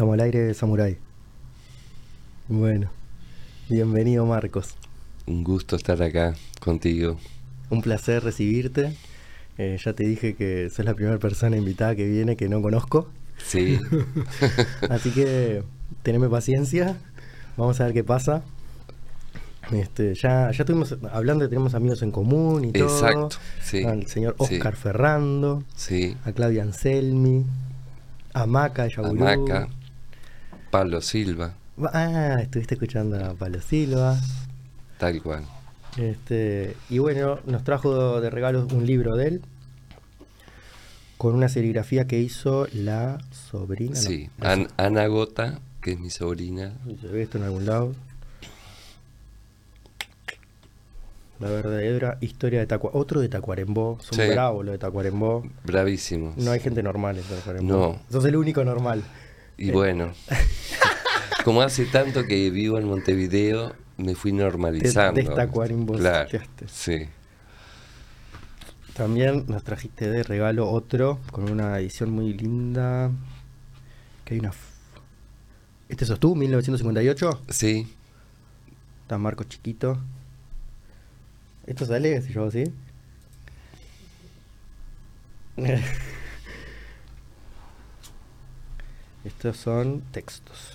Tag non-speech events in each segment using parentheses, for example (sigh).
Estamos al aire, Samurai. Bueno, bienvenido Marcos. Un gusto estar acá contigo. Un placer recibirte. Eh, ya te dije que sos la primera persona invitada que viene que no conozco. Sí. (laughs) Así que teneme paciencia. Vamos a ver qué pasa. Este, ya, ya estuvimos hablando de tenemos amigos en común y todo. Exacto, sí. Al señor Oscar Ferrando, Sí. a Claudia Anselmi, a Maca Yaburú. Hamaca. Pablo Silva. Ah, estuviste escuchando a Pablo Silva. Tal cual. Este, y bueno, nos trajo de regalo un libro de él con una serigrafía que hizo la sobrina. no, Sí. An- Ana Gota, que es mi sobrina. ve esto en algún lado. La verdadera historia de Tacuarembó. Otro de Tacuarembó. Son Sí. bravos los de Tacuarembó. Bravísimos. No hay gente normal en Tacuarembó. No. Sos el único normal. Y bueno. Como hace tanto que vivo en Montevideo, me fui normalizando. Te- destacuarimbosaste. Claro. Sí. También nos trajiste de regalo otro con una edición muy linda. Que hay una. ¿Este sos tú, 1958? Sí. Está Marco chiquito. ¿Esto sale si yo así? (laughs) Estos son textos.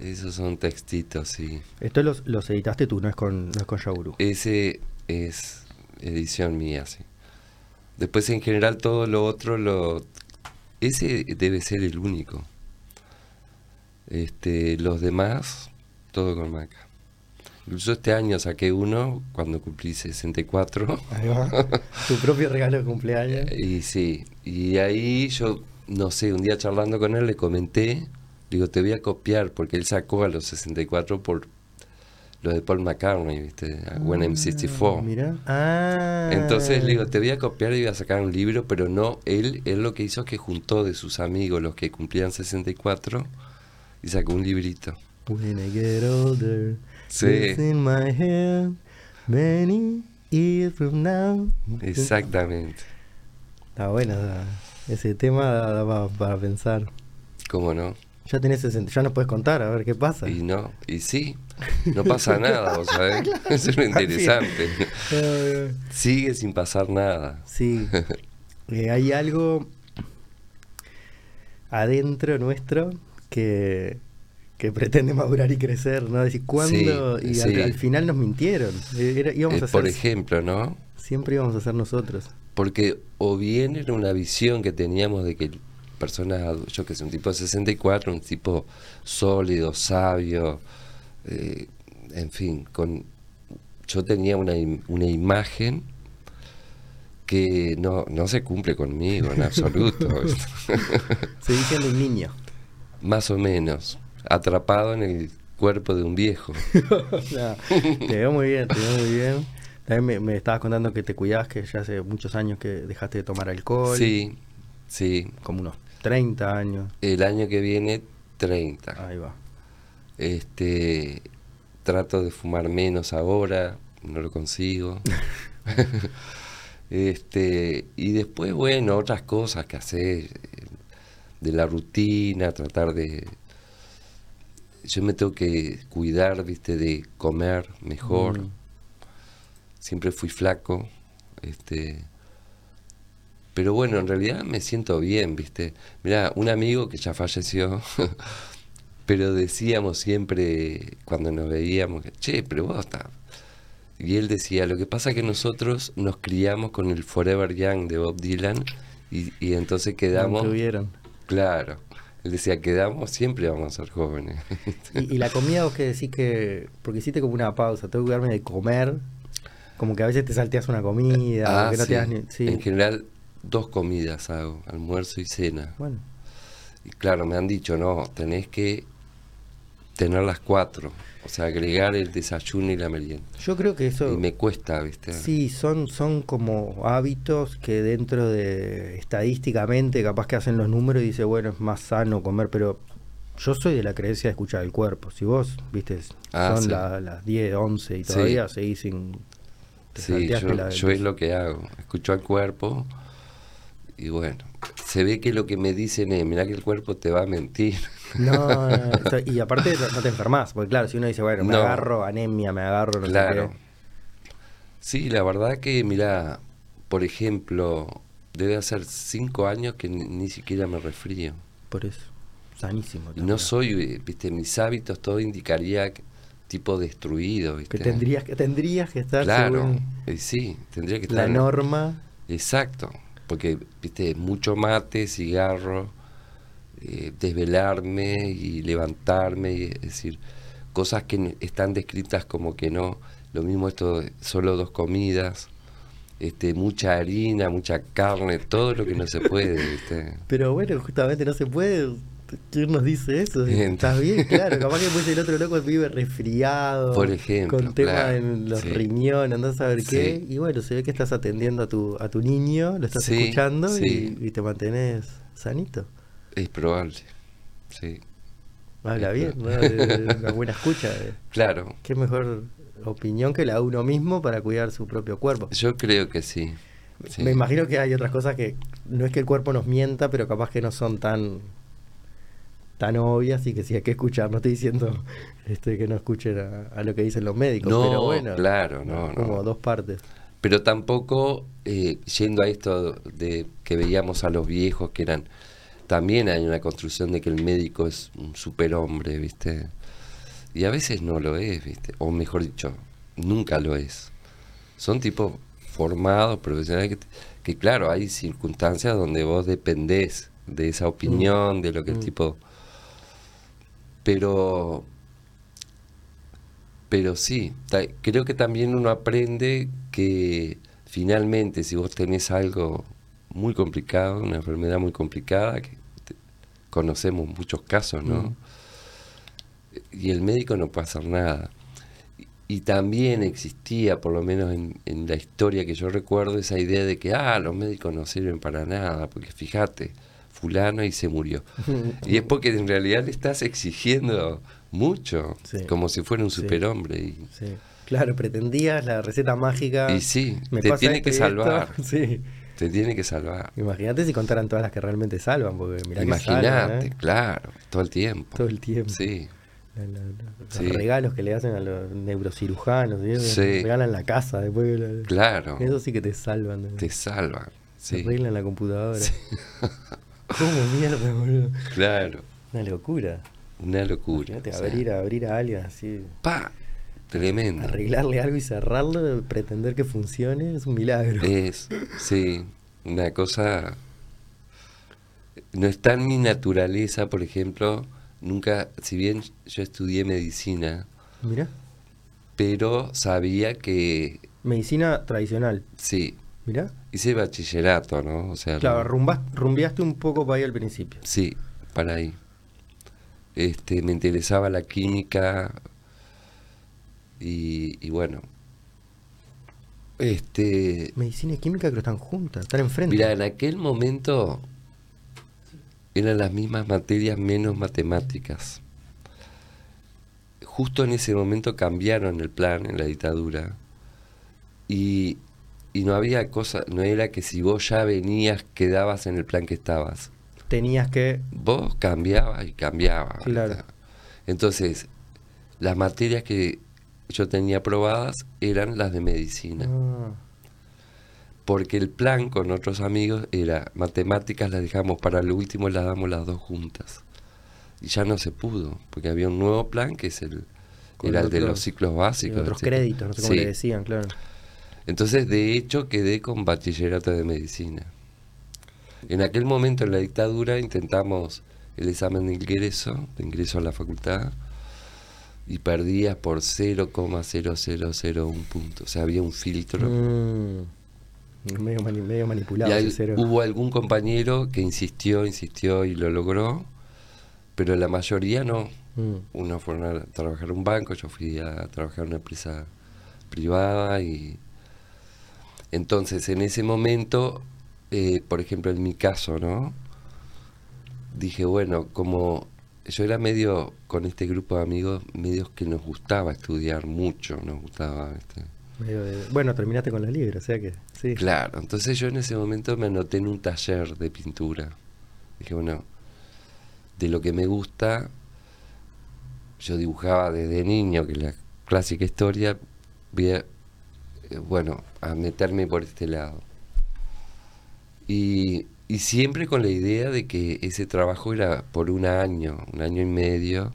Esos son textitos, sí. Estos los, los editaste tú, no es con, no es con Yauru. Ese es edición mía, sí. Después en general todo lo otro lo ese debe ser el único. Este, los demás todo con Maca. Incluso este año saqué uno cuando cumplí 64 Ahí va. (laughs) tu propio regalo de cumpleaños. y sí, y ahí yo no sé, un día charlando con él le comenté, digo, te voy a copiar porque él sacó a los 64 por lo de Paul McCartney, ¿viste? A When I'm 64. Mira. Ah. Entonces le digo, te voy a copiar y voy a sacar un libro, pero no, él, él lo que hizo es que juntó de sus amigos los que cumplían 64 y sacó un librito. When I get older, Sí. it's in my hand, many years from now. Exactamente. Está bueno, da- ese tema da- da pa- para pensar. ¿Cómo no? Ya tenés 60, ya nos puedes contar, a ver qué pasa. Y no, y sí, no pasa (laughs) nada, vos sabés. Eso (laughs) es lo interesante. (laughs) Sigue sin pasar nada. sí, Eh, hay algo adentro nuestro que, que pretende madurar y crecer, ¿no? Decir, ¿cuándo? Sí, y al, sí. al final nos mintieron. Eh, era- íbamos Eh, a ser, por ejemplo, ¿no? siempre íbamos a ser nosotros. Porque o bien era una visión que teníamos de que personas, yo que sé, un tipo de 64, un tipo sólido, sabio, eh, en fin, con yo tenía una, una imagen que no, no se cumple conmigo en absoluto. Seguí siendo un niño. Más o menos, atrapado en el cuerpo de un viejo. (laughs) No, te veo muy bien, te veo muy bien. También me, me estabas contando que te cuidabas, que ya hace muchos años que dejaste de tomar alcohol. Sí, sí. Como unos 30 años. El año que viene, 30. Ahí va. Este, trato de fumar menos ahora, no lo consigo. (laughs) este, y después, bueno, otras cosas que hacer de la rutina, tratar de yo me tengo que cuidar, viste, de comer mejor. Mm. Siempre fui flaco, este pero bueno, en realidad me siento bien, viste. Mira, un amigo que ya falleció (laughs) pero decíamos siempre cuando nos veíamos, che, pero vos estás... Y él decía, lo que pasa es que nosotros nos criamos con el Forever Young de Bob Dylan y, y entonces quedamos... No tuvieron. Claro, él decía, quedamos, siempre vamos a ser jóvenes. (laughs) Y, y la comida vos que decís que, porque hiciste como una pausa, tengo que darme de comer, como que a veces te salteas una comida, Ah, que no sí. te ni... Sí. En general, dos comidas hago, almuerzo y cena. Bueno, Y claro, me han dicho, no, tenés que tener las cuatro, o sea, agregar el desayuno y la merienda. yo creo que eso... Y me cuesta, ¿viste? Sí, son, son como hábitos que dentro de estadísticamente capaz que hacen los números y dice, bueno, es más sano comer, pero yo soy de la creencia de escuchar el cuerpo. Si vos, viste, Ah, son sí. la- las 10, 11 y Sí. todavía seguís sin... te Sí, yo, la- yo es lo que hago, escucho al cuerpo y bueno, se ve que lo que me dicen es, mira que el cuerpo te va a mentir. (laughs) No, (laughs) y aparte no te enfermas, porque claro, si uno dice, bueno, me No. agarro anemia, me agarro sé Claro. Sí, la verdad que, mira, por ejemplo, debe hacer cinco años que ni, ni siquiera me resfrío. Por eso, sanísimo. También. no soy, eh, viste, mis hábitos todo indicaría que- tipo destruido, viste. Que tendrías que, tendrías que estar Claro, según eh, sí, tendría que la estar. norma. Exacto, porque, viste, mucho mate, cigarro, eh, desvelarme y levantarme, y, es decir, cosas que están descritas como que no, lo mismo esto, solo dos comidas, este, mucha harina, mucha carne, todo lo que no se puede, viste. (laughs) Pero bueno, justamente no se puede. ¿Quién nos dice eso? ¿Estás bien? Claro, capaz que después el otro loco vive resfriado. Por ejemplo, Con temas claro, en los sí. riñones, andás a ver qué. Sí. Y bueno, se ve que estás atendiendo a tu, a tu niño, lo estás Sí, escuchando y, y te mantenés sanito. Es probable, sí. Habla Es bien, ¿no? (laughs) Una buena escucha. de- Claro, Qué mejor opinión que la de uno mismo para cuidar su propio cuerpo. yo creo que sí. sí. Me imagino que hay otras cosas que no es que el cuerpo nos mienta, pero capaz que no son tan tan obvias y que sí hay que escuchar. No estoy diciendo este, que no escuchen a, a lo que dicen los médicos, No, pero bueno, claro, no, como no. dos partes. Pero tampoco, eh, yendo a esto de que veíamos a los viejos que eran, también hay una construcción de que el médico es un superhombre, ¿viste? Y a veces no lo es, ¿viste? O mejor dicho, nunca lo es. Son tipos formados, profesionales, que, que claro, hay circunstancias donde vos dependés de esa opinión, de lo que el Mm. tipo... Pero pero sí, creo que también uno aprende que finalmente si vos tenés algo muy complicado, una enfermedad muy complicada, que te- conocemos muchos casos, ¿no? Mm. Y el médico no puede hacer nada. Y, y también existía, por lo menos en, en la historia que yo recuerdo, esa idea de que, ah, los médicos no sirven para nada, porque fíjate, fulano y se murió. (laughs) Y es porque en realidad le estás exigiendo mucho, Sí. como si fuera un superhombre. Y, Sí. Claro, pretendías la receta mágica. y sí, me te tiene que salvar, (laughs) Sí. te tiene que salvar. Imagínate si contaran todas las que realmente salvan, porque mirá Imagínate, ¿eh? claro, todo el tiempo. Todo el tiempo. Sí, La- la- la- Los regalos que le hacen a los neurocirujanos, ¿sí? Sí. regalan la casa después. la- claro, Eso sí que te salvan. ¿eh? te salvan. Sí, arreglan la computadora. (laughs) ¿Cómo mierda, boludo? claro, Una locura. una locura. Imagínate, o sea, abrir, a, abrir a alguien así, pa, tremendo. arreglarle algo y cerrarlo, pretender que funcione, es un milagro. Es, sí, una cosa... No está en mi naturaleza, por ejemplo, nunca, si bien yo estudié medicina, Mirá, pero sabía que, medicina tradicional. sí, Mirá. hice bachillerato, ¿no? O sea, Claro, rumbeaste un poco para ahí al principio. sí, para ahí. Este, me interesaba la química y, y bueno, este, Medicina y química creo que están juntas, están enfrente. Mira, en aquel momento eran las mismas materias menos matemáticas. Justo en ese momento cambiaron el plan en la dictadura y, y no había cosa, no era que si vos ya venías quedabas en el plan que estabas. Tenías que. Vos cambiabas y cambiabas. Claro. ¿verdad? Entonces, las materias que yo tenía aprobadas eran las de medicina. Ah, Porque el plan con otros amigos era matemáticas las dejamos para lo último, las damos las dos juntas. Y ya no se pudo, porque había un nuevo plan que es el, Con era el de los ciclos básicos. otros etcétera. créditos, no sé cómo Sí. le decían, claro. Entonces, de hecho, quedé con bachillerato de medicina. En aquel momento, en la dictadura, intentamos el examen de ingreso, de ingreso a la facultad, y perdías por 0,0001 punto. O sea, había un filtro. Mm, medio, mani- medio manipulado Y hubo algún compañero que insistió, insistió y lo logró, pero la mayoría no. Mm, Unos fueron a trabajar en un banco, yo fui a trabajar en una empresa privada y entonces en ese momento, eh, por ejemplo en mi caso, ¿no? Dije, bueno, como yo era medio, con este grupo de amigos, medios que nos gustaba estudiar mucho, nos gustaba, medio de- Bueno, terminaste con la libre, o sea que. Sí. Claro, entonces yo en ese momento me anoté en un taller de pintura. Dije, bueno, de lo que me gusta, yo dibujaba desde niño, que la clásica historia, a, eh, bueno, a meterme por este lado. Y, y siempre con la idea de que ese trabajo era por un año, un año y medio,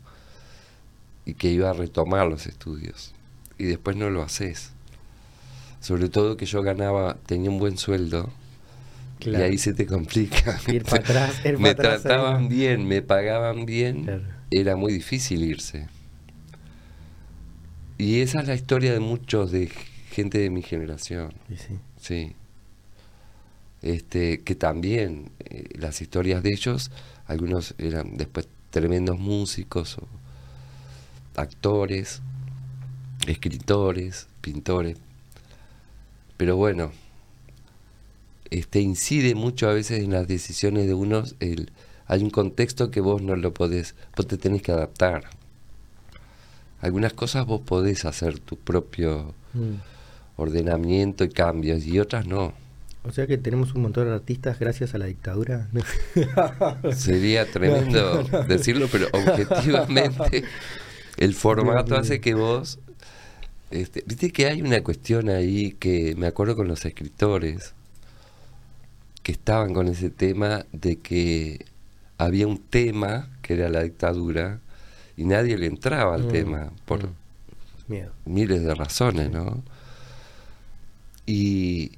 y que iba a retomar los estudios. Y después no lo haces. Sobre todo que yo ganaba, tenía un buen sueldo, y ahí se te complica. (laughs) Ir para (laughs) atrás, ir me atrás, trataban ahí. bien, me pagaban bien, Claro. era muy difícil irse. Y esa es la historia de muchos de gente de mi generación, sí. Este, que también eh, las historias de ellos, algunos eran después tremendos músicos o actores, escritores, pintores. Pero bueno, este incide mucho a veces en las decisiones de unos el hay un contexto que vos no lo podés, vos te tenés que adaptar. Algunas cosas vos podés hacer tu propio Mm. Ordenamiento y cambios y otras no. O sea que tenemos un montón de artistas gracias a la dictadura. (laughs) Sería tremendo decirlo, pero objetivamente el formato hace que vos... Este, Viste que hay una cuestión ahí que me acuerdo con los escritores que estaban con ese tema de que había un tema que era la dictadura y nadie le entraba al Mm, tema por mm. Miles de razones, ¿no? Y,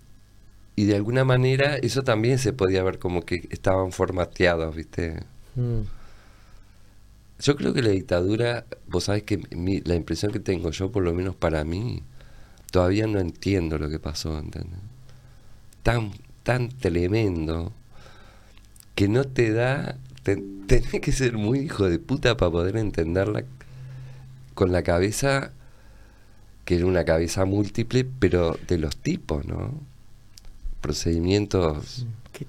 y de alguna manera eso también se podía ver como que estaban formateados, ¿viste? Mm. Yo creo que la dictadura, vos sabés que mi- la impresión que tengo yo, por lo menos para mí, todavía no entiendo lo que pasó, ¿entendés? Tan, tan tremendo que no te da, te- (laughs) tenés que ser muy hijo de puta para poder entenderla con la cabeza, que era una cabeza múltiple, pero de los tipos, ¿no? Procedimientos ¿Qué,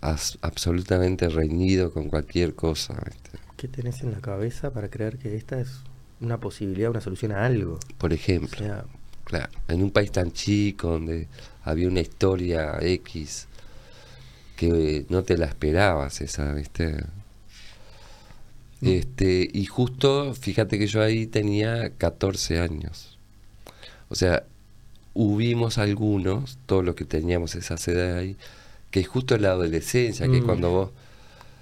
as- absolutamente reñidos con cualquier cosa, ¿viste? qué tenés en la cabeza para creer que esta es una posibilidad, una solución a algo? Por O ejemplo, sea, claro, en un país tan chico donde había una historia X que no te la esperabas esa, ¿viste? Este, y justo, fíjate que yo ahí tenía 14 años. O sea, hubimos algunos, todos los que teníamos esa edad ahí, que justo en la adolescencia, que Mm. cuando vos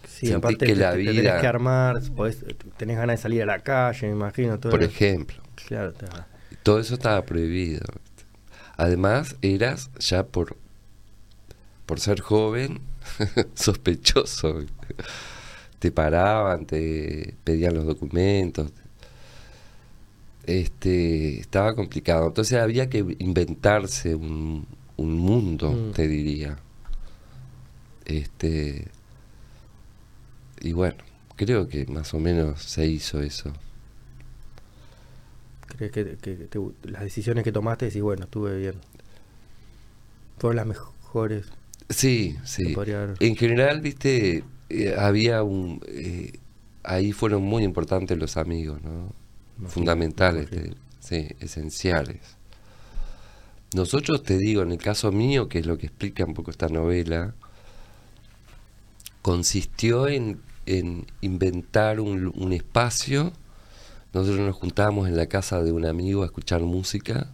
sí, Sentí aparte que te- la te tenés vida- que armar, podés- tenés ganas de salir a la calle, me imagino. Todo por eso. ejemplo, Claro, te- Todo eso estaba prohibido. Además, eras ya por, por ser joven (laughs) sospechoso. Te paraban, te pedían los documentos. Este, estaba complicado. Entonces había que inventarse un, un mundo, Mm. te diría. Este, y bueno, creo que más o menos se hizo eso. ¿Crees que, que te- las decisiones que tomaste decís, bueno, estuve bien? Fueron las mejores. Sí, sí. En general, viste, eh, había un... eh, ahí fueron muy importantes los amigos, ¿no? Fundamentales, de- sí, esenciales. Nosotros, te digo, en el caso mío, que es lo que explica un poco esta novela, consistió en, en inventar un, un espacio. Nosotros nos juntábamos en la casa de un amigo a escuchar música.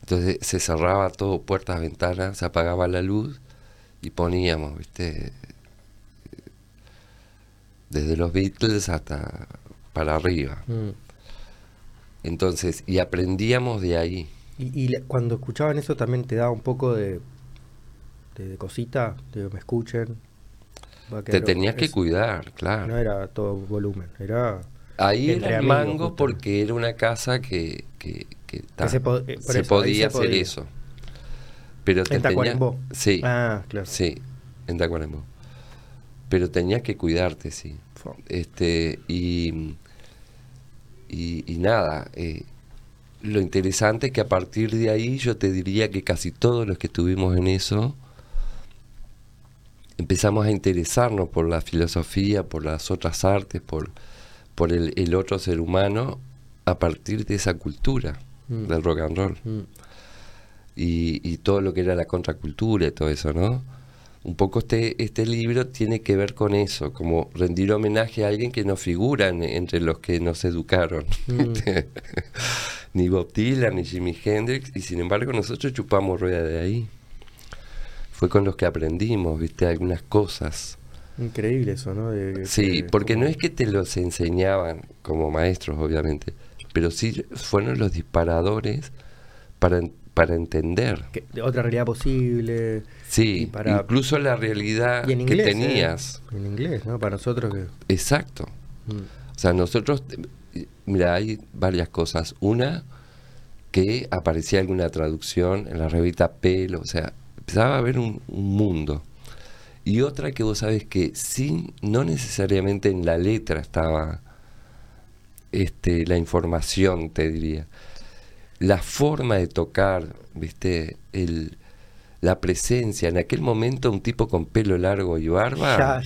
Entonces se cerraba todo, puertas, ventanas, se apagaba la luz y poníamos, ¿viste? Desde los Beatles hasta para arriba. Mm. Entonces, y aprendíamos de ahí. Y, cuando escuchaban eso también te daba un poco de, de, de cosita, de me escuchen. Te tenías que cuidar, claro. No era todo volumen, era... Ahí era el mango justamente. porque era una casa que, que, que ta, se po- eh, se eso, podía se hacer eso. Pero te En tenía- Tacuarembó. Sí, Ah, claro. sí, en Tacuarembó. Pero tenías que cuidarte, sí. Este, y, y, y nada, eh, lo interesante es que a partir de ahí yo te diría que casi todos los que estuvimos en eso empezamos a interesarnos por la filosofía, por las otras artes, por, por el, el otro ser humano a partir de esa cultura Mm. del rock and roll Mm. y, y todo lo que era la contracultura y todo eso, ¿no? Un poco este, este libro tiene que ver con eso, como rendir homenaje a alguien que no figura entre los que nos educaron. Mm. (laughs) ni Bob Dylan, ni Jimi Hendrix, y sin embargo nosotros chupamos rueda de ahí. Fue con los que aprendimos, viste, algunas cosas. Increíble eso, ¿no? sí, porque no es que te los enseñaban como maestros, obviamente, pero sí fueron los disparadores para, para entender. otra realidad posible. Sí, incluso la realidad que ¿eh? tenías. En inglés, ¿no? Para nosotros. Exacto. Mm. O sea, nosotros, mira, hay varias cosas. Una, que aparecía alguna traducción en la revista Pelo, o sea, empezaba a haber un, mundo. Y otra que vos sabes que sí, no necesariamente en la letra estaba este, la información, te diría. La forma de tocar, viste, el, la presencia. En aquel momento un tipo con pelo largo y barba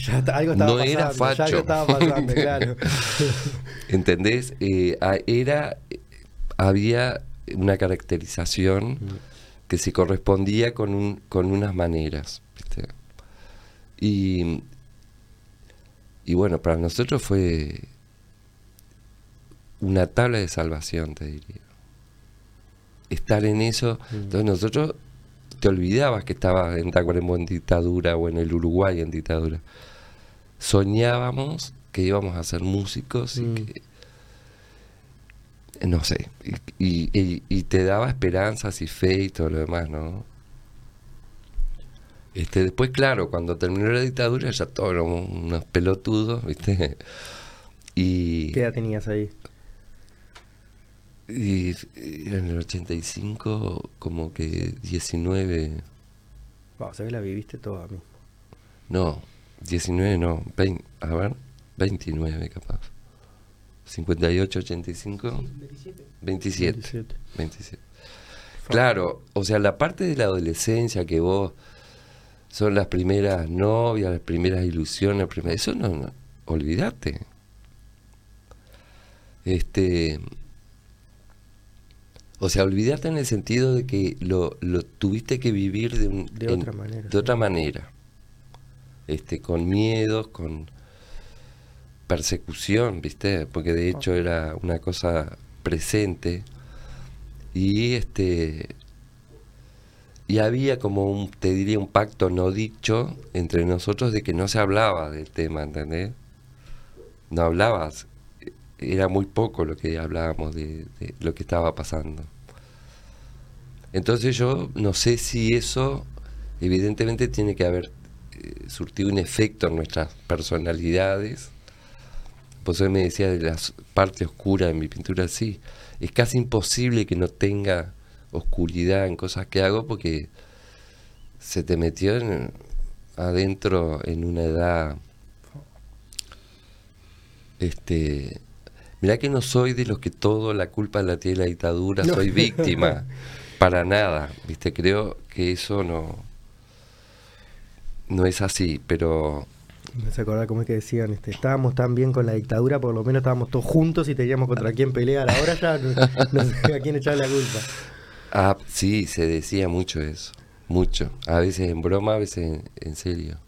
no era facho. (laughs) ¿Entendés? Eh, era, había una caracterización mm. que se correspondía con, un, con unas maneras. Y, y bueno, para nosotros fue una tabla de salvación, te diría. Estar en eso. Mm. Entonces nosotros te olvidabas que estabas en Tacuarembó en dictadura o en el Uruguay en dictadura. Soñábamos que íbamos a ser músicos y mm. que no sé, y, te daba esperanzas y fe y todo lo demás, ¿no? Este, después, claro, cuando terminó la dictadura ya todos éramos unos pelotudos, ¿viste? (laughs) Y, ¿Qué edad tenías ahí? Y, en el 85, como que 19. Wow, o la viviste toda mí. No, 19 no, a ver, 29 capaz. 58, 85. 27. 27. Claro, o sea, la parte de la adolescencia que vos son las primeras novias, las primeras ilusiones, eso no, no olvídate. Este, o sea, olvidarte en el sentido de que lo, lo tuviste que vivir de, un, de otra manera. De otra manera. Este, con miedos, con persecución, ¿viste? Porque de hecho era una cosa presente. Y este y había como un, te diría, un pacto no dicho entre nosotros de que no se hablaba del tema, ¿entendés? No hablabas era muy poco lo que hablábamos de, lo que estaba pasando. Entonces yo no sé si eso evidentemente tiene que haber eh, surtido un efecto en nuestras personalidades. Pues hoy me decía de la parte oscura de mi pintura, sí, es casi imposible que no tenga oscuridad en cosas que hago porque se te metió adentro en una edad este Mirá que no soy de los que todo la culpa la tiene la dictadura, soy víctima. (laughs) Para nada, ¿viste? Creo que eso no, no es así, pero... Me se acordar cómo es que decían, este, estábamos tan bien con la dictadura, por lo menos estábamos todos juntos y teníamos contra quién pelear. Ahora ya no, sé a quién echar la culpa. Ah, sí, se decía mucho eso, mucho. A veces en broma, a veces en serio.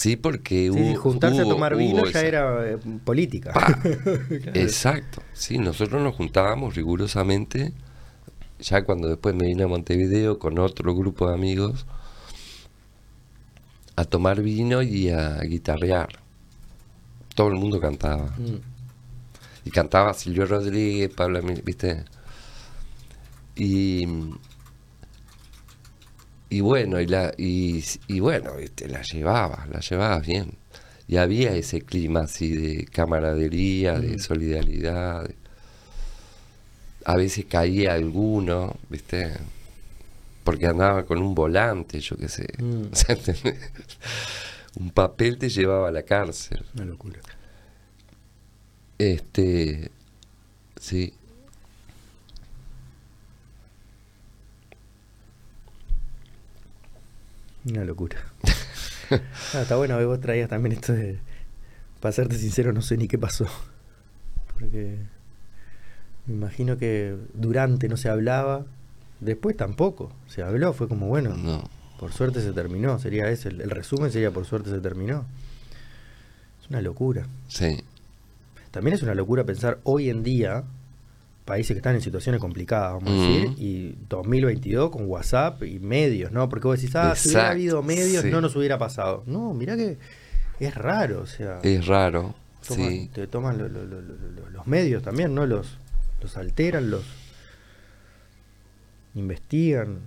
Sí, porque sí, juntarse a tomar vino ya era eh, política. (laughs) Exacto. Sí, nosotros nos juntábamos rigurosamente, ya cuando después me vine a Montevideo con otro grupo de amigos, a tomar vino y a guitarrear. Todo el mundo cantaba. Mm. Y cantaba Silvio Rodríguez, Pablo, ¿viste? Y y bueno, y, la, y, bueno, este, la llevaba, la llevabas bien. Y había ese clima así de camaradería, de mm. solidaridad. A veces caía alguno, ¿viste? Porque andaba con un volante, yo qué sé. Mm. (laughs) un papel te llevaba a la cárcel. Una locura. Este, sí. Una locura. (laughs) Ah, está bueno, vos traías también esto de. Para serte sincero, no sé ni qué pasó. Porque. Me imagino que durante no se hablaba. Después tampoco. Se habló, fue como bueno. No. Por suerte se terminó, sería ese. El, el resumen sería por suerte se terminó. Es una locura. Sí. También es una locura pensar hoy en día, países que están en situaciones complicadas, vamos a decir, y 2022 con WhatsApp y medios, ¿no? Porque vos decís, ah, si hubiera habido medios sí. no nos hubiera pasado. No, mirá que es raro, o sea, Es raro. toman- Sí. te toman lo- lo- lo- lo- lo- los medios también, ¿no? Los, los alteran, los investigan.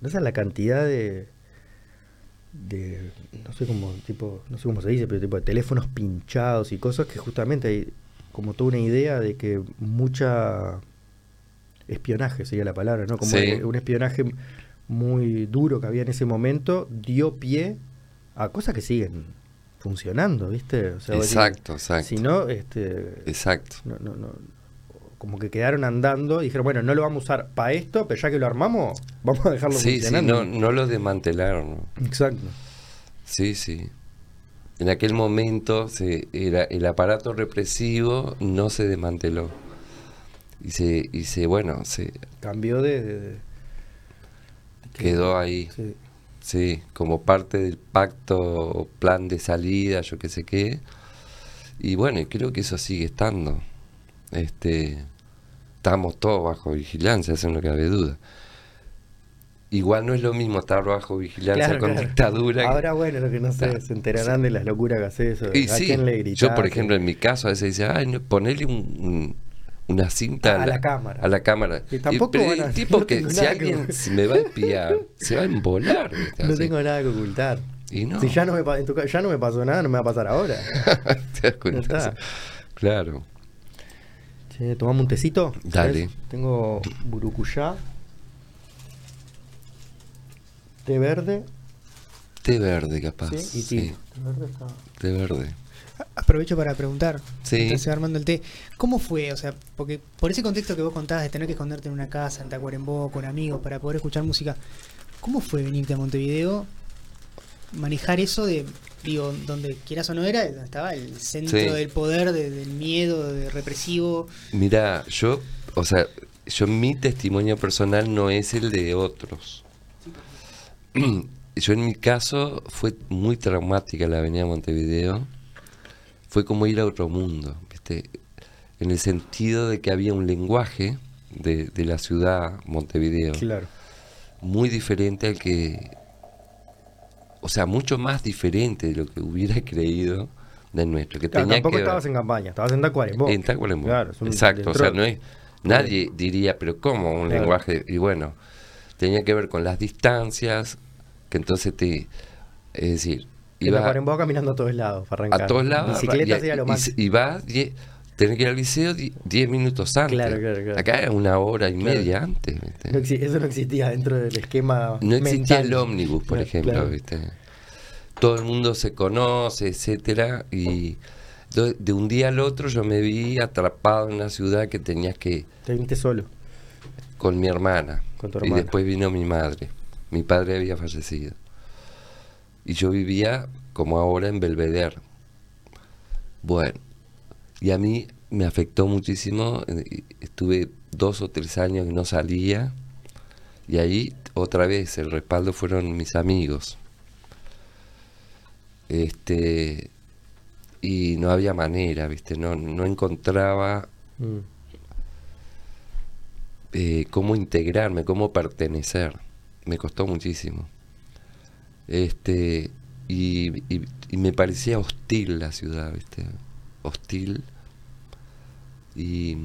No sé la cantidad de de no sé cómo tipo no sé cómo se dice pero tipo de teléfonos pinchados y cosas que justamente hay como toda una idea de que mucha espionaje sería la palabra no como Sí. un espionaje muy duro que había en ese momento dio pie a cosas que siguen funcionando viste o sea, Exacto, exacto. si no este Exacto. no, no, no, como que quedaron andando y dijeron, bueno, no lo vamos a usar para esto, pero ya que lo armamos, vamos a dejarlo Sí, sí, funcionando. no, no lo desmantelaron. Exacto. Sí, sí. En aquel momento se, era, el aparato represivo no se desmanteló. Y se, y se bueno, se Cambió de... de- de- quedó ahí. sí. Sí, como parte del pacto plan de salida, yo qué sé qué. Y bueno, creo que eso sigue estando. Este, estamos todos bajo vigilancia, eso no cabe duda. Igual no es lo mismo estar bajo vigilancia Claro, con claro. dictadura. que- Ahora, bueno, lo que no sé, se enterarán de las locuras que hace eso. Y ¿A sí, quién le yo gritás? por ejemplo en mi caso a veces dice, ay, no, ponele un, un- una cinta A la cámara. A la cámara. Y tampoco pero a- (laughs) el tipo no que si que alguien me va a espiar, se va a embolar. No Así. tengo nada que ocultar. Y no. Si ya no, me, en tu ya no me pasó nada, no me va a pasar ahora. (laughs) ¿Te das está. Claro. Che, ¿tomamos un tecito? Dale. ¿Sabes? Tengo burucuyá, té verde Té verde, capaz. ¿sí? y Sí. Té verde está- té verde. Aprovecho para preguntar, Sí. va armando el té, ¿cómo fue? O sea, porque por ese contexto que vos contabas de tener que esconderte en una casa, en Tacuarembó, con amigos, para poder escuchar música, ¿cómo fue venirte a Montevideo? Manejar eso de, digo, donde quieras o no era, donde estaba el centro Sí. del poder, de- del miedo, de represivo. Mira, yo, o sea, yo mi testimonio personal no es el de otros. (clears throat) Yo en mi caso fue muy traumática la avenida Montevideo. Fue como ir a otro mundo, ¿viste? En el sentido de que había un lenguaje de, de la ciudad Montevideo Claro. muy diferente al que, o sea, mucho más diferente de lo que hubiera (laughs) creído del nuestro. Que Claro, tenía tampoco que estabas en campaña, estabas en Tacuarembó. en Tacuarembó. Claro, Exacto, o sea, no es, nadie diría, pero ¿cómo un Claro. lenguaje? Y bueno, tenía que ver con las distancias, que entonces te, es decir, En iba Tacuarembó caminando a todos lados para arrancar. a todos lados Bicicleta y, lo más. y vas, tenés que ir al liceo die- 10 minutos antes. Claro, claro, claro. Acá es una hora y media antes. eso no existía dentro del esquema. No existía mental. el ómnibus, por ejemplo. ¿viste? Todo el mundo se conoce, etcétera, y de un día al otro yo me vi atrapado en una ciudad que tenías que Te viniste solo. con mi hermana, Con tu y después vino mi madre. Mi padre había fallecido. Y yo vivía como ahora en Belvedere. Bueno, y a mí me afectó muchísimo. eh, Estuve dos o tres años que no salía. Y ahí otra vez el respaldo fueron mis amigos. Este y no había manera, ¿viste? No, no encontraba Mm. eh, cómo integrarme, cómo pertenecer. Me costó muchísimo. Este, y, y- y me parecía hostil la ciudad, ¿viste? Hostil. Y,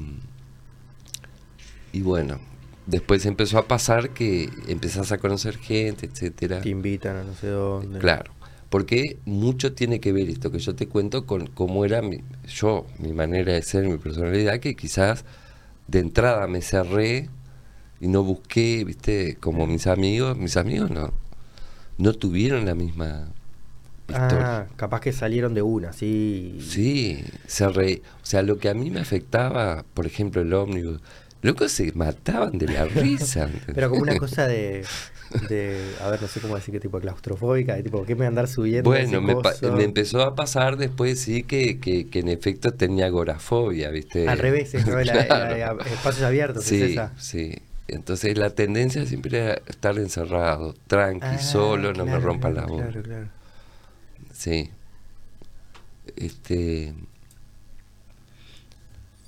y bueno, después empezó a pasar que empezás a conocer gente, etcétera. Te invitan a no sé dónde. Claro, porque mucho tiene que ver esto que yo te cuento con cómo era mi, yo, mi manera de ser, mi personalidad, que quizás de entrada me cerré y no busqué, viste, como mis amigos, mis amigos no, no tuvieron la misma historia. Ah, capaz que salieron de una, sí. Sí, cerré. O sea, lo que a mí me afectaba, por ejemplo, el ómnibus, locos se mataban de la (laughs) risa. Pero como una cosa de, de, a ver, no sé cómo decir qué tipo, claustrofóbica, de tipo, ¿qué me andar subiendo? Bueno, me, me empezó a pasar después sí que, que, que en efecto tenía agorafobia, ¿viste? Al revés, ¿no? La- la- (laughs) Claro. la- espacios abiertos, Sí, es esa. sí. Entonces la tendencia siempre era estar encerrado, tranqui, Ah, solo, no me claro, rompan la voz. Claro, claro. Sí. Este,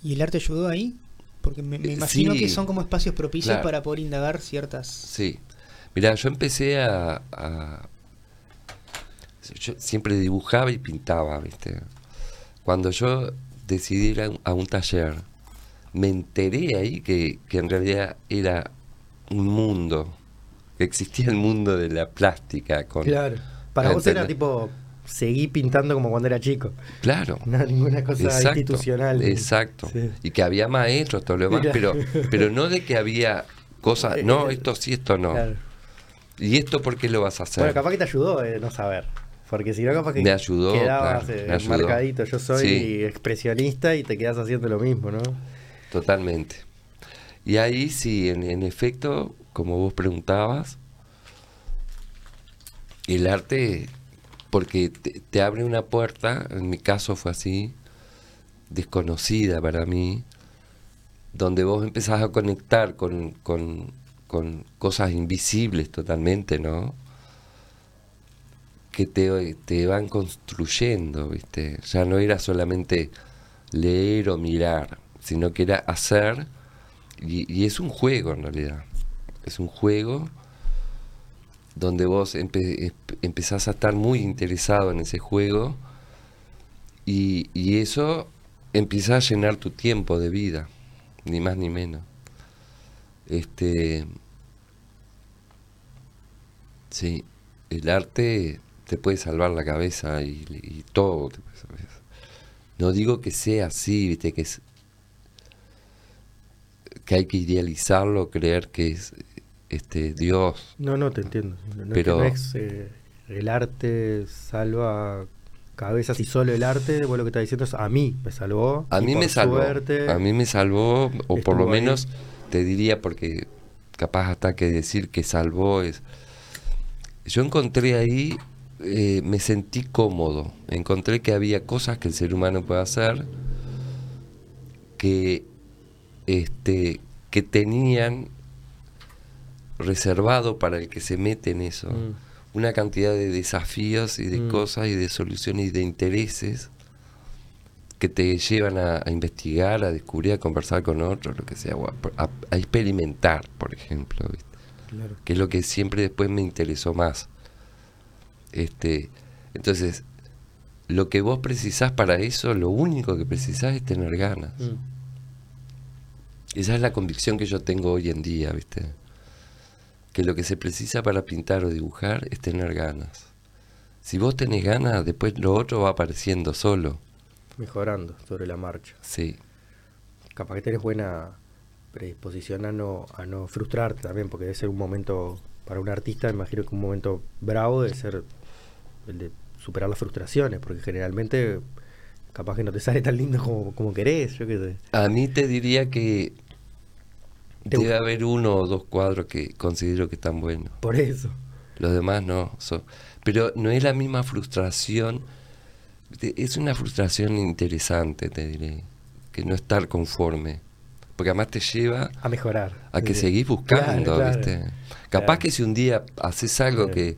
¿Y el arte ayudó ahí? Porque me, me imagino Sí. que son como espacios propicios Claro. para poder indagar ciertas... sí. Mira, yo empecé a, a- Yo siempre dibujaba y pintaba, ¿viste? Cuando yo decidí ir a un, a un taller, me enteré ahí que, que en realidad era un mundo, que existía el mundo de la plástica. Con, Claro. Para vos era tipo, seguí pintando como cuando era chico. Claro. (laughs) No, ninguna cosa Exacto, institucional. Exacto. Sí. Y que había maestros, todo lo demás, Claro. pero, pero no de que había cosas, (laughs) no, esto sí, esto no. Claro. ¿Y esto por qué lo vas a hacer? Bueno, capaz que te ayudó eh, no saber. Porque si no, capaz que Me ayudó, quedabas claro, eh, me ayudó. marcadito. Yo soy Sí. expresionista y te quedas haciendo lo mismo, ¿no? Totalmente. Y ahí sí, en, efecto, como vos preguntabas, el arte, porque te, te abre una puerta, en mi caso fue así, desconocida para mí, donde vos empezás a conectar con, con, con cosas invisibles totalmente, ¿no? Que te, te van construyendo, ¿viste? Ya no era solamente leer o mirar, sino que era hacer, y, es un juego en realidad. Es un juego donde vos empe- empe- empezás a estar muy interesado en ese juego y, y eso empieza a llenar tu tiempo de vida, ni más ni menos. Este, sí, el arte te puede salvar la cabeza y, y todo. te puede salvar. No digo que sea así, viste, que es que hay que idealizarlo, creer que es este Dios. No, no, te entiendo. No, Pero- es que no es, eh, el arte salva cabezas y solo el arte, vos lo que estás diciendo es a mí me salvó. A mí me salvó. suerte- A mí me salvó, o por lo ahí. menos te diría, porque capaz hasta que decir que salvó es. Yo encontré ahí, eh, me sentí cómodo. Encontré que había cosas que el ser humano puede hacer que, este, que tenían reservado para el que se mete en eso Mm. una cantidad de desafíos y de Mm. cosas y de soluciones y de intereses que te llevan a, a investigar, a descubrir, a conversar con otros, lo que sea, o a, a- a experimentar, por ejemplo, ¿viste? Claro. que es lo que siempre después me interesó más. Este, entonces, lo que vos precisás para eso, lo único que precisás es tener ganas. Mm. Esa es la convicción que yo tengo hoy en día, ¿viste? Que lo que se precisa para pintar o dibujar es tener ganas. Si vos tenés ganas, después lo otro va apareciendo solo. Mejorando sobre la marcha. Sí, Capaz que tenés buena predisposición a no, a no frustrarte también, porque debe ser un momento, para un artista, me imagino que un momento bravo debe ser el de superar las frustraciones, porque generalmente capaz que no te sale tan lindo como, como querés, yo qué sé. a mí te diría que debe haber uno o dos cuadros que considero que están buenos. Por eso. Los demás no. son- pero no es la misma frustración. Es una frustración interesante, te diré. Que no estar conforme. Porque además te lleva A mejorar. a que seguís buscando, Claro, claro. ¿viste? Capaz Claro. que si un día haces algo que,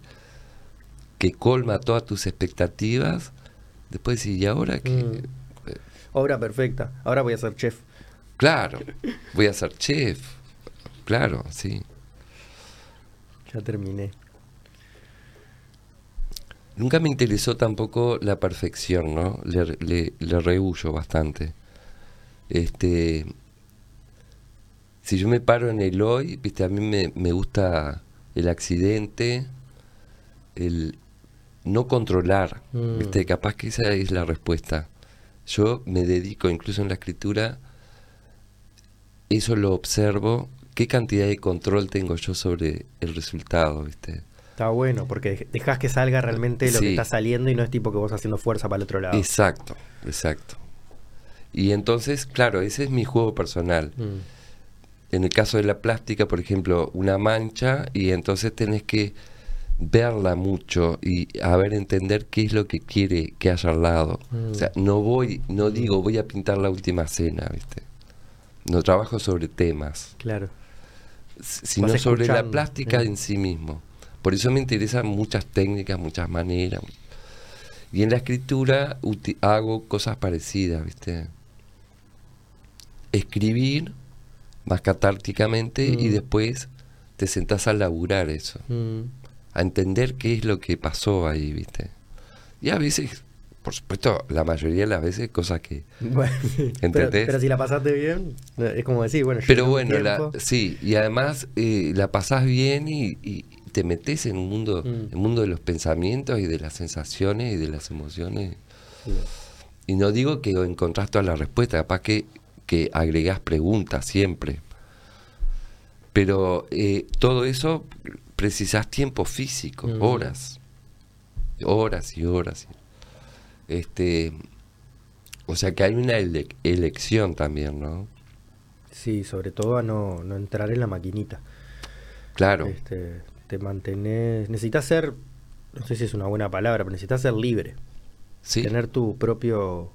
que colma todas tus expectativas, después decís, ¿y ahora qué? Mm. Obra perfecta. Ahora voy a ser chef. Claro, voy a ser chef. Claro, sí. Ya terminé. Nunca me interesó tampoco la perfección, ¿no? Le, le, le rehuyo bastante. Este, si yo me paro en el hoy, viste, a mí me, me gusta el accidente, el no controlar, Mm. viste, capaz que esa es la respuesta. Yo me dedico, incluso en la escritura, eso lo observo, qué cantidad de control tengo yo sobre el resultado, viste. Está bueno, porque dejas que salga realmente lo que está saliendo y no es tipo que vos haciendo fuerza para el otro lado. Exacto, exacto. Y entonces, claro, ese es mi juego personal. Mm. En el caso de la plástica, por ejemplo, una mancha y entonces tenés que verla mucho y a ver entender qué es lo que quiere que haya al lado. Mm. O sea, no voy, no digo voy a pintar la última cena, ¿viste? No trabajo sobre temas. Claro. Sino Vas sobre la plástica en sí mismo. Por eso me interesan muchas técnicas, muchas maneras. Y en la escritura hago cosas parecidas, ¿viste? Escribir más catárticamente y Mm. después te sentás a laburar eso, Mm. a entender qué es lo que pasó ahí, ¿viste? Y a veces, por supuesto, la mayoría de las veces cosas que... (laughs) Bueno, sí. pero, ¿Entendés? pero si la pasaste bien, es como decir, bueno, yo Pero bueno, la- sí, y además eh, la pasás bien y, y te metes en un mundo, Mm. el mundo de los pensamientos y de las sensaciones y de las emociones. Sí. Y no digo que encontrás toda la respuesta, capaz que, que agregás preguntas siempre. Pero eh, todo eso precisás tiempo físico, Mm. horas. Horas y horas. Este, o sea que hay una ele- elección también, ¿no? Sí, sobre todo a no, no entrar en la maquinita. Claro. Este, te mantenés. Necesitas ser. No sé si es una buena palabra, pero necesitas ser libre. Sí. Tener tu propio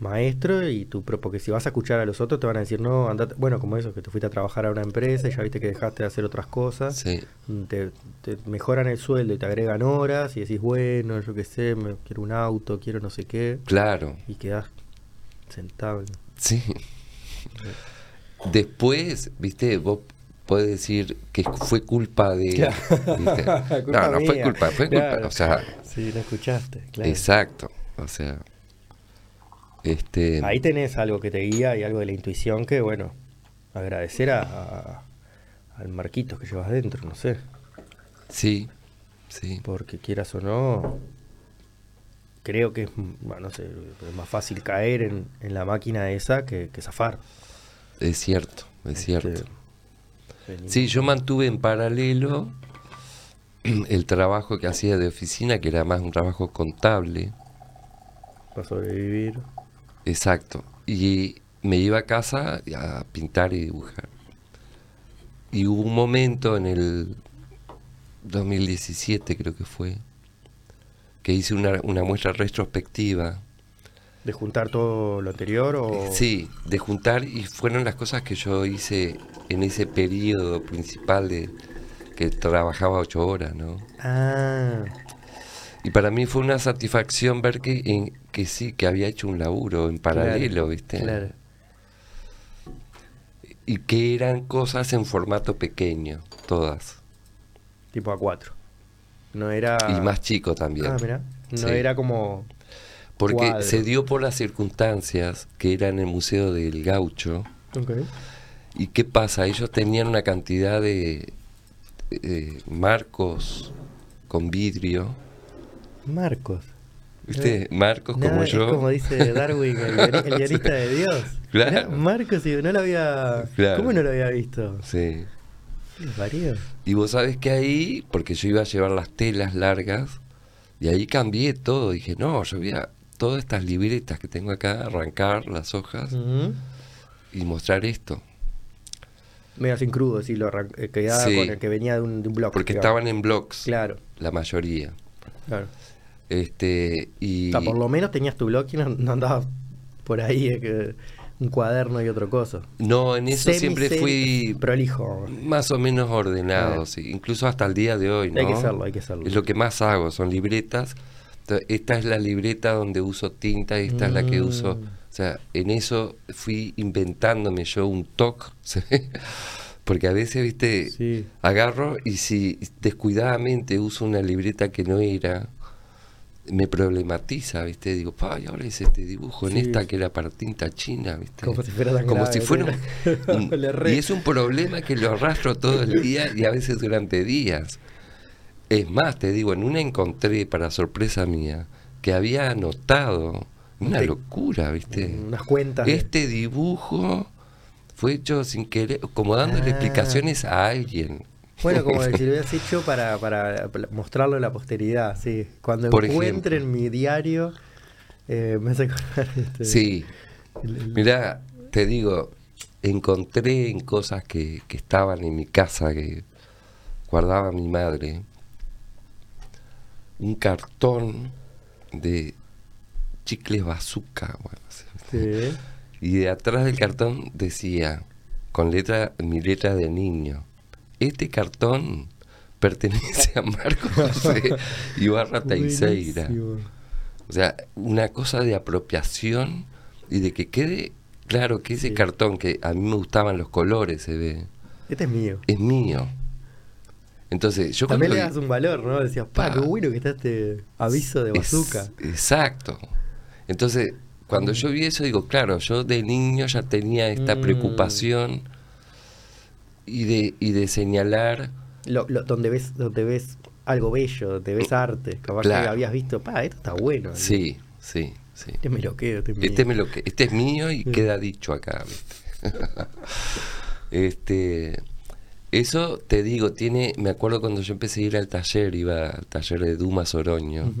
maestro y tu. Porque si vas a escuchar a los otros, te van a decir, no, andate. Bueno, como eso, que te fuiste a trabajar a una empresa y ya viste que dejaste de hacer otras cosas. Sí. Mm, Te, te mejoran el sueldo y te agregan horas y decís, bueno, yo qué sé, me, quiero un auto, quiero no sé qué. Claro, Y quedás sentado. sí. Después, viste, vos podés decir que fue culpa de... Claro. ¿viste? (laughs) Culpa no, no fue culpa, fue culpa, Claro. o sea, Sí, lo escuchaste, claro. exacto, o sea, este, Ahí tenés algo que te guía y algo de la intuición que, bueno, agradecer a, a- al Marquitos que llevas dentro, no sé. sí, sí, Porque quieras o no, creo que es, bueno, no sé, es más fácil caer en, en la máquina esa que, que zafar. es cierto, es cierto. Este, vení. Sí, yo mantuve en paralelo (clears throat) el trabajo que hacía de oficina, que era más un trabajo contable, Para sobrevivir. Exacto. Y me iba a casa a pintar y dibujar. Y hubo un momento en el 2017, creo que fue, que hice una, una muestra retrospectiva. ¿De juntar todo lo anterior o...? Sí, de juntar y fueron las cosas que yo hice en ese periodo principal de que trabajaba ocho horas, ¿no? Ah, Y para mí fue una satisfacción ver que, que sí, que había hecho un laburo en paralelo, claro, ¿viste? Claro. y que eran cosas en formato pequeño, todas. Tipo A4. No era... Y más chico también. Ah, mira. No Sí. era como... Porque cuadro. se dio por las circunstancias que era en el Museo del Gaucho. Ok. ¿Y qué pasa? Ellos tenían una cantidad de marcos con vidrio. Marcos. ¿Viste? Marcos Nada, como es yo. como dice Darwin, el, guioni- el (laughs) guionista de Dios. Claro. Mirá, Marcos, y no lo había. Claro. ¿Cómo no lo había visto? Sí. Varío. Y vos sabés que ahí, porque yo iba a llevar las telas largas, y ahí cambié todo. Dije, no, yo voy a todas estas libretas que tengo acá, arrancar las hojas y mostrar esto. Medio sin crudo, sí, lo eh, quedaba Sí. con el que venía de un, de un blog. Porque digamos. estaban en blogs, Claro, la mayoría. Claro. Este, y O sea, por lo menos tenías tu blog y no, no andabas por ahí eh, que un cuaderno y otro cosa. no, en eso Semi- siempre fui Prolijo. más o menos ordenado, Ah. sí, incluso hasta el día de hoy, ¿no? Hay que serlo, hay que serlo. Es lo que más hago, son libretas. Esta es la libreta donde uso tinta y esta es la que uso. Mm. O sea, en eso fui inventándome yo un TOC. (laughs) Porque a veces, viste, Sí. agarro y si descuidadamente uso una libreta que no era, me problematiza, ¿viste? Digo, pa, y ahora hice este dibujo en esta que era para tinta china, ¿viste? Como si fuera tan Como grave, si fuera (laughs) y es un problema que lo arrastro todo el día y a veces durante días. Es más, te digo, en una encontré, para sorpresa mía, que había anotado, una locura, ¿viste? Unas cuentas. Este dibujo fue hecho sin querer, como dándole Ah. explicaciones a alguien. Bueno, como (laughs) si lo hubieras hecho para, para mostrarlo a la posteridad, sí. Cuando Por encuentre ejemplo. en mi diario, eh, me hace acordar (laughs) este, Sí, el- el- Mirá, te digo, encontré en cosas que, que estaban en mi casa, que guardaba mi madre, un cartón de chicles bazooka. bueno. Sí. Y de atrás del cartón decía, con letra, mi letra de niño, este cartón pertenece a Marco (laughs) José Ibarra. Buenísimo. O sea, una cosa de apropiación y de que quede claro que ese Sí. cartón que a mí me gustaban los colores, se ve, Este es mío. es mío. Entonces, yo También cuando le das un valor, ¿no? Decías, pa, qué bueno que está este aviso de Es- bazooka. exacto. Entonces, cuando yo vi eso, digo, claro, yo de niño ya tenía esta Mm. preocupación y de, y de señalar, Lo, lo- donde ves donde ves algo bello, donde ves arte. Capaz que Claro. habías visto, pa, esto está bueno. sí, sí, sí. Este me lo quedo, este es mío. Este, me lo que, este es mío y Sí. queda dicho acá. ¿viste? (laughs) este, eso te digo, tiene, me acuerdo cuando yo empecé a ir al taller, iba al taller de Dumas Oroño.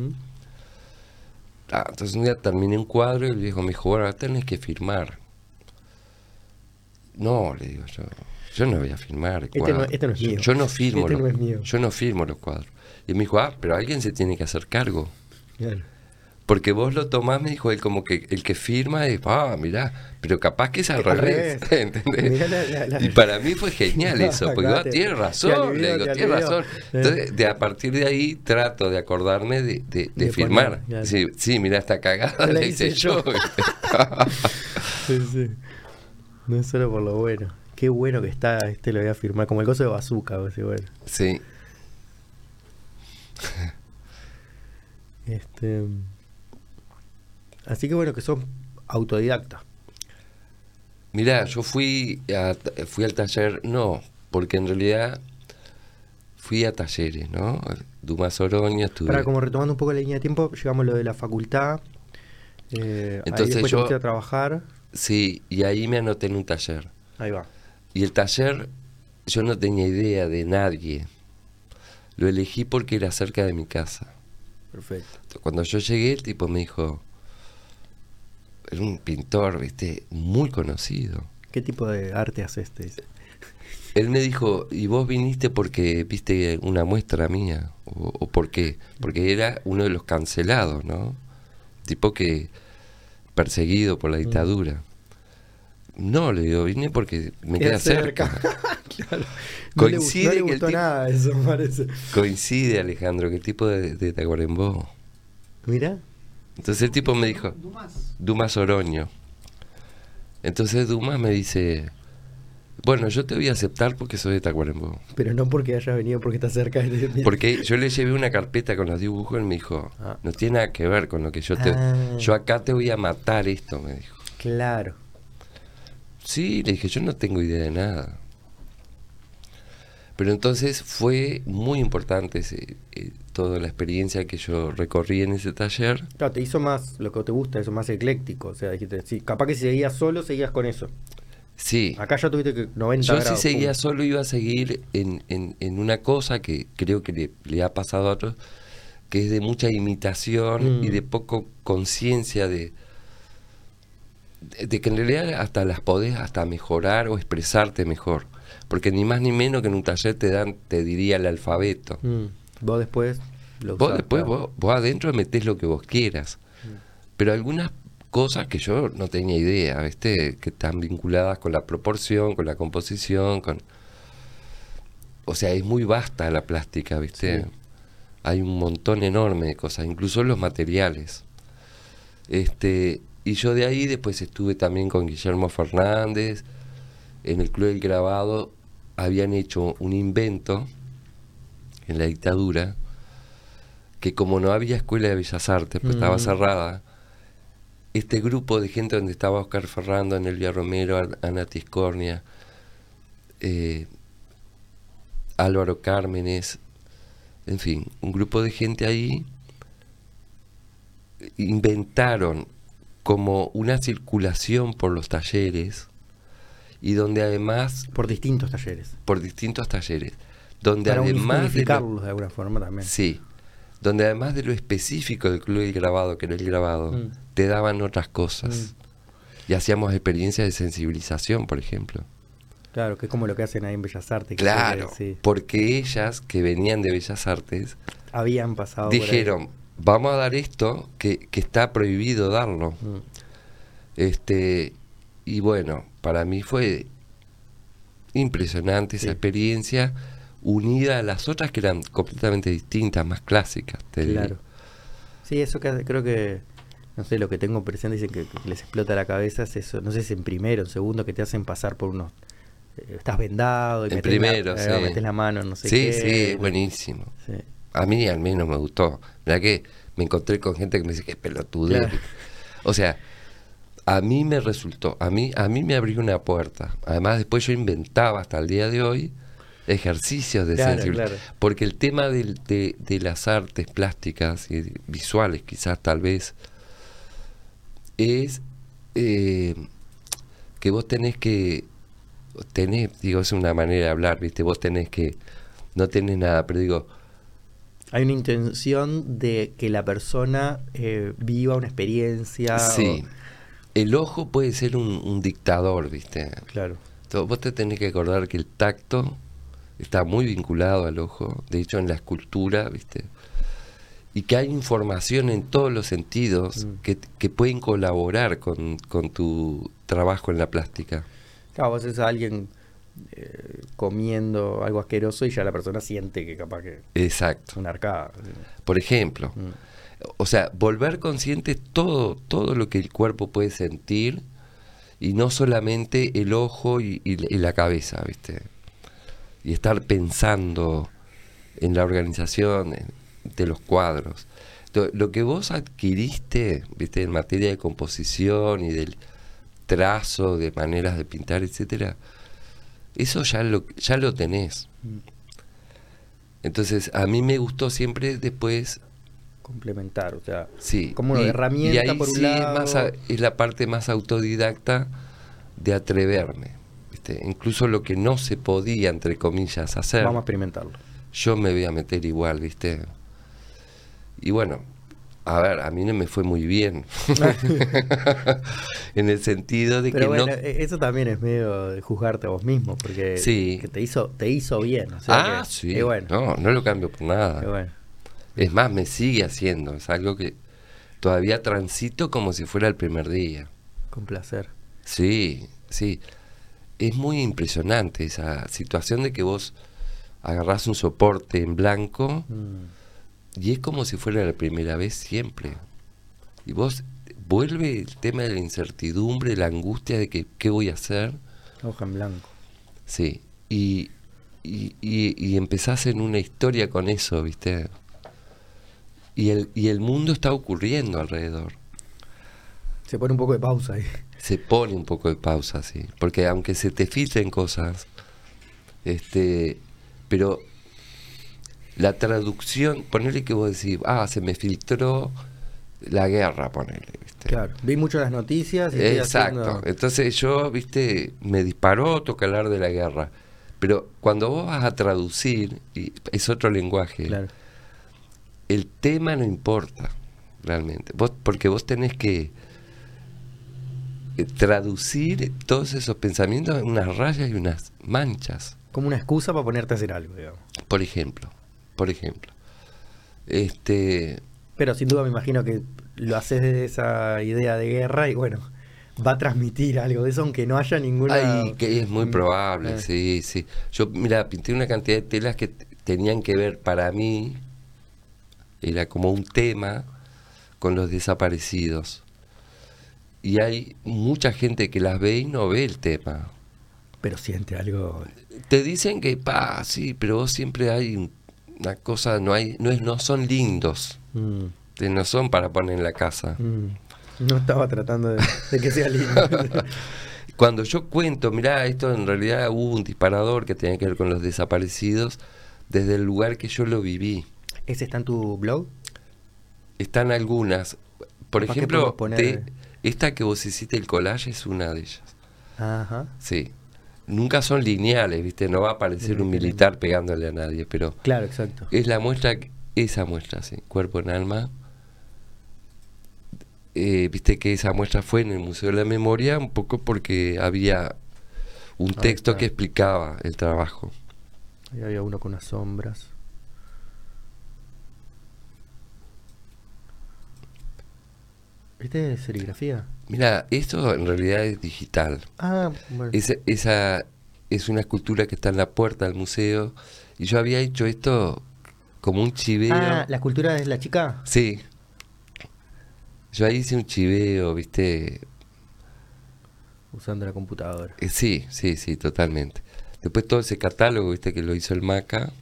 Ah, entonces un día terminé un cuadro y el viejo me dijo, bueno, ahora tenés que firmar. No, le digo yo, yo no voy a firmar. Este cuadros. no- este no es Yo- mío. Yo no firmo, Este los, no es mío. yo no firmo los cuadros. Y me dijo, ah, pero alguien se tiene que hacer cargo. Claro. Porque vos lo tomás, me dijo él, como que el que firma es, ah, mirá, pero capaz que es al (laughs) revés. revés. (laughs) ¿entendés? Mirá la- la- la- Y (laughs) para mí fue genial eso, porque Acá ah, tiene razón, le digo, tiene razón. Entonces, de, a partir de ahí trato de acordarme de, de- de De firmar. poner, claro. Sí, sí, mirá, esta cagada La hice hice yo. yo. Sí, sí. No es solo por lo bueno. Qué bueno que está, este lo voy a firmar, como el coso de bazooka, vos decís, bueno. sí, Este, así que bueno, que sos autodidacta. mirá, yo fui, a- fui al taller, no, porque en realidad fui a talleres, ¿no? Dumas Oroño, estuve... Para como retomando un poco la línea de tiempo, llegamos a lo de la facultad. Eh, Entonces ahí después yo- a trabajar. Sí, y ahí me anoté en un taller. Ahí va. Y el taller, yo no tenía idea de nadie. Lo elegí porque era cerca de mi casa. Perfecto. Cuando yo llegué, el tipo me dijo, era un pintor, viste, muy conocido. ¿Qué tipo de arte haces? Él me dijo, ¿y vos viniste porque viste una muestra mía? ¿O, o por qué? Porque era uno de los cancelados, ¿no? Tipo que perseguido por la Mm. dictadura. No, le digo, vine porque me Queda queda cerca. (laughs) claro. No le, Coincide no le que el gustó nada eso, parece. Coincide, Alejandro, que el tipo de, de Tacuarembó. Mira. Entonces el tipo me dijo, Dumas. Dumas Oroño. Entonces Dumas me dice, bueno, yo te voy a aceptar porque soy de Tacuarembó. Pero no porque hayas venido porque está cerca de Porque yo le llevé una carpeta con los dibujos y él me dijo, Ah. no tiene nada que ver con lo que yo te... Ah. Yo acá te voy a matar esto, me dijo. Claro. Sí, le dije, yo no tengo idea de nada. Pero entonces fue muy importante ese, eh, toda la experiencia que yo recorrí en ese taller. Claro, te hizo más lo que te gusta, eso más ecléctico. O sea, dijiste, sí, capaz que si seguías solo, seguías con eso. Sí, Acá ya tuviste que 90 yo si seguía solo iba a seguir en, en- en una cosa que creo que le, le ha pasado a otros, que es de mucha imitación Mm. y de poco conciencia de, de, de que en realidad hasta las podés hasta mejorar o expresarte mejor. Porque ni más ni menos que en un taller te dan, te diría el alfabeto. Mm. Vos después lo Vos usás, después, claro. vos, vos adentro metés lo que vos quieras. Pero algunas cosas que yo no tenía idea, ¿viste? Que están vinculadas con la proporción, con la composición, con... O sea, es muy vasta la plástica, ¿viste? Sí. Hay un montón enorme de cosas, incluso los materiales. Este, y yo de ahí después estuve también con Guillermo Fernández, en el Club del Grabado habían hecho un invento en la dictadura, que como no había escuela de bellas artes, pues estaba Mm. cerrada, este grupo de gente donde estaba Oscar Ferrando, Anelia Romero, An- Ana Tiscornia, eh, Álvaro Cármenes, en fin, un grupo de gente ahí inventaron como una circulación por los talleres y donde además Por distintos talleres. por distintos talleres, donde Para además de lo- de alguna forma también. sí, donde además de lo específico del club del grabado, que era el grabado, Mm. te daban otras cosas. Y hacíamos experiencias de sensibilización, por ejemplo. Claro, que es como lo que hacen ahí en Bellas Artes. que Claro, sí, porque ellas que venían de Bellas Artes habían pasado. dijeron, vamos a dar esto que, que está prohibido darlo. Mm. Este, y bueno, para mí fue impresionante esa Sí. experiencia unida a las otras que eran completamente distintas, más clásicas. te diría. Claro. Sí, eso que creo que, no sé, lo que tengo presente dicen que, que les explota la cabeza es eso, no sé si en primero, en segundo, que te hacen pasar por unos... eh, estás vendado y En metés primero, la, sí. eh, metés la mano, no sé Sí, qué. sí, buenísimo. Sí. A mí al menos me gustó. ¿Verdad que me encontré con gente que me dice que pelotudez? Claro. O sea, a mí me resultó, a mí, a mí me abrió una puerta. Además, después yo inventaba hasta el día de hoy ejercicios de Claro, sensibilidad. claro. Porque el tema del- de, de las artes plásticas y visuales, quizás tal vez, es eh, que vos tenés que tenés, digo, es una manera de hablar, ¿viste? Vos tenés que, no tenés nada, pero digo, Hay una intención de que la persona eh, viva una experiencia. sí, el ojo puede ser un, un dictador, ¿viste? claro. Entonces, vos te tenés que acordar que el tacto está muy vinculado al ojo, de hecho en la escultura, ¿viste? Y que hay información en todos los sentidos Mm. que, que pueden colaborar con, con tu trabajo en la plástica. Claro, vos ves a alguien eh, comiendo algo asqueroso y ya la persona siente que capaz que Exacto. una arcada. Por ejemplo, Mm. o sea, volver consciente todo, todo lo que el cuerpo puede sentir y no solamente el ojo y, y- y la cabeza, ¿viste? Y estar pensando en la organización de los cuadros. Lo que vos adquiriste, ¿viste? En materia de composición y del trazo, de maneras de pintar, etcétera, eso ya lo, ya lo tenés. Mm. Entonces, a mí me gustó siempre después Complementar, o sea, Sí. Como una herramienta y ahí por un sí es más es la parte más autodidacta de atreverme. ¿Viste? Incluso lo que no se podía, entre comillas, hacer, vamos a experimentarlo. yo me voy a meter igual, ¿viste? Y bueno, a ver, a mí no me fue muy bien. (laughs) (laughs) en el sentido de Pero que bueno, no... e- eso también es medio de juzgarte a vos mismo, porque Sí. que te hizo te hizo bien. O sea ah, que- sí. y bueno, No, no lo cambio por nada. bueno. Es más, me sigue haciendo. Es algo que todavía transito como si fuera el primer día. Con placer. Sí, sí. Es muy impresionante esa situación de que vos agarrás un soporte en blanco Mm. y es como si fuera la primera vez siempre. Y vos vuelve el tema de la incertidumbre, la angustia de que qué voy a hacer. Hoja en blanco. Sí. Y, y, y, y empezás en una historia con eso, ¿viste? Y el, y el mundo está ocurriendo alrededor. Se pone un poco de pausa ahí. Se pone un poco de pausa, sí. Porque aunque se te filtren cosas, este, pero la traducción, ponerle que vos decís, ah, se me filtró la guerra, ponele, ¿viste? Claro. Vi mucho las noticias y Exacto. haciendo- Entonces yo, viste, me disparó toca hablar de la guerra. Pero cuando vos vas a traducir, y es otro lenguaje, Claro. el tema no importa realmente. Vos, porque vos tenés que traducir todos esos pensamientos en unas rayas y unas manchas, Como una excusa para ponerte a hacer algo, digamos. por ejemplo. Por ejemplo. Este, Pero sin duda me imagino que lo haces desde esa idea de guerra y bueno, va a transmitir algo de eso aunque no haya ninguna... ay, que es muy Mm, probable, eh. sí, sí. Yo, mira, pinté una cantidad de telas que tenían que ver para mí, era como un tema con los desaparecidos. Y hay mucha gente que las ve y no ve el tema. Pero siente algo... Te dicen que, pa, sí, pero vos siempre hay un- una cosa, no hay, no es, no son lindos, mm, que no son para poner en la casa. mm. No estaba tratando de, de que sea lindo. (laughs) Cuando yo cuento, mirá, esto en realidad hubo un disparador que tenía que ver con los desaparecidos, desde el lugar que yo lo viví. ¿Ese está en tu blog? Están algunas, por ejemplo, te- esta que vos hiciste el collage es una de ellas. Ajá. Sí. Nunca son lineales, ¿viste? No va a aparecer un militar pegándole a nadie, pero Claro, exacto. Es la muestra, esa muestra, sí, cuerpo en alma. Eh, Viste que esa muestra fue en el Museo de la Memoria, un poco porque había un Ahí texto que explicaba el trabajo. Ahí había uno con unas sombras. ¿Viste serigrafía? Mira, esto en realidad es digital. Ah, bueno. Esa, esa es una escultura que está en la puerta del museo Y yo había hecho esto como un chiveo. Ah, la escultura de la chica. Sí. Yo ahí hice un chiveo, viste. Usando la computadora. Eh, sí, sí, sí, totalmente. Después todo ese catálogo, viste, que lo hizo el Maca.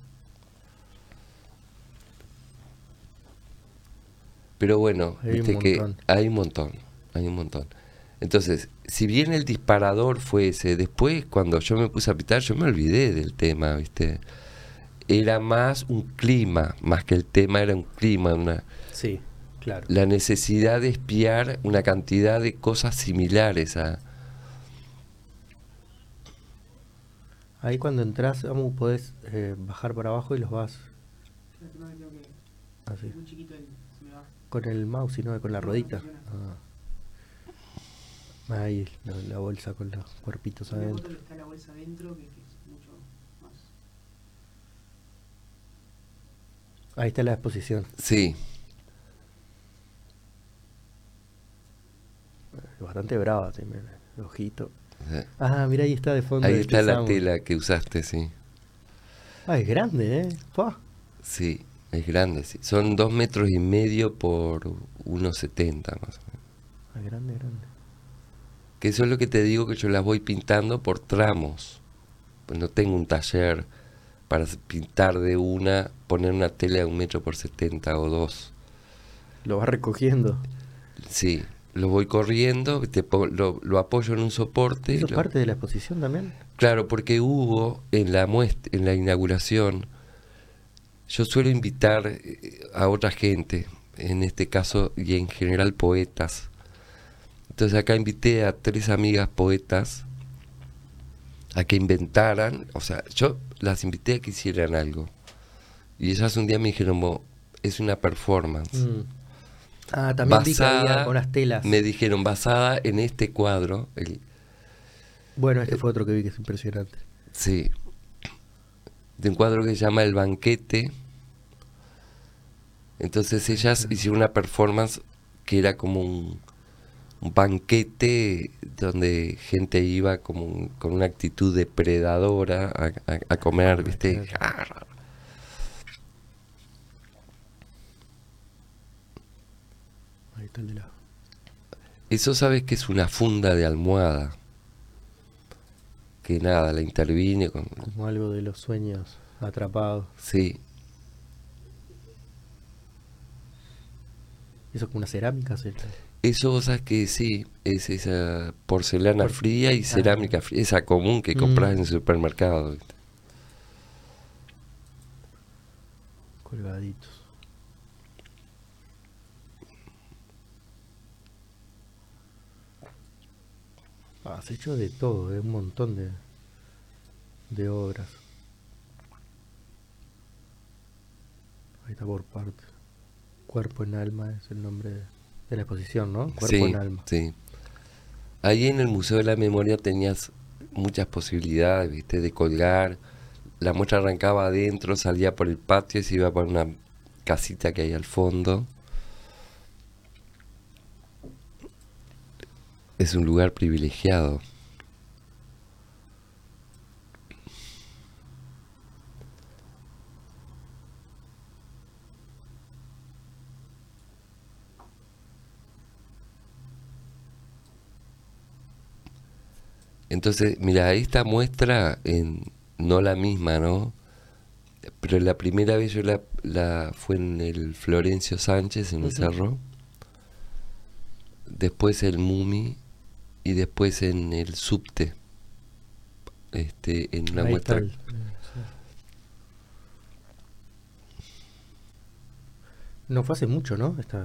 Pero bueno, Hay un viste que montón. hay un montón, hay un montón. Entonces, si bien el disparador fue ese, después cuando yo me puse a pitar, yo me olvidé del tema, viste. Era más un clima, más que el tema era un clima, una, Sí, claro. la necesidad de espiar una cantidad de cosas similares a... Ahí cuando entras, vamos, podés eh, bajar para abajo y los vas así. Con el mouse y no con la ruedita. Ah. Ahí, la, la bolsa con los cuerpitos adentro. está la bolsa adentro, que, es mucho más. Ahí está la exposición. Sí, Bastante brava también. el Ojito. eh, Ah, mira, ahí está de fondo. ahí el está la tela que usaste, sí. Ah, es grande, ¿eh? Pua. Sí, es grande, sí. Son dos metros y medio por unos 70 más o menos. Ah, grande, grande. Que eso es lo que te digo que yo las voy pintando por tramos. Pues no tengo un taller para pintar de una, poner una tela de un metro por 70 o dos. Lo vas recogiendo. Sí, lo voy corriendo, te lo, lo apoyo en un soporte. ¿Eso es parte de la exposición también? Claro, porque hubo en la muest- en la inauguración, yo suelo invitar eh, a otra gente, en este caso y en general poetas. Entonces acá invité a tres amigas poetas a que inventaran, o sea, yo las invité a que hicieran algo. Y ellas un día me dijeron, "Mo, es una performance. Mm. Ah, también vi que había Basada- con las telas. Me dijeron, basada en este cuadro, el, Bueno, este fue otro que vi que es impresionante. Sí. De un cuadro que se llama El Banquete. Entonces ellas hicieron una performance que era como un, un banquete donde gente iba como con una actitud depredadora a, a- a comer, ¿viste? Eso sabes que es una funda de almohada. Que nada, la intervine con... Como algo de los sueños atrapados. Sí, Eso es como una cerámica. ¿sí? Eso vos sabes que sí, es esa porcelana Por- fría y Ah. cerámica fría, esa común que Mm. compras en el supermercado. ¿viste? Colgaditos. Has hecho de todo, de un montón de, de obras. Ahí está por parte. Cuerpo en alma es el nombre de, de la exposición, ¿no? Cuerpo sí, en alma. sí. Ahí en el Museo de la Memoria tenías muchas posibilidades, ¿viste? De colgar. La muestra arrancaba adentro, salía por el patio y se iba por una casita que hay al fondo. Es un lugar privilegiado. Entonces, mira, esta muestra, en, no la misma, ¿no? Pero la primera vez yo la, la fue en el Florencio Sánchez, en el cerro. Después el Mumi y después en el Subte. Este, en una Ahí muestra. sí. No fue hace mucho, ¿no? Esta,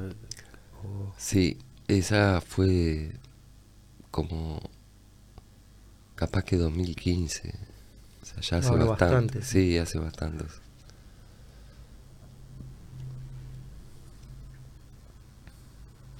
Sí, esa fue como capaz que 2015. O sea, ya hace Ahora bastante. bastante. Sí, hace bastante.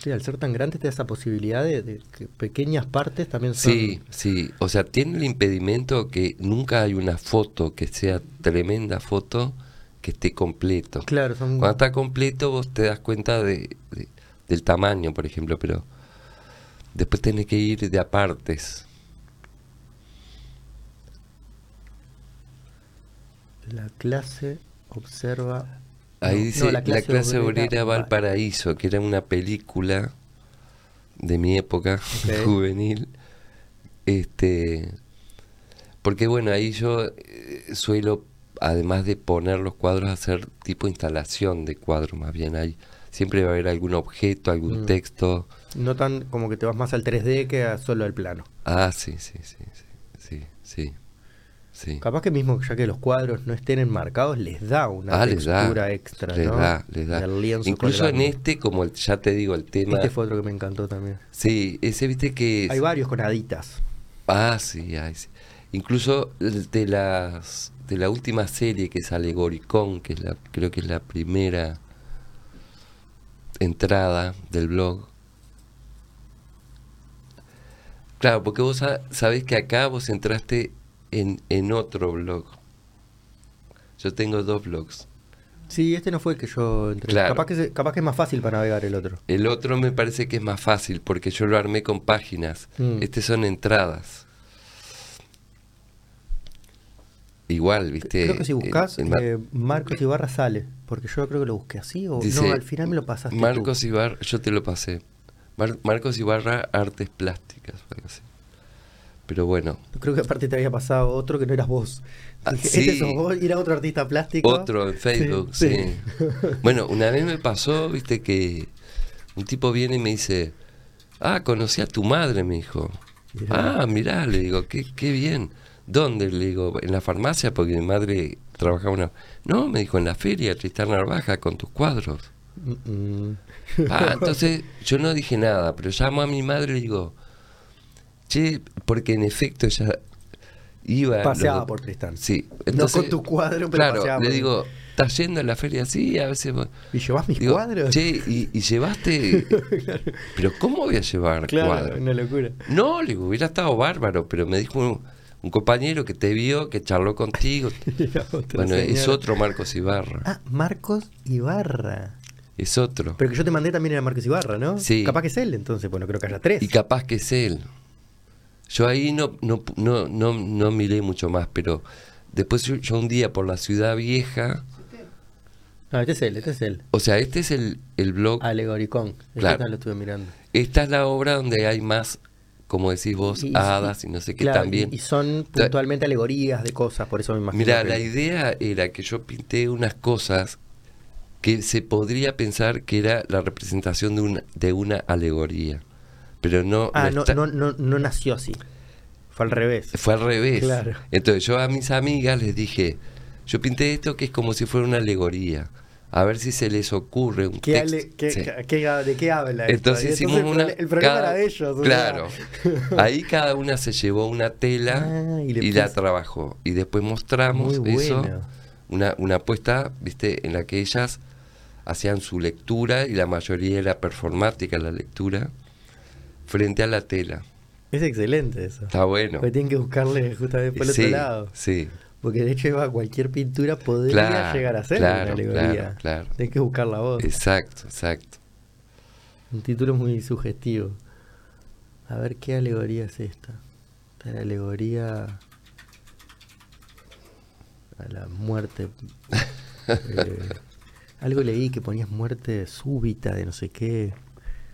Sí, al ser tan grande te da esa posibilidad de, de que pequeñas partes también son... Sí, sí. O sea, tiene el impedimento que nunca hay una foto que sea tremenda foto que esté completo. Claro, son... Cuando está completo vos te das cuenta de, de- del tamaño, por ejemplo, pero después tenés que ir de apartes. La clase observa. Ahí dice no, La clase, obrera va al va- paraíso, que era una película de mi época (laughs) juvenil. Este, porque bueno, ahí yo eh, suelo, además de poner los cuadros, hacer tipo instalación de cuadros, más bien ahí. Siempre va a haber algún objeto, algún Mm. texto. No tan como que te vas más al 3D que a solo al plano. Ah, sí, sí, sí, sí, sí, sí. Sí. Capaz que mismo ya que los cuadros no estén enmarcados, les da una Ah, textura extra, les ¿no? da, les Incluso en este, como el- ya te digo, el tema... Este fue otro que me encantó también. Sí, ese viste que... Hay varios con haditas. Ah, sí, ay, sí. Incluso de las de la última serie que es Alegoricón, que es la, creo que es la primera entrada del blog. Claro, porque vos sa- sabés que acá vos entraste en, en otro blog. Yo tengo dos blogs. Sí, este no fue el que yo entré. Claro. Capaz, que capaz que es más fácil para navegar el otro. El otro me parece que es más fácil porque yo lo armé con páginas. Mm. Este son entradas. Igual, ¿viste? Creo que si Eh, buscas en ma- Marcos Ibarra sale. Porque yo creo que lo busqué así o Dice, no, al final me lo pasaste. tú. Marcos Ibarra, yo te lo pasé. Mar- Marcos Ibarra, artes plásticas, algo así. Pero bueno, Creo que aparte te había pasado otro que no eras vos. Ah, sí. Este sos vos y era otro artista plástico. otro en Facebook, sí. sí. Bueno, una vez me pasó, viste, que un tipo viene y me dice, ah, conocí a tu madre, me dijo. Mirá. Ah, mirá, le digo, qué, qué bien. ¿Dónde? Le digo, en la farmacia, porque mi madre trabajaba una... No, me dijo, en la feria, Tristán Narvaja, con tus cuadros. Mm, mm. Ah, (laughs) entonces yo no dije nada, pero llamo a mi madre y le digo, che, porque en efecto ella iba... Paseaba por Tristán. Sí, no entonces... con tu cuadro, pero Claro, paseaba le por- digo, ¿estás yendo a la feria? Sí, a veces... voy". ¿Y llevas mis Digo, cuadros? Che, ¿y, y llevaste...? (laughs) Pero ¿cómo voy a llevar claro, cuadros? una locura. No, le digo, hubiera estado bárbaro, pero me dijo un, un compañero que te vio, que charló contigo. (laughs) Bueno, es otro Marcos Ibarra. Ah, Marcos Ibarra. Es otro. Pero que yo te mandé también era Marcos Ibarra, ¿no? Sí. Capaz que es él, entonces, bueno, creo que haya tres. Y capaz que es él. Yo ahí no, no, no, no, no miré mucho más, pero después yo, yo un día por la ciudad vieja, No, este es él, este es él. o sea, este es el, el blog, Alegoricón. Este Claro. lo estuve mirando. esta es la obra donde hay más, como decís vos, Y- hadas y no sé qué Claro, también. Y, son puntualmente alegorías de cosas, por eso me imagino. Mira, la idea era que yo pinté unas cosas que se podría pensar que era la representación de una, de una alegoría, pero no, Ah, no no, está- no, no, no nació así. Fue al revés. Fue al revés. Claro. Entonces yo a mis amigas les dije, yo pinté esto que es como si fuera una alegoría. A ver si se les ocurre un ¿Qué texto. ale- qué- Sí. qué- ¿De qué habla esto? Entonces hicimos el una... El problema cada- era de ellos. Claro. sea. (laughs) Ahí cada una se llevó una tela Ah, y la trabajó. Y después mostramos Muy eso. bueno. Una, una apuesta, viste, en la que ellas hacían su lectura y la mayoría era performática la lectura frente a la tela. Es excelente eso. Está bueno. Porque tienen que buscarle justamente por el sí, otro lado. sí. Porque de hecho Eva, cualquier pintura podría Claro, llegar a ser claro, una alegoría. claro, claro. Tienes que buscar la voz. Exacto, exacto. Un título muy sugestivo. A ver qué alegoría es esta. Esta es la alegoría a la muerte. (laughs) Eh, algo leí que ponías muerte súbita de no sé qué.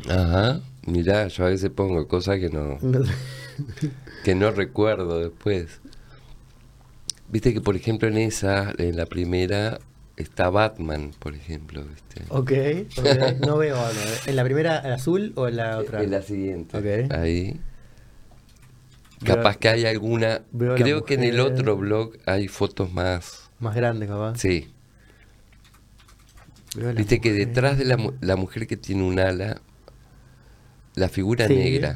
Ajá. Mirá, yo a veces pongo cosas que no, (laughs) que no recuerdo después. Viste que, por ejemplo, en esa, en la primera, está Batman, por ejemplo, ¿viste? Ok, ok, no veo. no, eh. ¿En la primera el azul o en la otra? En la siguiente. Ok. Ahí. Veo- Capaz que hay alguna. Creo que en el otro blog hay fotos más. Más grande, capaz. Sí. Viste que detrás de la mujer que tiene un ala, la figura Sí. negra.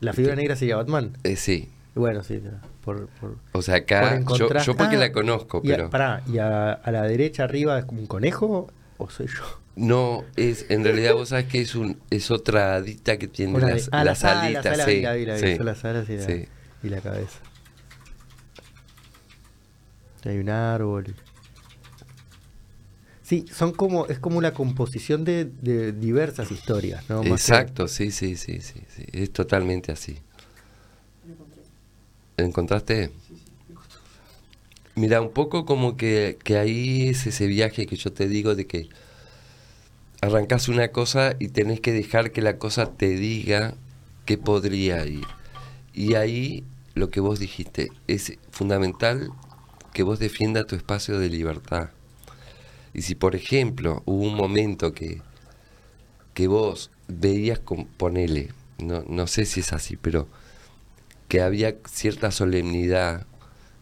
¿La figura negra sería Batman? Eh, sí. Bueno, sí, por, por, O sea, por acá. Yo, encontrar- yo porque Ah, la conozco, y a- pero. pará, ¿y a, a la derecha arriba es como un conejo o soy yo? No, es, en realidad vos sabes que es un, es otra adita que tiene Una las, ah, las la- ah, alitas, sí, vi, la vi, sí, las alas y la, sí. y la cabeza. Hay un árbol. Sí, son como, es como la composición de, de diversas historias, ¿no? Más que- Exacto, sí, sí, sí, sí, sí, es totalmente así. ¿Encontraste? Mira, un poco como que, que ahí es ese viaje que yo te digo de que arrancas una cosa y tenés que dejar que la cosa te diga que podría ir. Y ahí lo que vos dijiste, es fundamental que vos defiendas tu espacio de libertad. Y si, por ejemplo, hubo un momento que, que vos veías, con, ponele, no, no sé si es así, pero que había cierta solemnidad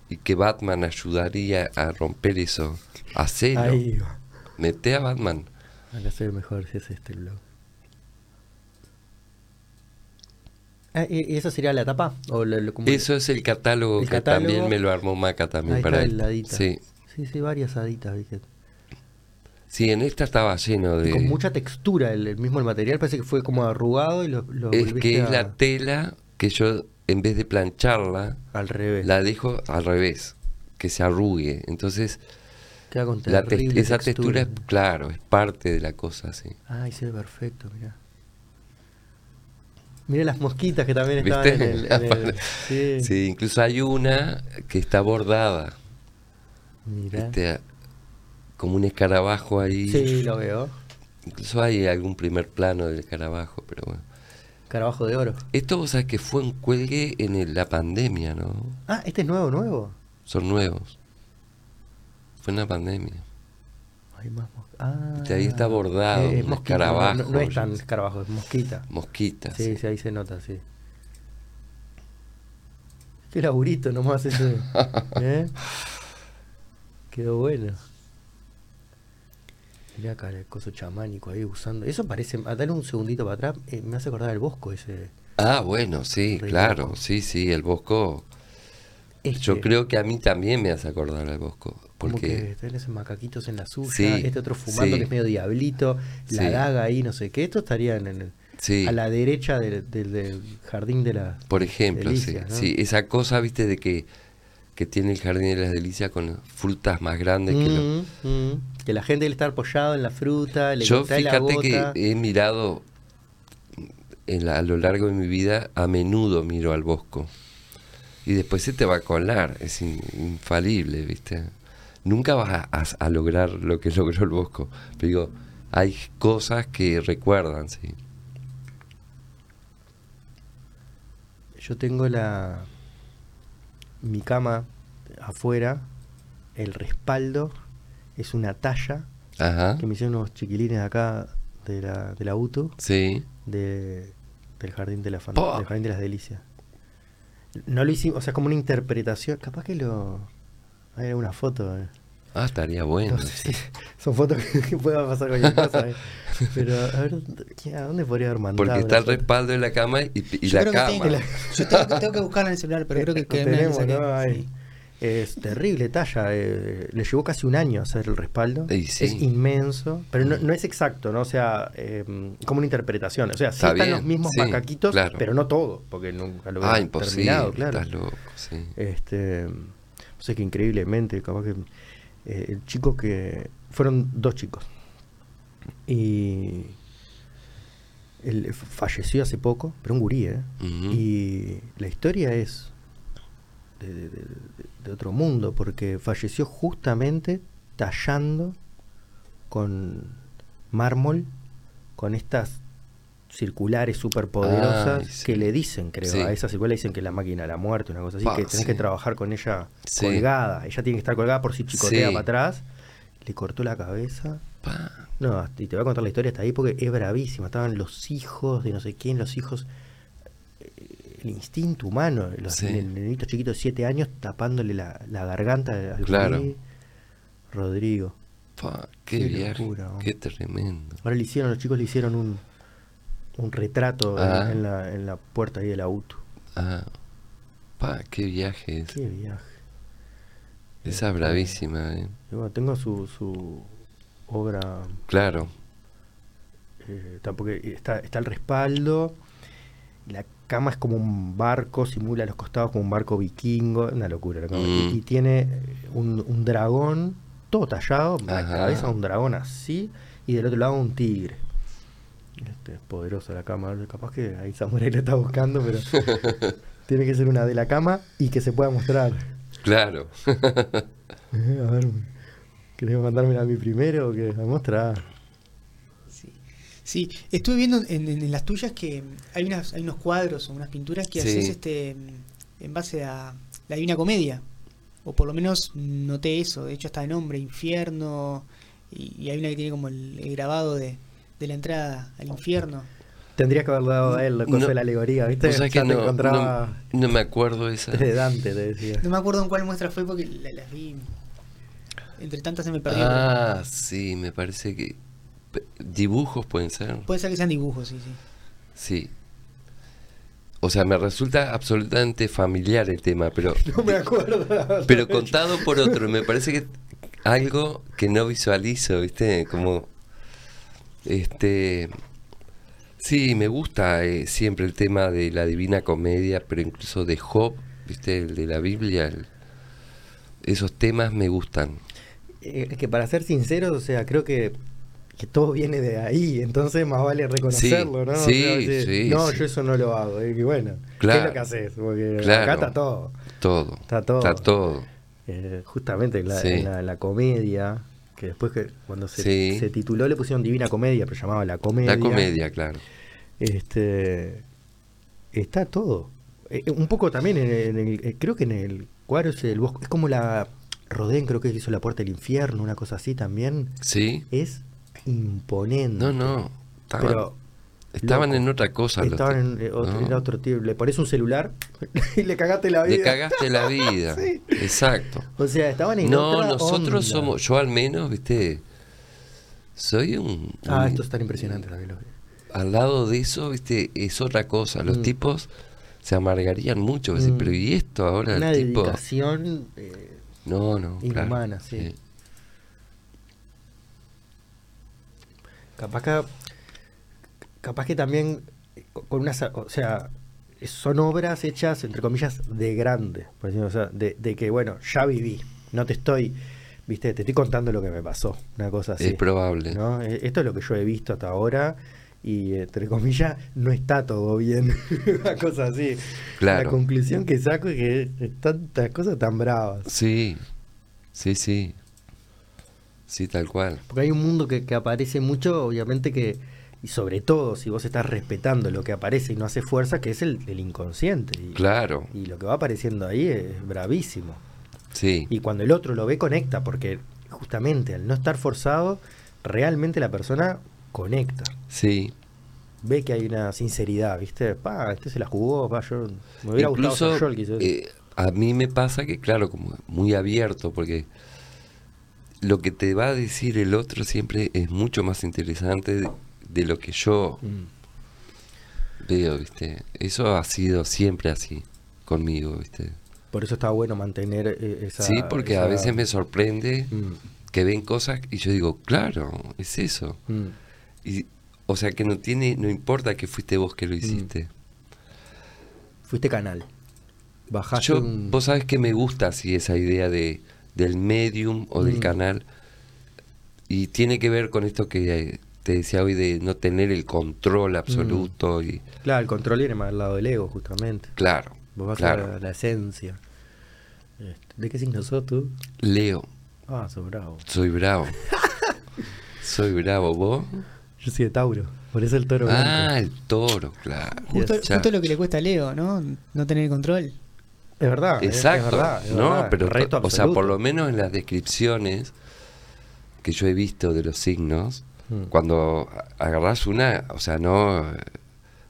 y que Batman ayudaría a romper eso, hacerlo. Ahí. Mete a Batman. Van a ser mejor si es este el blog. Ah, ¿y esa sería la tapa? ¿O la- lo- como- Eso es el catálogo El que catálogo. también me lo armó Maca también Ahí para está él. el ladita. Sí. Sí, sí, varias haditas. vi que- sí, en esta estaba lleno de... Con mucha textura, el, el mismo el material parece que fue como arrugado y lo, lo es que es la tela que yo, en vez de plancharla, al revés. la dejo al revés, que se arrugue. Entonces, Queda con la esa textura, es, claro, es parte de la cosa, sí. Ay, se ve perfecto, mira. Mira las mosquitas que también estaban en el... (laughs) en el- sí. Sí, incluso hay una que está bordada, Mira. este, como un escarabajo ahí. Sí, lo veo. Incluso hay algún primer plano del escarabajo, pero bueno. Carabajo de oro. Esto vos sabés que fue un cuelgue en el- la pandemia, ¿no? Ah, este es nuevo, nuevo. Son nuevos. Fue en la pandemia. Hay más Ah, ahí está bordado, es un mosquita, escarabajo, No, es tan escarabajo, es mosquita. Mosquitas. Sí, sí, ahí se nota, sí. Qué laburito nomás ese. (laughs) ¿eh? Quedó bueno. Mirá acá el coso chamánico ahí usando. Eso parece. A darle un segundito para atrás. eh, me hace acordar el bosco ese. Ah, bueno, sí, claro. Sí, sí, el Bosco. Este, Yo creo que a mí también me hace acordar al Bosco. Como que Porque tenés macaquitos en la suya. Sí, este otro fumando sí. que es medio diablito. La Sí. daga ahí, no sé qué. Esto estaría en el, sí, a la derecha del, del- del jardín de la. por ejemplo, delicias, sí, esa cosa, viste, de que, que tiene el Jardín de las Delicias con frutas más grandes que los... Mm, mm. Que la gente le está apoyado en la fruta, le Yo cae la fíjate que gota. he mirado en la- a lo largo de mi vida, a menudo miro al Bosco. Y después se te va a colar, es in- infalible, ¿viste? Nunca vas a, a- a lograr lo que (laughs) logró el Bosco. Pero digo, hay cosas que recuerdan, sí. Yo tengo la. Mi cama afuera, el respaldo es una talla Ajá, que me hicieron unos chiquilines acá de la, de la UTU, sí. de, del jardín de la fan- del jardín de las delicias. No lo hicimos, o sea, como una interpretación. Capaz que lo. Hay alguna foto. eh. Ah, estaría bueno. No sé si (laughs) son fotos que, que pueda pasar cualquier cosa. eh. (laughs) Pero a ver, ¿qué- ¿a dónde podría haber mandado? Porque está el respaldo de la cama y, la que cama. tengo, yo tengo, que- tengo que buscarla en el celular, pero creo que, (laughs) Lo que tenemos, ¿no? Ahí. sí. Es terrible talla. eh, le llevó casi un año hacer el respaldo. Sí. Es inmenso, pero no, no es exacto, ¿no? O sea, eh, como una interpretación. O sea, sí Está están bien, los mismos macaquitos, claro. pero no todo, porque nunca lo Ah, imposible, terminado, claro. estás loco, sí. Este, no sé que increíblemente, capaz que eh, el chico que fueron dos chicos y él falleció hace poco, pero un gurí, ¿eh? Y la historia es de, de- de- de otro mundo, porque falleció justamente tallando con mármol, con estas circulares superpoderosas sí. que le dicen, creo, Sí. a esas circulares dicen que es la máquina de la muerte, una cosa así, Pa, que tenés sí. que trabajar con ella colgada, ella tiene que estar colgada por si chicotea para atrás, le cortó la cabeza. Pa. No, y te voy a contar la historia hasta ahí porque es bravísima. Estaban los hijos de no sé quién, los hijos. Eh, El instinto humano, los Sí. nen- nenitos chiquitos de 7 años tapándole la, la garganta al Claro. Rodrigo. Pa, qué, Qué viaje, locura, ¿no? qué tremendo. Ahora le hicieron, los chicos le hicieron un, un retrato en- Ah. en, la, en la puerta ahí del auto. Ah, pa, qué viaje es. Qué viaje. Esa es bravísima, eh. Y bueno, tengo su, su obra Claro, Eh, está, porque está, está el respaldo. La cama es como un barco, simula los costados como un barco vikingo. Una locura la cama. Mm. y tiene eh, un, un dragón, todo tallado, la cabeza de un dragón así, y del otro lado un tigre. Este, es poderosa la cama. Capaz que ahí Samurai la está buscando, pero (laughs) tiene que ser una de la cama y que se pueda mostrar. claro. (laughs) Eh, a ver, ¿querés mandarme a mí primero o qué? A mostrar. Sí. Estuve viendo en, en- en las tuyas que hay, unas, hay unos cuadros o unas pinturas que Sí. haces este, en base a la Divina Comedia. O por lo menos noté eso. De hecho, está de nombre, Infierno. Y, y hay una que tiene como el, el grabado de, de la entrada al infierno. Tendrías que haber dado a él la cosa No. de la alegoría, ¿viste? Que no, encontraba no, no me acuerdo esa. (laughs) desde Dante, te decía. No me acuerdo en cuál muestra fue porque la- las vi. Entre tantas se me perdió. Ah, sí, me parece que. Dibujos pueden ser. Puede ser que sean dibujos, sí, sí. Sí. O sea, me resulta absolutamente familiar el tema, pero. (laughs) No me acuerdo. Pero contado por otro, me parece que algo que no visualizo, ¿viste? Como. Este. Sí, me gusta eh, siempre el tema de la Divina Comedia, pero incluso de Job, ¿viste? El de la Biblia. el- esos temas me gustan. Eh, Es que para ser sinceros, o sea, creo que, que todo viene de ahí, entonces más vale reconocerlo, Sí, ¿no? O sí, sea, decir, sí, no, yo eso no lo hago. Y bueno, ¿qué es Claro. lo que haces? Porque Claro. acá está todo. Todo. Está todo. Está todo. Eh, justamente en la, la, la comedia, que después que cuando se, se tituló le pusieron Divina Comedia, pero llamaba La Comedia. La comedia, claro. Este, está todo. Eh, un poco también, en, el- en el- eh, creo que en el cuadro es el bosque, es como la Rodén, creo que hizo La Puerta del Infierno, una cosa así también. Sí. Es imponente. No, no. Estaban, Pero estaban loco. en otra cosa. estaban en eh, otro, no. era otro tipo. Le pones un celular (laughs) y le cagaste la vida. Le cagaste la (laughs) vida. Sí. Exacto. O sea, estaban en No, otra nosotros onda. somos, yo al menos, viste, soy un... Ah, un- esto es tan impresionante que- Al lado de eso, viste, es otra cosa. Los Mm. tipos se amargarían mucho. Mm. Pero ¿y esto ahora? Una el tipo... dedicación. eh, No, no. claro, Inhumana, sí. Capaz que, capaz que también con unas, o sea, son obras hechas entre comillas de grande, por decirlo, o sea, de, de que bueno, ya viví, no te estoy, viste, te estoy contando lo que me pasó, una cosa así. Es probable. ¿no? Eh, Esto es lo que yo he visto hasta ahora y entre comillas no está todo bien, (laughs) una cosa así. Claro. La conclusión que saco es que tantas cosas tan bravas. Sí, sí, sí. Sí, tal cual. Porque hay un mundo que, que aparece mucho, obviamente que, y sobre todo si vos estás respetando lo que aparece y no hace fuerza, que es el, el inconsciente. Y, Claro, y lo que va apareciendo ahí es bravísimo. sí. Y cuando el otro lo ve, conecta, porque justamente al no estar forzado, realmente la persona conecta. Sí. Ve que hay una sinceridad, ¿viste? Pa, este se la jugó, pa, yo me hubiera gustado ser yo el que hizo eso. eh, a mí me pasa que, claro, como muy abierto, porque lo que te va a decir el otro siempre es mucho más interesante de, de lo que yo Mm. veo, ¿viste? Eso ha sido siempre así conmigo, ¿viste? Por eso está bueno mantener eh, esa... sí, porque a veces me sorprende Mm, que ven cosas y yo digo, claro, es eso. mm. Y, o sea, que no tiene, no importa que fuiste vos que lo hiciste. Fuiste canal. Bajaste Yo, un... vos sabés que me gusta así esa idea de del medium o del Mm. canal y tiene que ver con esto que eh, te decía hoy de no tener el control absoluto y Claro, el control viene más al lado del ego, justamente. claro, Vos vas claro. a la esencia. Este, ¿De qué signo sos tú? Leo, Ah, sos bravo. soy bravo. (laughs) soy bravo, vos. Yo soy de Tauro, por eso el toro Ah, blanco. el toro, claro. Justo lo que le cuesta a Leo, ¿no? No tener control. Es verdad. es- Exacto. Es, verdad, es no, verdad, pero reto o sea, por lo menos en las descripciones que yo he visto de los signos, Mm. cuando a- agarrás una, o sea, no, eh,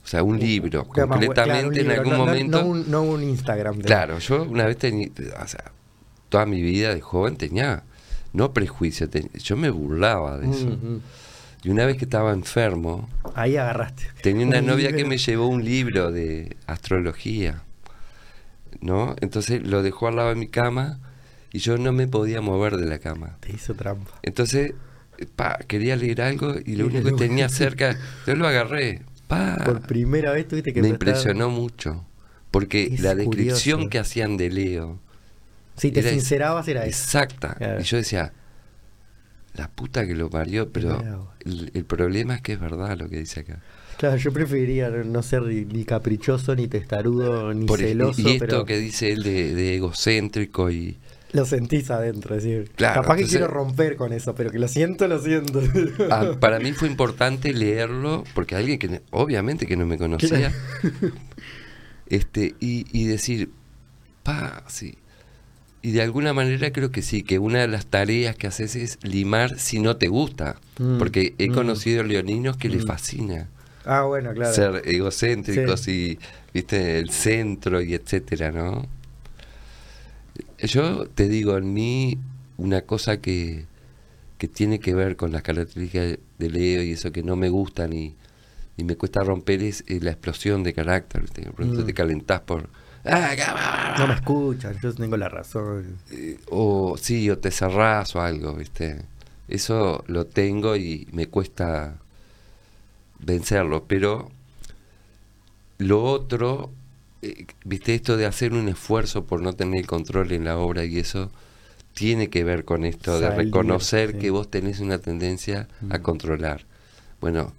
o sea, un libro, completamente claro, un en algún no- momento. No, un, no un Instagram. de- Claro, yo una vez tenía, o sea, toda mi vida de joven tenía, no prejuicio, ten- yo me burlaba de eso. Mm, mm. Y una vez que estaba enfermo, Ahí agarraste. tenía una Un novia que me llevó un libro de astrología, ¿no? Entonces lo dejó al lado de mi cama y yo no me podía mover de la cama. Te hizo trampa. Entonces, pa, quería leer algo y lo único que tenía (laughs) cerca, yo lo agarré. Pa, Por primera vez tuviste que me impresionó mucho. Porque Es la descripción curioso. que hacían de Leo, Si te era sincerabas era eso. exacta. Claro. Y yo decía, la puta que lo parió, pero el, el problema es que es verdad lo que dice acá. Claro, yo preferiría no ser ni, caprichoso, ni testarudo, ni Por- y- celoso. y esto pero... que dice él de, de egocéntrico y, Lo sentís adentro, es decir, Claro, capaz que entonces- quiero romper con eso, pero que lo siento, lo siento. Ah, (laughs) para mí fue importante leerlo porque alguien que obviamente que no me conocía (laughs) este y, y decir pa sí y de alguna manera creo que sí que una de las tareas que haces es limar si no te gusta Mm, porque he mm. conocido leoninos que les Mm. fascina ah, bueno, claro. ser egocéntricos y viste el centro y etcétera no yo te digo en mí una cosa que que tiene que ver con las características de Leo y eso que no me gustan y, y me cuesta romper es, eh, la explosión de carácter ¿viste? pronto Mm. te calentás por "Ah, No me escuchan, yo tengo la razón. eh, o sí o te cerrás o algo viste eso lo tengo y me cuesta vencerlo pero lo otro eh, viste esto de hacer un esfuerzo por no tener control en la obra y eso tiene que ver con esto de reconocer sí. que vos tenés una tendencia a controlar. Bueno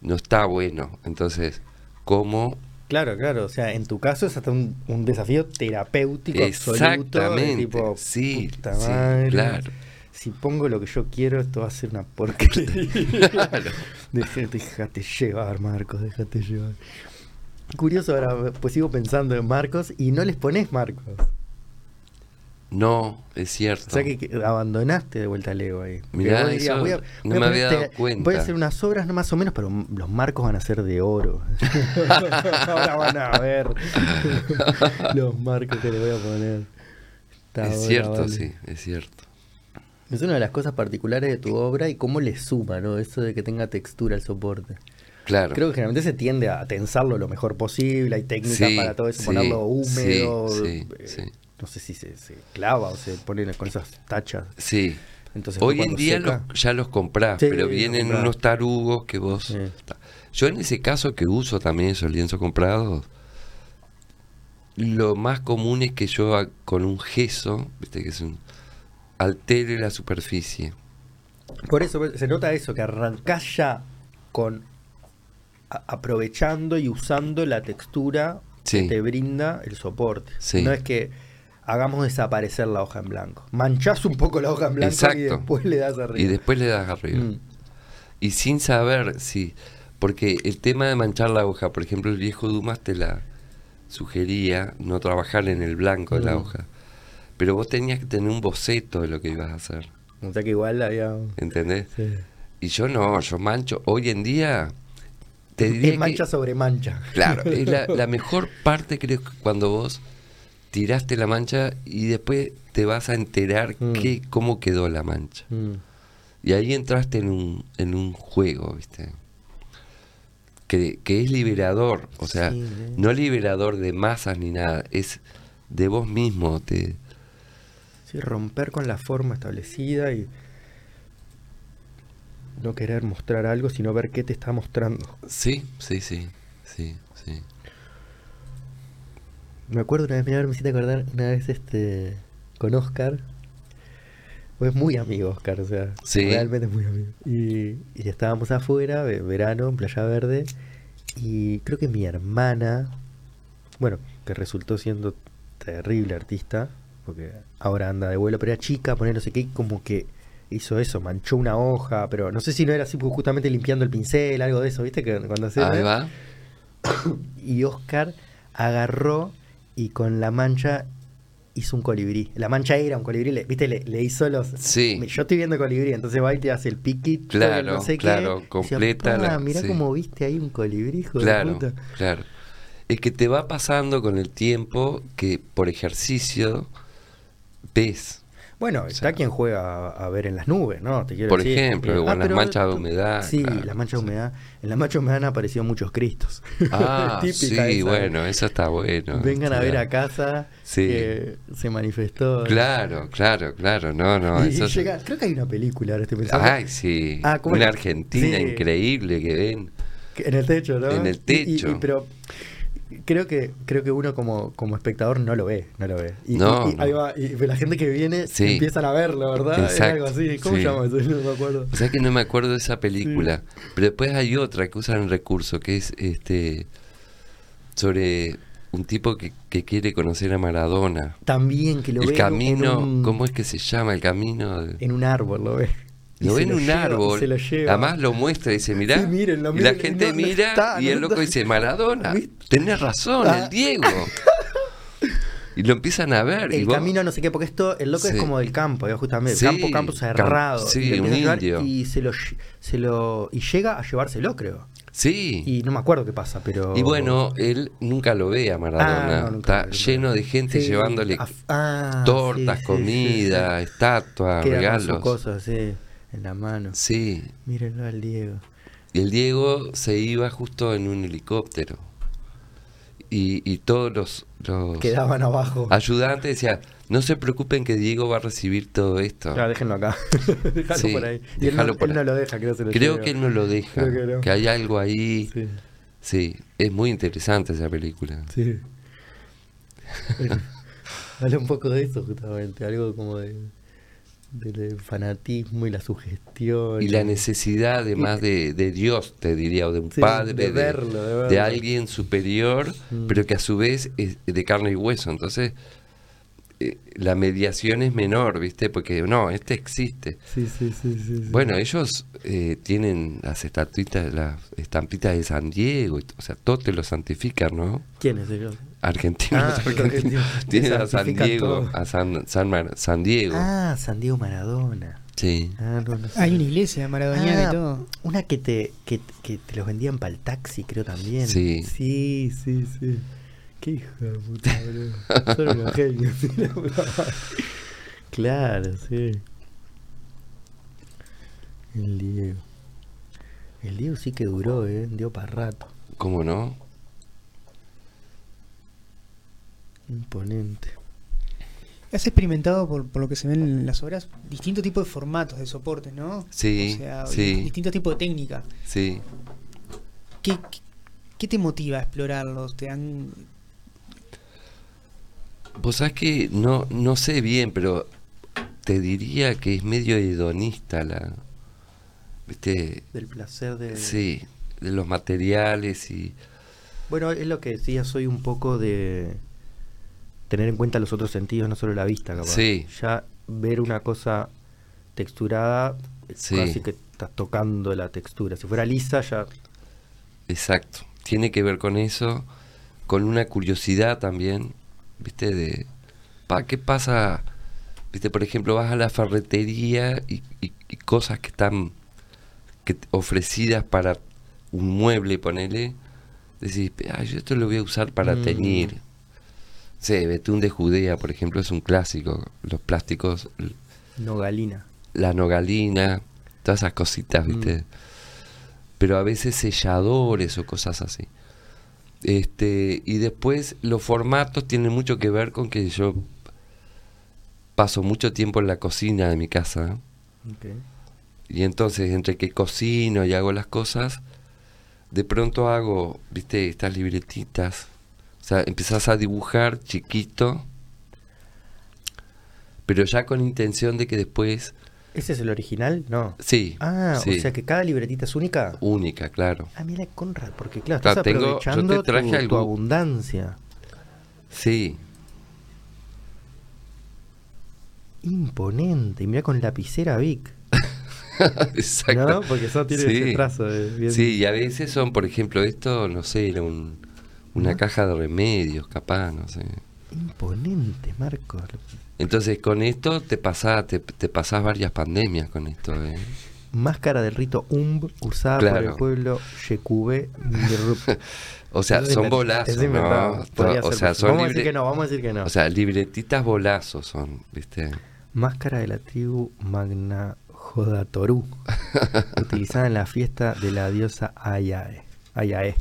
no está bueno. Entonces cómo Claro, claro, o sea, en tu caso es hasta un, un desafío terapéutico absoluto. exactamente. tipo, sí, puta sí, madre, claro Si pongo lo que yo quiero, esto va a ser una porquería. Claro. (laughs) Déjate llevar, Marcos, déjate llevar. Curioso ahora, pues sigo pensando en Marcos y no les pones Marcos. no es cierto O sea que, abandonaste de vuelta al ego ahí. Mirá, eso voy a- no a me había dado cuenta. Voy a hacer unas obras no más o menos, pero los marcos van a ser de oro. (laughs) Ahora van a ver (laughs) los marcos que le voy a poner. Esta es cierto vale. sí es cierto Es una de las cosas particulares de tu obra y cómo le suma, ¿no? Eso de que tenga textura el soporte. claro Creo que generalmente se tiende a tensarlo lo mejor posible, hay técnicas Sí, para todo eso, sí, ponerlo húmedo, sí, eh, sí. no sé si se, se clava o se pone con esas tachas. Sí. Entonces, Hoy en día seca- los- ya los comprás, pero vienen comprás. unos tarugos que vos... Yo en ese caso que uso también esos lienzos comprados, lo más común es que yo con un gesso, viste que es un... altere la superficie. Por eso se nota eso, que arrancás ya con a- aprovechando y usando la textura Sí. que te brinda el soporte. Sí. No es que hagamos desaparecer la hoja en blanco. Manchás un poco la hoja en blanco y después le das arriba. Y después le das arriba. Mm. Y sin saber si... Porque el tema de manchar la hoja, por ejemplo, el viejo Dumas te la sugería no trabajar en el blanco de la Mm. hoja. Pero vos tenías que tener un boceto de lo que ibas a hacer. O sea que igual había... ¿Entendés? sí. Y yo no, yo mancho. Hoy en día, te diría Es mancha que, sobre mancha. claro, es la, la (laughs) mejor parte creo que cuando vos tiraste la mancha y después te vas a enterar Mm. qué, cómo quedó la mancha. Mm. Y ahí entraste en un, en un juego, ¿viste? Que, que es liberador, o sea, sí. no liberador de masas ni nada, es de vos mismo. Te, Sí, romper con la forma establecida y no querer mostrar algo, sino ver qué te está mostrando. sí, sí, sí, sí, sí. Me acuerdo una vez, me hiciste acordar una vez este con Oscar. Pues muy amigo Oscar, o sea, Sí. realmente muy amigo. Y, y estábamos afuera, ve- verano, en Playa Verde, y creo que mi hermana, bueno, que resultó siendo terrible artista, porque ahora anda de vuelo, pero era chica, poner no sé qué, como que hizo eso, manchó una hoja, pero no sé si no era así pues, justamente limpiando el pincel, algo de eso, ¿viste? Que cuando hace Ahí va. (coughs) y Oscar agarró y con la mancha hizo un colibrí. La mancha era un colibrí, le, ¿viste? Le, le hizo los... Sí. Yo estoy viendo colibrí, entonces va y te hace el piquito, Claro, no sé claro, qué. completa la- Mira sí. cómo viste ahí un colibrí, hijo de Claro, puta". claro. Es que te va pasando con el tiempo que por ejercicio ves. Bueno, está sea, quien juega a, a ver en las nubes, ¿no? Te quiero Por decir. ejemplo, Eh, o en las manchas de humedad, Sí, claro, las manchas sí. de humedad. En las manchas de humedad han aparecido muchos cristos. Ah, (laughs) Típica sí, esa. ¿eh? bueno, eso está bueno. Vengan a ver a casa Sí. que se manifestó. Claro, claro, claro, no, no. Y eso llega- creo que hay una película, ahora estoy pensando. Ay, sí. Ah, ¿cómo Una es? Argentina Sí. increíble que ven. En el techo, ¿no? En el y- techo. y- pero creo que creo que uno como, como espectador no lo ve, no lo ve. Y, No, y- y no. ahí va, y la gente que viene Sí. empiezan a verlo, ¿verdad? Es Exacto, algo así. ¿Cómo sí. se llama eso? No me acuerdo. O sea que no me acuerdo de esa película. Pero después hay otra que usan el recurso, que es este sobre un tipo que, que quiere conocer a Maradona. También que lo el ve en camino, un- ¿cómo es que se llama el camino? de- En un árbol lo ve. Lo ve en un lleva, árbol. Además lo muestra y dice, mirá. Sí, y la gente no, no mira está, y el loco dice, Maradona, tenés razón, Ah. el Diego. (laughs) y lo empiezan a ver. y El vos- camino no sé qué, porque esto, el loco Sí. es como del campo, ¿eh? justamente, Sí, campo, campo cerrado. sí, y un indio. Y se lo, lle- se lo y llega a llevárselo, creo. Sí. Y no me acuerdo qué pasa, pero Y bueno, él nunca lo ve a Maradona. Ah, no, nunca Está lleno de gente Sí, llevándole ah, tortas, sí, sí, comida, sí, sí. estatuas, regalos. cosas así en la mano. Sí. Mírenlo al Diego. Y el Diego se iba justo en un helicóptero. Y, y todos los, los Quedaban abajo. ayudantes decían, no se preocupen que Diego va a recibir todo esto. Claro, déjenlo acá. (laughs) (laughs) déjalo Sí, por ahí. Y él, no, por él ahí. no lo deja, creo que se lo Creo que él no lo deja, Creo que no. que hay algo ahí. Sí, Sí, es muy interesante esa película. sí. (laughs) Habla un poco de eso, justamente. Algo como de, del fanatismo y la sugestión. Y la necesidad además de, de Dios, te diría, o de un Sí, padre, de de, verlo, de verlo. de alguien superior, Mm. pero que a su vez es de carne y hueso. Entonces, eh, la mediación es menor, ¿viste? Porque no, este existe. Sí, sí, sí, sí, sí. Bueno, ellos eh, tienen las estatuitas, las estampitas de San Diego, y o sea, todo te lo santifican, ¿no? ¿Quién es ellos? Argentinos, Ah, (laughs) argentinos. argentinos. Tienen a San Diego, todo. a San, San, Mar- San Diego. Ah, San Diego Maradona. Sí. Ah, no, no sé. Hay una iglesia maradoniana Ah, y todo. Una que te, que, que te los vendían para el taxi, creo también. Sí. Sí, sí, sí. Qué hijo de puta, boludo. Son unos genios. claro, sí. El Diego. El Diego sí que duró, eh. Dio para rato. ¿Cómo no? Imponente. Has experimentado, por, por lo que se ven en las obras, distintos tipos de formatos de soportes, ¿no? Sí, O sea, sí. distintos tipos de técnica. Sí. ¿Qué, qué, qué te motiva a explorarlos? ¿Te han... Vos sabés que no, no sé bien, pero te diría que es medio hedonista la. ¿Viste? Del placer de. Sí, de los materiales y. Bueno, es lo que decía, soy un poco de tener en cuenta los otros sentidos, no solo la vista, capaz. Sí. Ya ver una cosa texturada, Sí. casi que estás tocando la textura. Si fuera lisa, ya. Exacto. Tiene que ver con eso, con una curiosidad también, ¿viste? De. Pa, ¿Qué pasa? ¿Viste? Por ejemplo, vas a la ferretería y, y- y cosas que están que ofrecidas para un mueble, ponele. Decís, "Ah, yo esto lo voy a usar para Mm. teñir. Sí, Betún de Judea, por ejemplo, es un clásico. Los plásticos, Nogalina. la nogalina, todas esas cositas, ¿viste? Mm. Pero a veces selladores o cosas así. Este, y después los formatos tienen mucho que ver con que yo paso mucho tiempo en la cocina de mi casa. Y entonces, entre que cocino y hago las cosas, de pronto hago, viste, estas libretitas. O sea, empezás a dibujar chiquito, pero ya con intención de que después, ¿Ese es el original? No. sí, Ah, sí, o sea que cada libretita es única. única, claro. Ah, mira, Conrad, porque claro, estás tengo- yo te aprovechando traje tu, abundancia. Sí, Imponente. Y mira con lapicera Vic. (laughs) exacto. ¿No? Porque eso tiene Sí. ese trazo de bien- Sí, y a veces son, por ejemplo, esto, no sé, era un, una ¿No? caja de remedios, capaz, no sé. Imponente, Marcos. Entonces, con esto te pasás, te, te pasás varias pandemias con esto, ¿eh? Máscara del rito UMB usada por Claro. el pueblo Yecube de (laughs) O sea, son bolazos, O sea, son vamos a decir que no, vamos a decir que no. O sea, libretitas bolazos son, ¿viste? Máscara de la tribu Magna Jodatorú, (laughs) utilizada en la fiesta de la diosa Ayae. Ayae.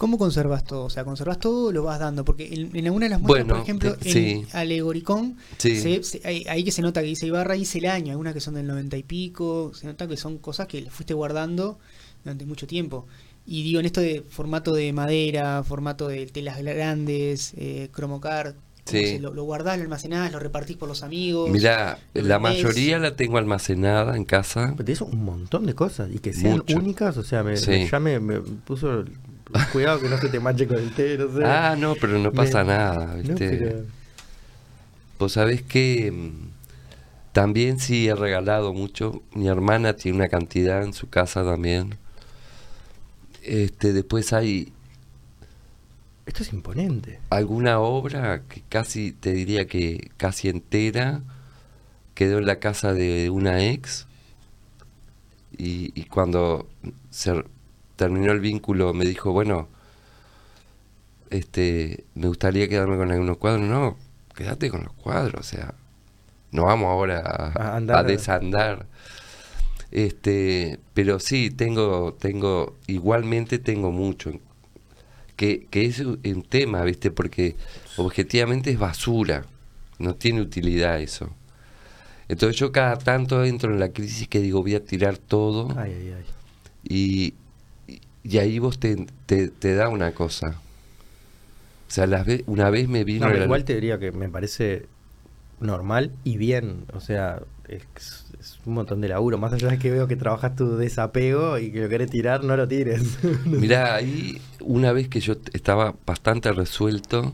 ¿Cómo conservas todo? O sea, conservas todo o lo vas dando? Porque en, en alguna de las muestras, Bueno, por ejemplo, te- en sí. Alegoricón, Sí. se- se- ahí, ahí que se nota que dice Ibarra, dice el año, algunas que son del noventa y pico, se nota que son cosas que fuiste guardando durante mucho tiempo. Y digo, en esto de formato de madera, formato de telas grandes, eh, cromocar, ¿cómo Sí. se- lo, lo guardás, lo almacenás, lo repartís por los amigos. Mirá, lo la vendés. mayoría la tengo almacenada en casa. Pero tenés un montón de cosas y que sean Mucho. únicas, o sea, me, Sí. ya me, me puso Cuidado que no se te manche con el té, no sé. Ah, no, pero no Me- pasa nada, No, ¿viste? pero- Vos sabés que mm, también sí he regalado mucho. Mi hermana tiene una cantidad en su casa también. Este, después hay Esto es imponente. alguna obra que casi, te diría que casi entera, quedó en la casa de una ex. Y, y cuando se terminó el vínculo me dijo, bueno, este, me gustaría quedarme con algunos cuadros. No, quédate con los cuadros, o sea, no vamos ahora a, A a andar. desandar. Este, pero sí, tengo, tengo, igualmente tengo mucho. Que, que es un un tema, ¿viste? Porque objetivamente es basura, no tiene utilidad eso. Entonces yo cada tanto entro en la crisis que digo voy a tirar todo Ay, ay, ay. y, y- ahí vos te, te, te da una cosa. O sea, las ve- una vez me vino... No, pero la- igual te diría que me parece normal y bien. O sea, es, es un montón de laburo. Más allá de que veo que trabajas tu desapego y que lo querés tirar, no lo tires. (laughs) Mirá, ahí una vez que yo estaba bastante resuelto,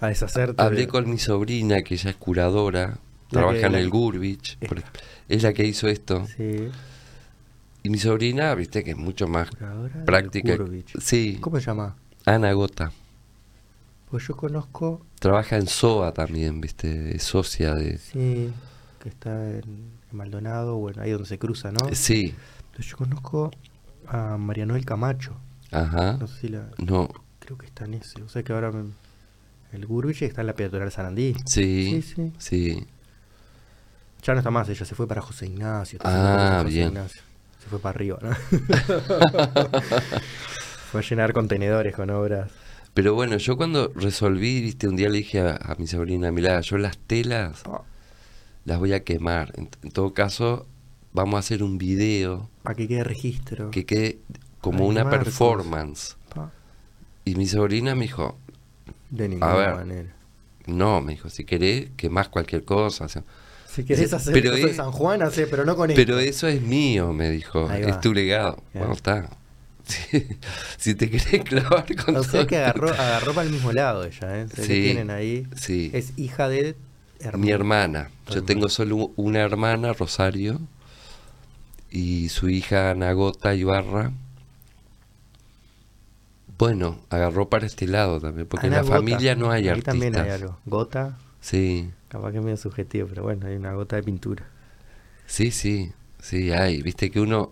A deshacerte. hablé de- con mi sobrina, que ella es curadora, La trabaja que- en el Gurbich, es la que hizo esto. Sí. Y mi sobrina, viste, que es mucho más práctica. Sí, ¿Cómo se llama? Ana Gota. Pues yo conozco, Trabaja en SOA también, viste, es socia de... sí, que está en, Maldonado, bueno, ahí donde se cruza, ¿no? Sí, Entonces yo conozco a María Noel Camacho. ajá. No sé si la. No, Creo que está en ese. O sea que ahora me- el Gurbich está en la peatonal Sarandí. sí, Sí, sí. sí. Ya no está más, ella se fue para José Ignacio. Ah, con José bien. Ignacio. Se fue para arriba, ¿no? (laughs) fue a llenar contenedores con obras. Pero bueno, yo cuando resolví, viste, un día le dije a, a mi sobrina, mirá, yo las telas las voy a quemar. En, en todo caso, vamos a hacer un video Para que quede registro. que quede como una performance. Pa, Y mi sobrina me dijo, De ninguna ver. manera. no, me dijo, si querés, quemás cualquier cosa. o sea, Si querés hacer Pero de es- San Juan, hace, pero no con esto. Pero eso es mío, me dijo, es tu legado. Ya. Bueno, está. (laughs) Si, si te querés clavar con O sea todo que agarró, agarró para el mismo lado ella, ¿eh? Se Sí, tienen ahí. sí. Es hija de hermano. Mi hermana. Yo Hermana. tengo solo una hermana, Rosario, y su hija Nagota Ibarra. Bueno, agarró para este lado también, porque en Ana la Gota. familia no hay Ahí también hay artistas. algo. Gota, Sí, capaz que es medio subjetivo, pero bueno, hay una gota de pintura. sí, sí, sí hay. Viste que uno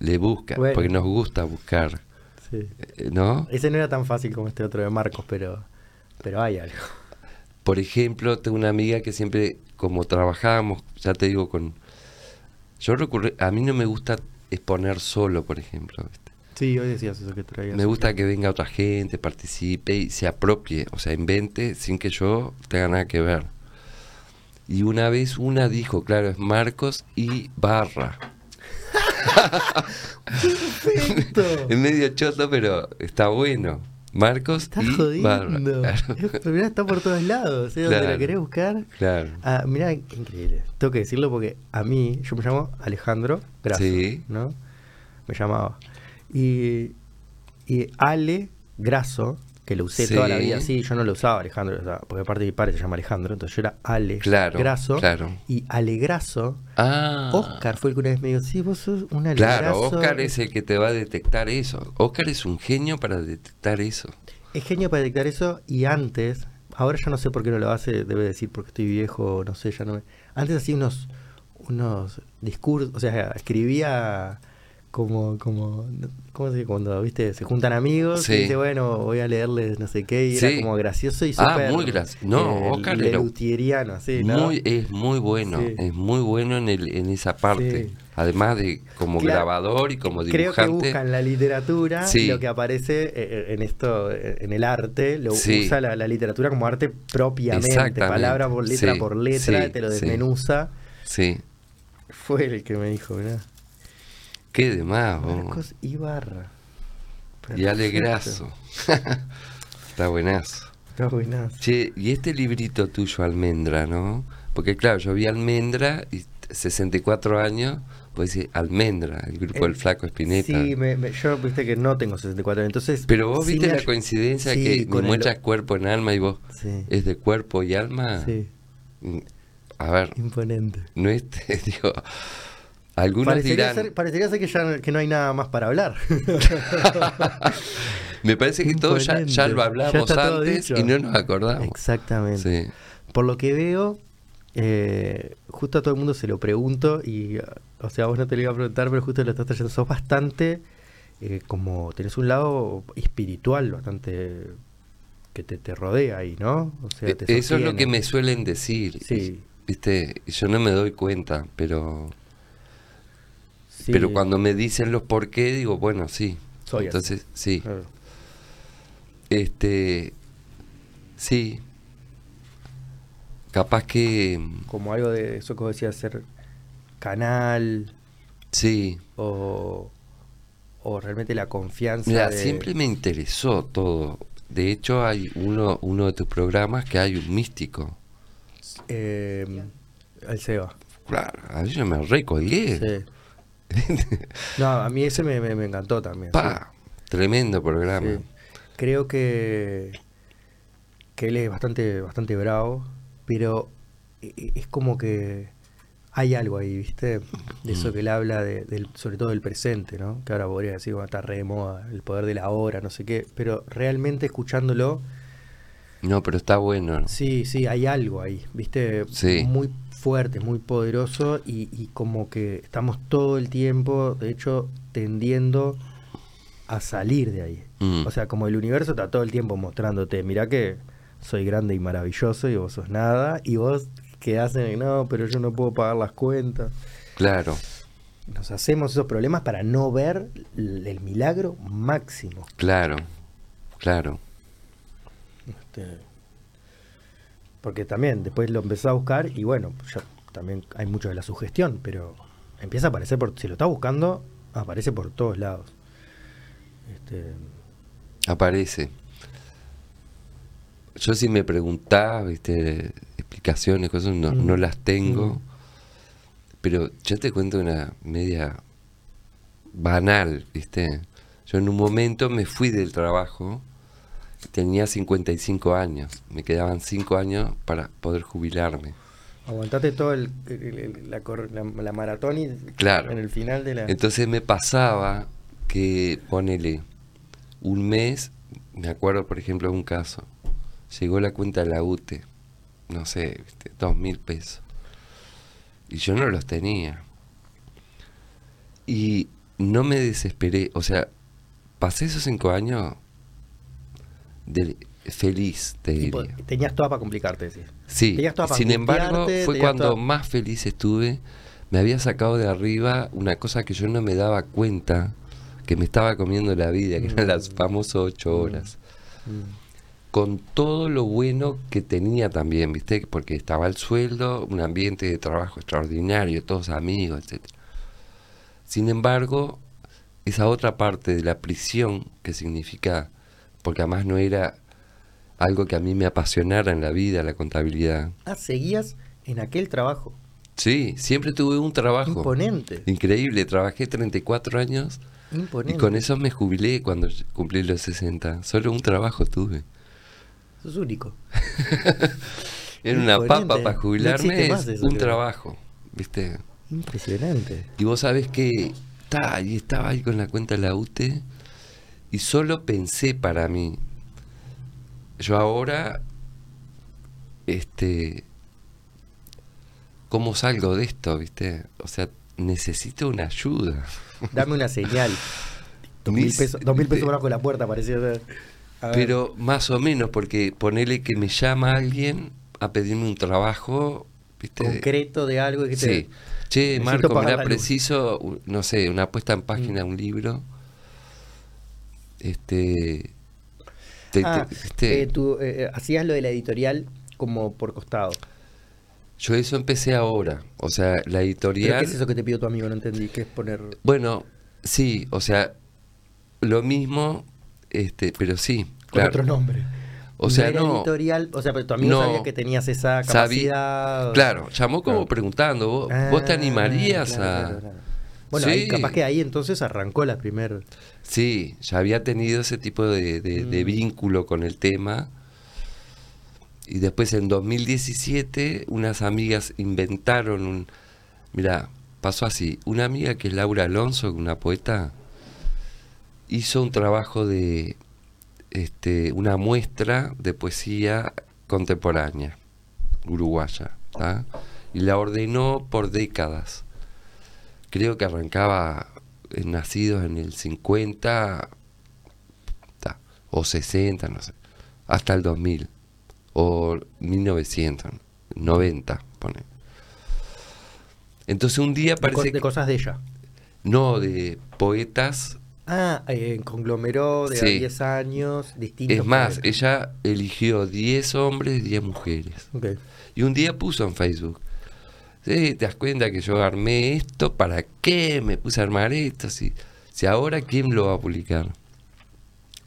le busca, Bueno. porque nos gusta buscar, Sí. eh, ¿no? Ese no era tan fácil como este otro de Marcos, pero, pero hay algo. Por ejemplo, tengo una amiga que siempre, como trabajábamos, ya te digo, con... Yo recurrí, a mí no me gusta exponer solo, por ejemplo. Sí, hoy decías eso que traías. Me gusta que venga otra gente, participe y se apropie, o sea, invente sin que yo tenga nada que ver. Y una vez una dijo, claro, es Marcos y Barra. ¡Perfecto! (laughs) Es medio choto, pero está bueno. Marcos Estás y Barra. jodiendo. Claro, Es- (laughs) pero mirá, está por todos lados. ¿eh? Donde Claro. la querés buscar. claro. Ah, mirá, increíble. Tengo que decirlo porque a mí, yo me llamo Alejandro Grasso, Sí. ¿no? Me llamaba. Y, y Ale Grasso, que lo usé toda la vida así, yo no lo usaba Alejandro, o sea, porque aparte mi padre se llama Alejandro, entonces yo era Ale Claro, Grasso. claro. Y Ale Grasso, Ah. Oscar fue el que una vez me dijo, sí, vos sos un Ale Claro, Grasso". Oscar es el que te va a detectar eso. Oscar es un genio para detectar eso. Es genio para detectar eso y antes, ahora ya no sé por qué no lo hace, debe decir porque estoy viejo, no sé, ya no me... Antes hacía unos, unos discursos, o sea, escribía como, como, ¿cómo se dice? Cuando, viste, se juntan amigos Sí. y dice, bueno, voy a leerles no sé qué, y Sí. era como gracioso y Ah, súper... muy graci- no, Oscar era- Lelutieriano, así, ¿no? Muy, es muy bueno, Sí. es muy bueno en, el, en esa parte. Sí. Además de como Claro. grabador y como Creo que dibujante. buscan la literatura Sí. lo que aparece eh, eh, en esto, eh, en el arte, lo Sí. usa la, la literatura como arte propiamente, palabra por letra Sí, por letra, sí, te lo sí. desmenuza. Sí, Fue el que me dijo, mirá. Qué demás. Marcos Ibarra. Y Ale Perfecto. Grasso. (laughs) Está buenazo. Está buenazo. Che, y este librito tuyo, Almendra, ¿no? Porque claro, yo vi Almendra y 64 años, Pues decís Almendra, el grupo del Eh, Flaco Espineta. Sí, me- me- yo viste que no tengo 64 entonces... Pero vos sí viste la coincidencia Sí, que con el- muestras cuerpo en alma y vos Sí, es de cuerpo y alma. sí, Mm, A ver, imponente. no es, (laughs) digo, algunos Parecería dirán, ser, parecería ser que ya que no hay nada más para hablar. (laughs) me parece que todo ya, ya lo hablamos Ya antes y no nos acordamos. Exactamente. Sí. Por lo que veo, eh, justo a todo el mundo se lo pregunto y, o sea, vos no te lo iba a preguntar, pero justo lo estás trayendo. Sos bastante, eh, como, tenés un lado espiritual bastante que te, te rodea ahí, ¿no? O sea, te E- Eso es lo que me suelen decir. Sí. Viste, yo no me doy cuenta, pero Sí, pero cuando me dicen los por qué, digo, bueno, sí. Soy así. Entonces, sí. claro. Este sí. Capaz que Como algo de eso que vos decías, ser canal sí. o, o realmente la confianza. Mira, de- siempre me interesó todo. De hecho, hay uno, uno de tus programas que hay un místico. Eh, el Seba. Claro, a mí yo me recolgué. Sí. (laughs) No, a mí ese me, me- me encantó también. Pa, tremendo programa. sí. Creo que, que él es bastante, bastante bravo, pero e- e- es como que hay algo ahí, ¿viste? De eso Mm. que él habla, de, del, sobre todo del presente, ¿no? Que ahora podría decir, bueno, está re de moda, el poder de la hora, no sé qué, pero realmente escuchándolo, No, pero está bueno. sí, sí, hay algo ahí, ¿viste? Sí. Muy fuerte, muy poderoso y, y como que estamos todo el tiempo, de hecho, tendiendo a salir de ahí. Mm. O sea, como el universo está todo el tiempo mostrándote, mirá que soy grande y maravilloso y vos sos nada, y vos quedás en, no, pero yo no puedo pagar las cuentas. Claro, Nos hacemos esos problemas para no ver el, el milagro máximo. claro, claro. Este, porque también después lo empezás a buscar y bueno, ya también hay mucho de la sugestión, pero empieza a aparecer por, si lo estás buscando, aparece por todos lados. Este, Aparece. Yo si me preguntás, viste, explicaciones, cosas, no, Mm. no las tengo. Mm. Pero yo te cuento una media banal, viste. Yo en un momento me fui del trabajo, tenía 55 años, me quedaban 5 años para poder jubilarme. aguantate todo el, el- el- la, cor- la- la maratón y Claro. en el final de la... Entonces me pasaba que, ponele, un mes, me acuerdo por ejemplo de un caso, llegó la cuenta de la UTE, no sé, ¿viste? dos mil pesos. Y yo no los tenía. Y no me desesperé, o sea, pasé esos cinco años de feliz, te diría. tenías toda para complicarte. Sí, Tenías todo para sin embargo, fue cuando más feliz estuve. Me había sacado de arriba una cosa que yo no me daba cuenta, que me estaba comiendo la vida, que eran las Mm. famosas ocho horas. Mm. Con todo lo bueno que tenía también, ¿viste? Porque estaba el sueldo, un ambiente de trabajo extraordinario, todos amigos, etc. Sin embargo, esa otra parte de la prisión que significa, porque además no era algo que a mí me apasionara en la vida, la contabilidad. Ah, seguías en aquel trabajo. Sí, siempre tuve un trabajo. Imponente. Increíble, trabajé 34 años Imponente. y con eso me jubilé cuando cumplí los 60. Solo un trabajo tuve. Sos único. (laughs) Era una papa para No jubilarme, es eso, un creo. trabajo, ¿viste? Impresionante. Y vos sabés que ta, y estaba ahí con la cuenta de la UTE y solo pensé para mí, yo ahora, este, ¿cómo salgo de esto, viste? O sea, necesito una ayuda. (laughs) Dame una señal. (laughs) Dos mil pesos, dos mil pesos de- bajo la puerta, parecía. Pero más o menos, porque ponele que me llama alguien a pedirme un trabajo, ¿viste? concreto de algo que Sí. te. Che, Marco, luz. preciso, no sé, una puesta en página, un libro. Este. te- te- Ah, ¿viste? eh, tú eh, hacías lo de la editorial como por costado. Yo eso empecé ahora. O sea, la ¿Pero editorial. qué es eso que te pidió tu amigo? No entendí. ¿Qué es poner.? Bueno, sí, o sea, lo mismo, este, pero sí, Con claro. otro nombre. O sea, no. editorial. O sea, pero tu amigo No. sabía que tenías esa Sabí- capacidad. Claro, llamó como Claro. preguntando, ¿vos, Ah, vos te animarías claro, a...? Bueno, ahí, Sí. capaz que ahí entonces arrancó la primera. Sí, ya había tenido ese tipo de, de- de Mm. vínculo con el tema. Y después en 2017 unas amigas inventaron un... Mira, pasó así. Una amiga que es Laura Alonso, una poeta, hizo un trabajo de este, una muestra de poesía contemporánea uruguaya. ¿tá? Y la ordenó por décadas. Creo que arrancaba nacidos en el 50 ta, o 60, no sé, hasta el 2000 o 1990, pone. Entonces un día parece de cosas de ella. no de poetas Ah, eh, conglomeró de Sí. 10 años, distintos. Es más, poetas. ella eligió 10 hombres, 10 mujeres. Ok. Y un día puso en Facebook, "Sí, ¿te das cuenta que yo armé esto? ¿Para qué me puse a armar esto? Si, si ahora, ¿quién lo va a publicar?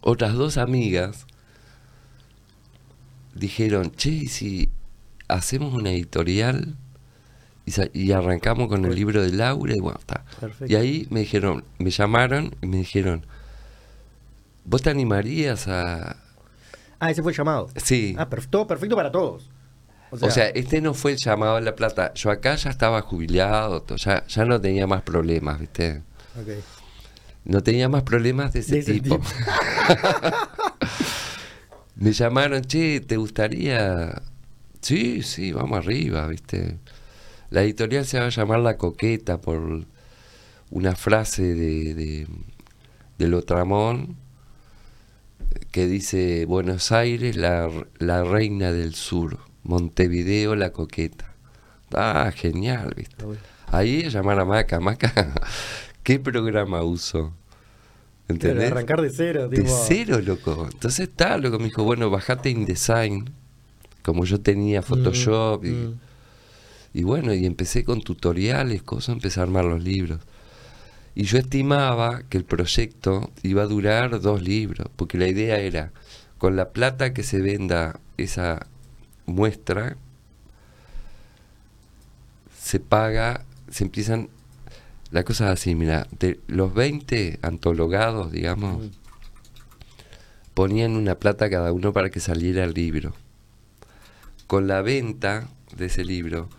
Otras dos amigas dijeron, che, ¿y si hacemos una editorial y, arrancamos con el libro de Laura y bueno, está. Perfecto. Y ahí me dijeron, me llamaron y me dijeron, ¿vos te animarías a...? Ah, ese fue el llamado. Sí. Ah, todo perfecto para todos. O sea, este no fue el llamado a La Plata. Yo acá ya estaba jubilado, ya, ya no tenía más problemas, ¿viste? No tenía más problemas de ese, De ese tipo. tipo. (laughs) Me llamaron, che, ¿te gustaría? Sí, sí, vamos arriba, ¿viste? La editorial se va a llamar La Coqueta por una frase de, de, de Lotramón que dice Buenos Aires, la, la reina del sur, Montevideo, la coqueta. Ah, genial, ¿viste? Ahí llamar a Maca, Maca, (laughs) ¿qué programa uso? Claro, ¿Entendés? arrancar de cero. De tipo- cero, loco. Entonces está, loco, me dijo, bueno, bajate InDesign, como yo tenía Photoshop, Mm, y, mm. y bueno, y empecé con tutoriales, cosas, empecé a armar los libros. Y yo estimaba que el proyecto iba a durar dos libros, porque la idea era, con la plata que se venda esa muestra, se paga, se empiezan, la cosa es así, mira, de los 20 antologados, digamos, ponían una plata cada uno para que saliera el libro. Con la venta de ese libro,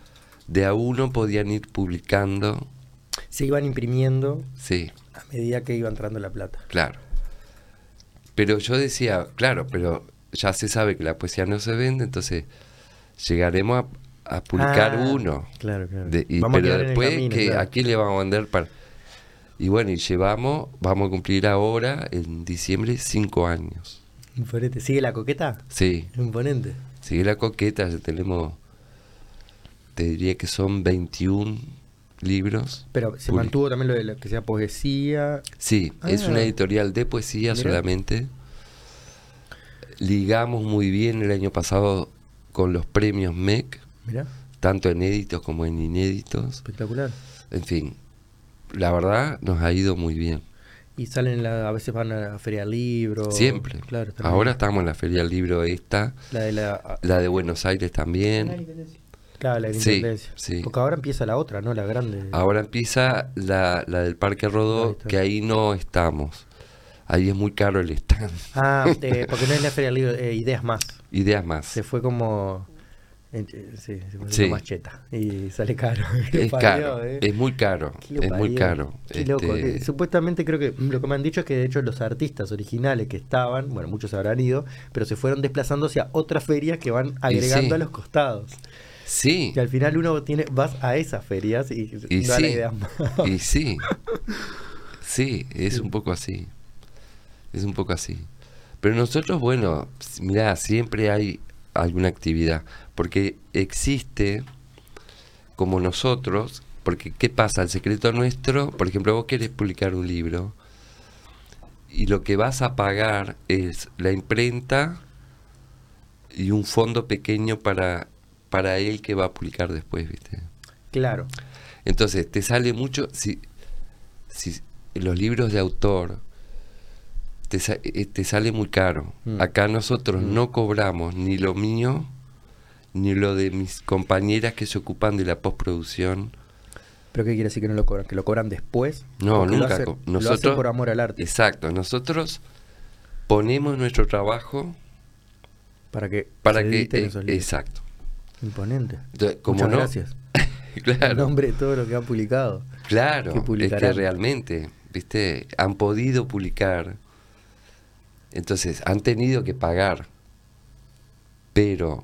de a uno podían ir publicando, Se iban imprimiendo sí, a medida que iba entrando la plata. claro. Pero yo decía, claro, pero ya se sabe que la poesía no se vende, entonces llegaremos a, a publicar Ah, uno. Claro, claro. De- y- pero después, camino, que claro. ¿a quién le vamos a vender para...? Y bueno, y llevamos, vamos a cumplir ahora, en diciembre, cinco años. Imponente. ¿Sigue la coqueta? Sí, Imponente. sigue la coqueta, ya tenemos, te diría que son 21 libros. Pero se mantuvo también lo de lo que sea poesía. Sí, es Ah. una editorial de poesía solamente. Ligamos muy bien el año pasado con los premios MEC, Mirá, tanto en éditos como en inéditos. espectacular. En fin, la verdad nos ha ido muy bien. Y salen, la- a veces van a la feria del libro. Siempre. Claro, Ahora estamos en la Feria del Libro esta, La de la. la de Buenos Aires también. Claro, la de Sí, Independencia. sí. Porque ahora empieza la otra, ¿no? La grande. Ahora empieza la, la del Parque Rodó, que ahí no estamos. Ahí es muy caro el stand. Ah, eh, (laughs) porque no es la feria del libro, eh, ideas más. Ideas más. Se fue como. eh, eh, sí, se fue Sí. más cheta. Y sale caro. (laughs) Es caro, eh. es muy caro, es muy caro. Qué loco. Este, Eh, Supuestamente creo que lo que me han dicho es que de hecho los artistas originales que estaban, bueno, muchos habrán ido, pero se fueron desplazando hacia otras ferias que van agregando sí. a los costados. Sí, Y al final uno tiene, vas a esas ferias y, y da la sí, idea y sí, (laughs) sí, es un poco así, es un poco así. Pero nosotros, bueno, mira, siempre hay alguna actividad, porque existe como nosotros, porque ¿qué pasa? El secreto nuestro, por ejemplo, vos querés publicar un libro y lo que vas a pagar es la imprenta y un fondo pequeño para, para él que va a publicar después, ¿viste? Claro. Entonces, te sale mucho, si, si los libros de autor, te, eh, te sale muy caro. Mm. Acá nosotros Mm. no cobramos ni lo mío, ni lo de mis compañeras que se ocupan de la postproducción. ¿Pero qué quiere decir que no lo cobran? ¿Que lo cobran después? No, Porque lo nunca. hacen- lo hacen Nosotros, por amor al arte. Exacto, nosotros ponemos nuestro trabajo Para que para se que... eh, exacto. Imponente. Como Muchas no, gracias. (laughs) En nombre de todo lo que han publicado. claro, que es que realmente, viste, han podido publicar, entonces han tenido que pagar, pero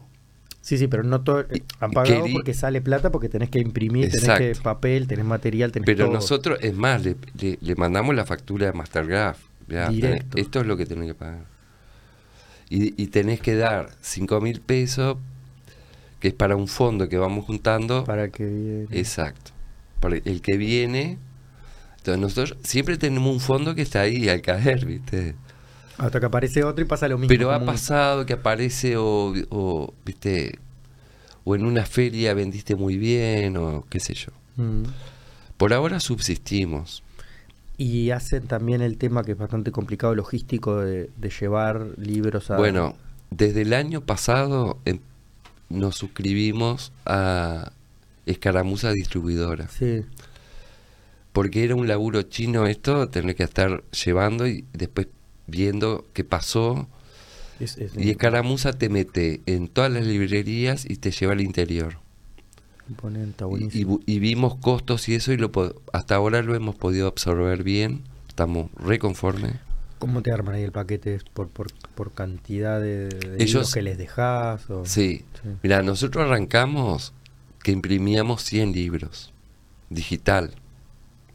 Sí, sí, pero no todo. Han pagado porque sale plata, porque tenés que imprimir, tenés Exacto. que papel, tenés material, tenés Pero todo. nosotros, es más, le, le- le mandamos la factura de Mastergraph. ya, Directo. tenés- esto es lo que tenés que pagar. Y, y tenés que dar 5 mil pesos, que es para un fondo que vamos juntando. Para que viene. Exacto. Para el que viene. Entonces nosotros siempre tenemos un fondo que está ahí al caer, ¿viste? Hasta que aparece otro y pasa lo mismo. Pero ha un- pasado que aparece o, o, ¿viste? O en una feria vendiste muy bien o qué sé yo. Mm. Por ahora subsistimos. Y hacen también el tema que es bastante complicado, logístico, de, de llevar libros a. Bueno, desde el año pasado em, nos suscribimos a Escaramuza Distribuidora. Sí, Porque era un laburo chino esto, tener que estar llevando y después viendo qué pasó. es, es Y Escaramuza te mete en todas las librerías y te lleva al interior. imponente, Y, y vimos costos y eso y lo hasta ahora lo hemos podido absorber bien. Estamos reconformes. ¿Cómo te arman ahí el paquete? ¿Es ¿Por, por, por cantidad de, de Ellos- libros que les dejas? O... Sí. Sí. Mira, nosotros arrancamos que imprimíamos 100 libros. Digital.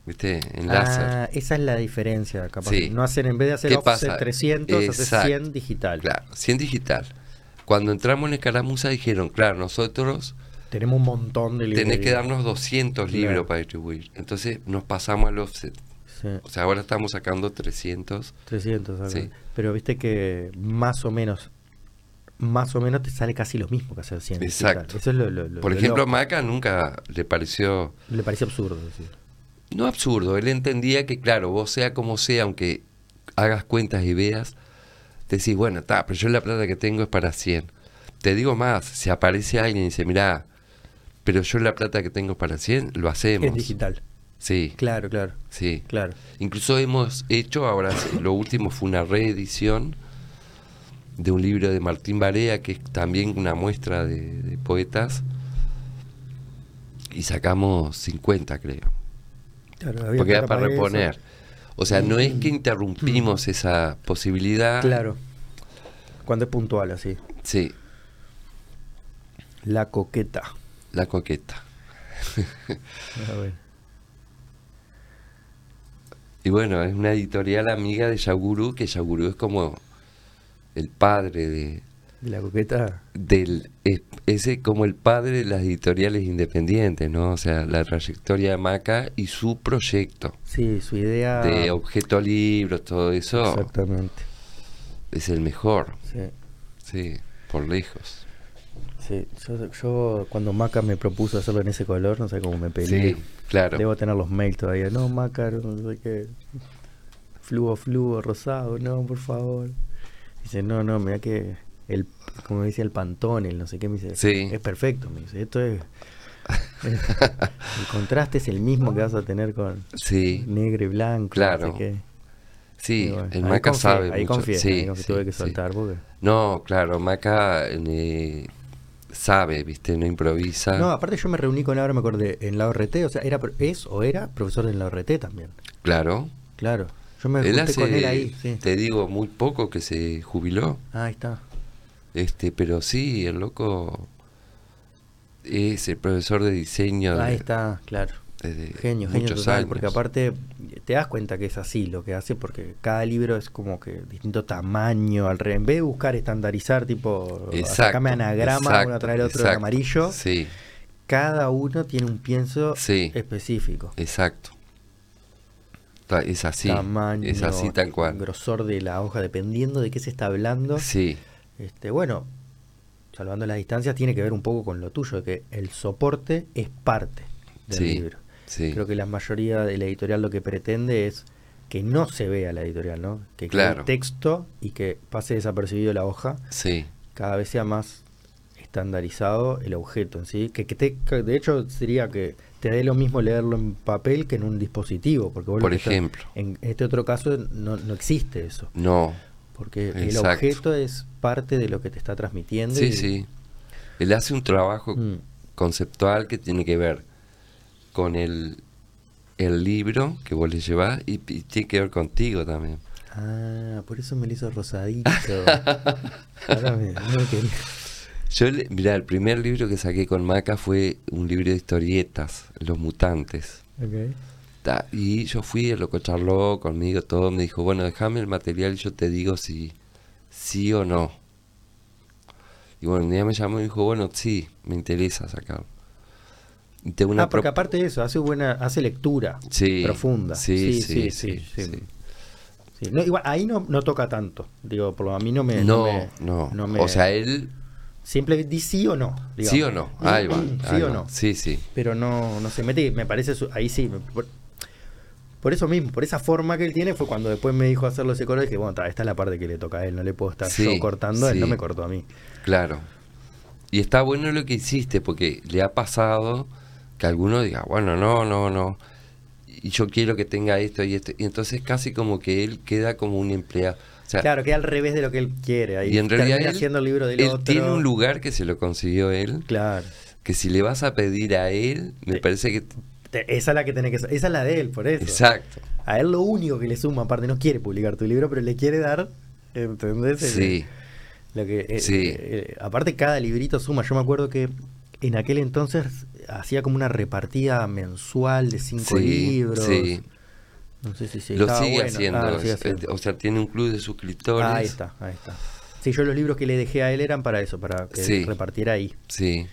¿Viste? En láser. Ah, esa es la diferencia, capaz. Sí. No hacen, en vez de hacer ¿Qué offset pasa? 300, haces Exacto. 100 digital. Claro, 100 digital. Cuando entramos en Escaramuza dijeron, claro, nosotros Tenemos un montón de libros. tenés que darnos 200 libros Claro. para distribuir. Entonces nos pasamos al offset. Sí, O sea, ahora estamos sacando 300. 300. acá. Sí. Pero viste que más o menos, más o menos te sale casi lo mismo que hacer 100 digital. Exacto. Eso es lo, lo- lo- Por lo ejemplo, a. Maca nunca le pareció, Le parecía absurdo decir. No absurdo, él entendía que, claro, vos sea como sea, aunque hagas cuentas y veas, decís, bueno, está, pero yo la plata que tengo es para 100. Te digo más, si aparece alguien y dice, mirá, pero yo la plata que tengo es para 100, lo hacemos. Es digital. Sí, Claro, claro, sí. claro. Incluso hemos hecho, ahora lo último fue una reedición de un libro de Martín Barea, que es también una muestra de, de poetas, y sacamos 50, creo, claro porque era para eso. reponer. O sea, no es que interrumpimos esa posibilidad. Claro. Cuando es puntual, así. Sí, La coqueta. la coqueta. A ver. Y bueno, es una editorial amiga de Yaguru, que Yaguru es como el padre de, La coqueta. del es, ese como el padre de las editoriales independientes, ¿no? O sea, la trayectoria de Maca y su proyecto Sí, su idea. de objeto libros, todo eso Exactamente. es el mejor, Sí. sí, por lejos. Sí, yo, yo cuando Maca me propuso hacerlo en ese color, no sé cómo me peleé. Sí, claro. Debo tener los mails todavía. No, Maca, no sé qué. Fluo, fluo, rosado, no, por favor. Dice, no, no, mira que el, como dice el pantón, el no sé qué, me dice, Sí. es perfecto, me dice, esto es, (laughs) es- el contraste es el mismo que vas a tener con Sí, negro y blanco, Claro. sí, bueno, el Maca confié, sabe ahí mucho. confié, sí, ahí confié, tuve que soltar porque... No, claro, Maca eh, sabe, viste, no improvisa. No, aparte yo me reuní con Laura, me acordé, en la ORT, o sea, era, es o era profesor en la ORT también. Claro. Claro. Yo me Él junté hace, con él ahí, sí. te digo, muy poco que se jubiló. Ah, ahí está. Este, pero sí, el loco es el profesor de diseño de, Ahí está, claro. desde Genio, genio total, años. porque aparte te das cuenta que es así lo que hace, porque cada libro es como que distinto tamaño, al re- en vez de buscar estandarizar, tipo, sacame anagrama exacto, uno atrás del otro exacto. amarillo, Sí, cada uno tiene un pienso Sí. específico. exacto. Es así, Tamaño, es así tal cual. grosor de la hoja, dependiendo de qué se está hablando. Sí, Este, bueno, salvando las distancias, tiene que ver un poco con lo tuyo, que el soporte es parte del Sí, libro. sí. Creo que la mayoría de la editorial lo que pretende es que no se vea la editorial, ¿no? Que quede el texto y que pase desapercibido la hoja, Sí, cada vez sea más estandarizado el objeto en sí, que, que te- que de hecho sería que te dé lo mismo leerlo en papel que en un dispositivo, porque vos lo Por estás- ejemplo. en este otro caso no, no existe eso, No, porque el Exacto. objeto es parte de lo que te está transmitiendo. sí, y- sí. Él hace un trabajo Mm. conceptual que tiene que ver con el, el libro que vos le llevás y, y tiene que ver contigo también. Ah, por eso me lo hizo rosadito. (laughs) Ahora me, no quería. Yo, mirá, el primer libro que saqué con Maca fue un libro de historietas, Los Mutantes. Ok. Y yo fui, el loco charló conmigo, todo, me dijo, bueno, déjame el material y yo te digo si sí o no. Y bueno, un día me llamó y dijo, bueno, sí, me interesa sacarlo. Y tengo una ah, porque aparte de eso, hace buena, hace lectura Sí, profunda. sí, sí, sí, sí. no, igual, ahí no, no toca tanto. Digo, por lo a mí no me. No, me- no. no me- O sea, él, Siempre di sí o no. digamos. sí o no, ahí va. (clears throat) sí ahí o va. no. Sí, sí. Pero no, no se mete me parece. ahí sí. Por, eso mismo, por esa forma que él tiene, fue cuando después me dijo hacerlo ese color. Y dije, bueno, ta, esta es la parte que le toca a él. No le puedo estar Sí, yo cortando. Él no me cortó a mí. Claro. Y está bueno lo que hiciste, porque le ha pasado que alguno diga, bueno, no, no, no. Y yo quiero que tenga esto y esto. Y entonces casi como que él queda como un empleado. O sea, Claro, queda al revés de lo que él quiere. Ahí y en realidad él, haciendo el libro del él otro. tiene un lugar que se lo consiguió él, Claro. que si le vas a pedir a él, me Sí. parece que... Esa es la que tiene que Esa es la de él, por eso. Exacto. A él lo único que le suma, aparte, no quiere publicar tu libro, pero le quiere dar. ¿Entendés? Sí, Lo que, eh, Sí. eh, aparte, cada librito suma. Yo me acuerdo que en aquel entonces hacía como una repartida mensual de cinco sí, libros. sí. No sé si, si lo sigue bueno. haciendo. Ah, lo sigue es- haciendo. O sea, tiene un club de suscriptores. ahí está, ahí está. Sí, yo los libros que le dejé a él eran para eso, para que Sí. repartiera ahí. Sí,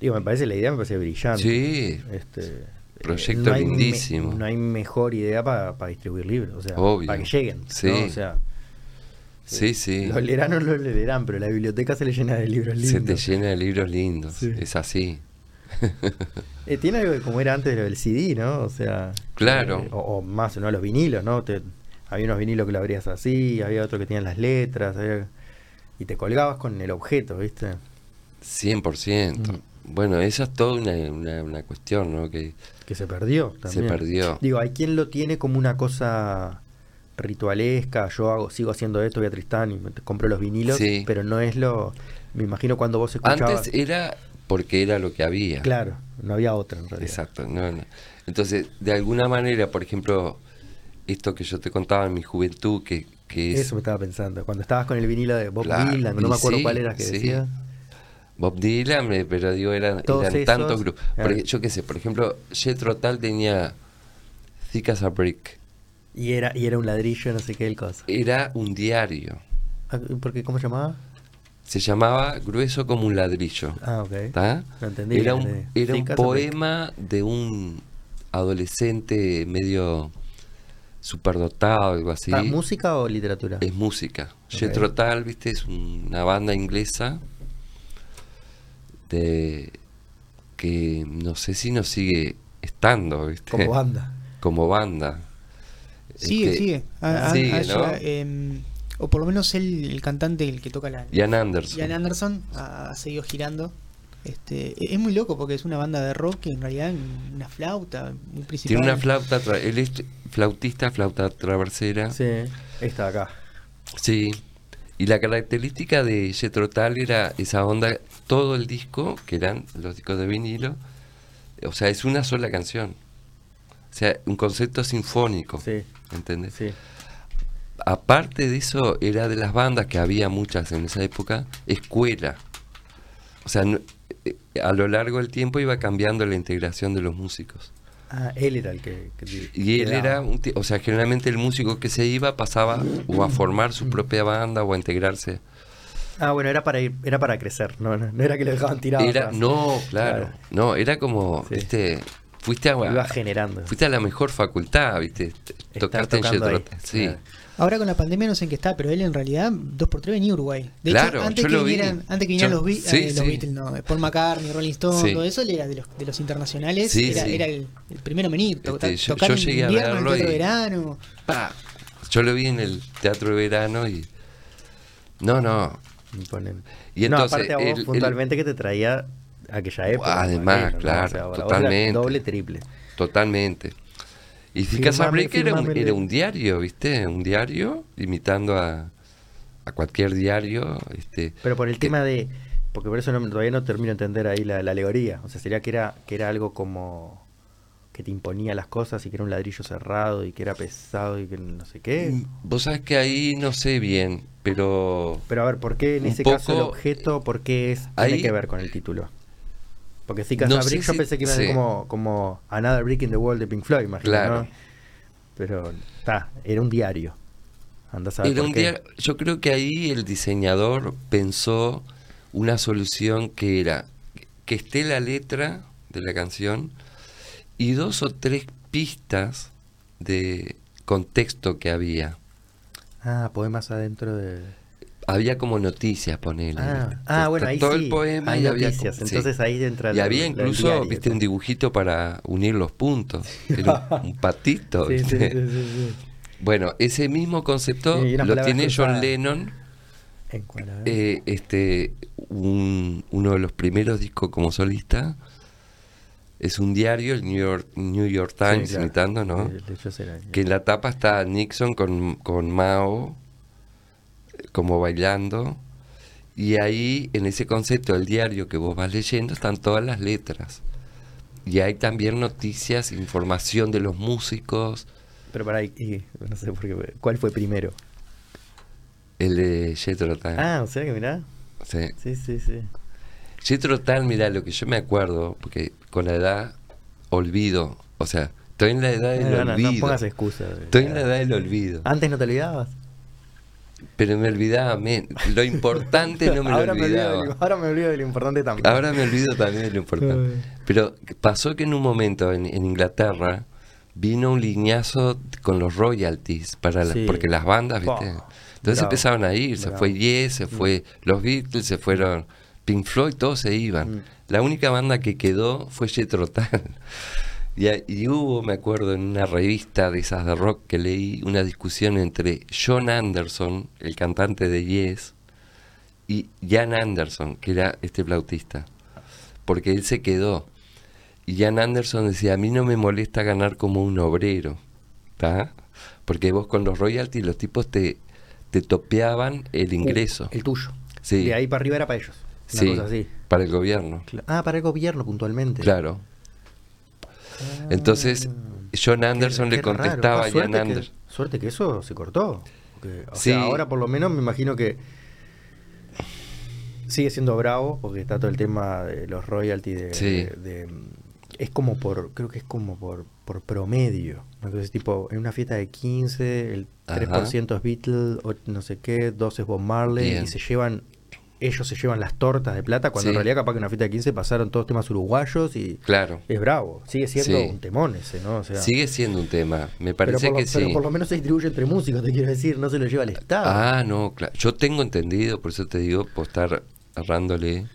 Digo, me parece la idea, me parece brillante. sí, Este, eh, Proyecto hay me- lindísimo. no hay mejor idea para distribuir libros, o sea, para que lleguen. Sí. ¿no? O sea, sí, sí. los leerán o no los leerán, pero la biblioteca se le llena de libros lindos. Se te llena de libros lindos. Sí. Es así. (laughs) Eh, tiene algo de como era antes de lo del CD, ¿no? O sea, Claro. eh, o, o más, ¿no? Los vinilos, ¿no? Te- había unos vinilos que lo abrías así, había otros que tenían las letras, había- y te colgabas con el objeto, ¿viste? 100%. Mm. Bueno, esa es toda una, una, una cuestión, ¿no? Que Que se perdió también. se perdió. Digo, hay quien lo tiene como una cosa ritualesca, yo hago, sigo haciendo esto, voy a Tristán y me compro los vinilos, Sí. pero no es lo... Me imagino cuando vos escuchabas... Antes era porque era lo que había. Claro, no había otra en realidad. Exacto. no, no. Entonces, de alguna manera, por ejemplo, esto que yo te contaba en mi juventud, que, que es Eso me estaba pensando. Cuando estabas con el vinilo de Bob Claro, Dylan, no me acuerdo sí, cuál era que sí. decía. Bob Dylan, eh, pero digo, eran, eran tantos grupos. claro. Porque, yo qué sé, por ejemplo, Jethro Tull tenía Thick as a Brick. Y era, y era un ladrillo, no sé qué el cosa. Era un diario. Ah, ¿Por qué? ¿Cómo se llamaba? Se llamaba Grueso como un ladrillo. Ah, ok. ¿Está? No entendí, Era un, entendí. era un poema de un adolescente medio superdotado, algo así. Ah, ¿Música o literatura? Es música. Ok. Jethro Tull, viste, es una banda inglesa de que no sé si nos sigue estando, viste. Como banda. Como banda. Sigue, Este, sigue. Em, o por lo menos él, el cantante, el que toca la. Ian Anderson. Ian Anderson ha, ha seguido girando. Este, es muy loco porque es una banda de rock que en realidad es una flauta muy principal. Tiene una flauta, él es flautista, flauta traversera. Sí, está acá. Sí. Y la característica de Jethro Tull era esa onda, todo el disco, que eran los discos de vinilo, o sea, es una sola canción. O sea, un concepto sinfónico. Sí, ¿Entendés? sí. Aparte de eso, era de las bandas que había muchas en esa época, escuela. O sea, no- eh, a lo largo del tiempo iba cambiando la integración de los músicos. Ah, él era el que... que- Y él era, un o sea, generalmente el músico que se iba pasaba o a formar su propia banda o a integrarse. Ah, bueno, era para ir, era para crecer, no, no, no era que lo dejaban tirado. Era, atrás. no, claro, Claro. no, era como, Sí. viste, fuiste a, Iba generando. fuiste a la mejor facultad, viste, Estar tocaste en. Tull, sí. Claro. Ahora con la pandemia no sé en qué está, pero él en realidad dos por tres venía a Uruguay. De Claro, hecho, antes yo que, lo vi. vinieran, antes que vinieran Yo- los, sí, eh, los sí. Beatles, no, Paul McCartney, Rolling Stone, Sí. todo eso, él era de los, de los internacionales, Sí, era, sí. era el, el primero en venir, to- Este, yo- tocar yo en llegué a invierno, en teatro y- verano. Pa. Yo lo vi en el Teatro de Verano y... No, no, Y no, entonces, aparte a vos el- el- puntualmente que te traía aquella época. Además, ¿no? claro, totalmente. Doble, triple. Totalmente. Y Firmame, Casa Break era un, era un diario, ¿viste? Un diario imitando a, a cualquier diario. Este, Pero por el que- tema de. Porque por eso no- todavía no termino de entender ahí la, la alegoría. O sea, sería que era, que era algo como. que te imponía las cosas y que era un ladrillo cerrado y que era pesado y que no sé qué. Vos sabés que ahí no sé bien, pero Pero a ver, ¿por qué en ese caso el objeto, por qué es, ahí- tiene que ver con el título? Porque si No sé Brick yo pensé que iba a ser sí. como, como Another Brick in the Wall de Pink Floyd, imagino, Claro. ¿no? Pero está, era un diario. Andás a ver era un yo creo que ahí el diseñador pensó una solución que era que esté la letra de la canción y dos o tres pistas de contexto que había. Ah, poemas adentro de... Había como noticias, ponele. Ah, ah, bueno, ahí Todo sí. el poema hay y había sí. Ahí entra Y la- había incluso, diario, viste, ¿no? un dibujito para unir los puntos. (laughs) Era un, un patito, Sí, sí, ¿viste? sí, sí, sí. Bueno, ese mismo concepto lo tiene John. Lennon, ¿En eh, este, un- uno de los primeros discos como solista. Es un diario, el New York, New York Sí, Times, claro. imitando, ¿no? Que en la tapa está Nixon con, con Mao, como bailando. Y ahí, en ese concepto del diario que vos vas leyendo, están todas las letras. Y hay también noticias, información de los músicos. Pero para ahí, y- no sé por qué. ¿Cuál fue primero? El de Jethro Tull. Ah, o sea que mirá. Sí. Sí, sí, sí. Jethro Tull, mirá, lo que yo me acuerdo, porque con la edad olvido. O sea, estoy en la edad del No, olvido. no pongas excusas. estoy en la edad del olvido. Antes no te olvidabas. Pero me olvidaba, men- lo importante no me lo me olvido olvidaba. ahora me olvido de lo importante también. Ahora me olvido también de lo importante. Pero pasó que en un momento en, en Inglaterra vino un lineazo con los royalties para la- Sí. porque las bandas, ¿viste? Entonces bravo, empezaron a ir, se bravo. fue Yes, se fue los Beatles, se fueron Pink Floyd, todos se iban. Mm. La única banda que quedó fue Jethro Tull. Y, y hubo, me acuerdo, en una revista de esas de rock que leí una discusión entre John Anderson, el cantante de Yes, y Jan Anderson, que era este flautista. Porque él se quedó. Y Jan Anderson decía, a mí no me molesta ganar como un obrero. ¿tá? Porque vos con los royalties los tipos te, te topeaban el ingreso. El tuyo. Sí. De ahí para arriba era para ellos. Una sí, cosa así. para el gobierno. Ah, para el gobierno puntualmente. Claro. Entonces, John Anderson qué- le qué contestaba Ah, a Jan Anderson. Suerte que eso se cortó. Porque, o Sí. sea, ahora por lo menos me imagino que sigue siendo bravo porque está todo el tema de los royalties de, Sí. de- de- es como por creo que es como por por promedio entonces tipo en una fiesta de 15 el Ajá. 3% es Beatles no sé qué 2 es Bob Marley Bien. y se llevan ellos se llevan las tortas de plata cuando Sí. en realidad capaz que en una fiesta de 15 pasaron todos temas uruguayos y Claro. es bravo sigue siendo Sí. un temón ese no o sea, Sigue siendo un tema. Me parece que lo, pero sí. por lo menos se distribuye entre músicos, te quiero decir, no se lo lleva al Estado. Ah, no, claro. Yo tengo entendido, por eso te digo, por estar agarrándole.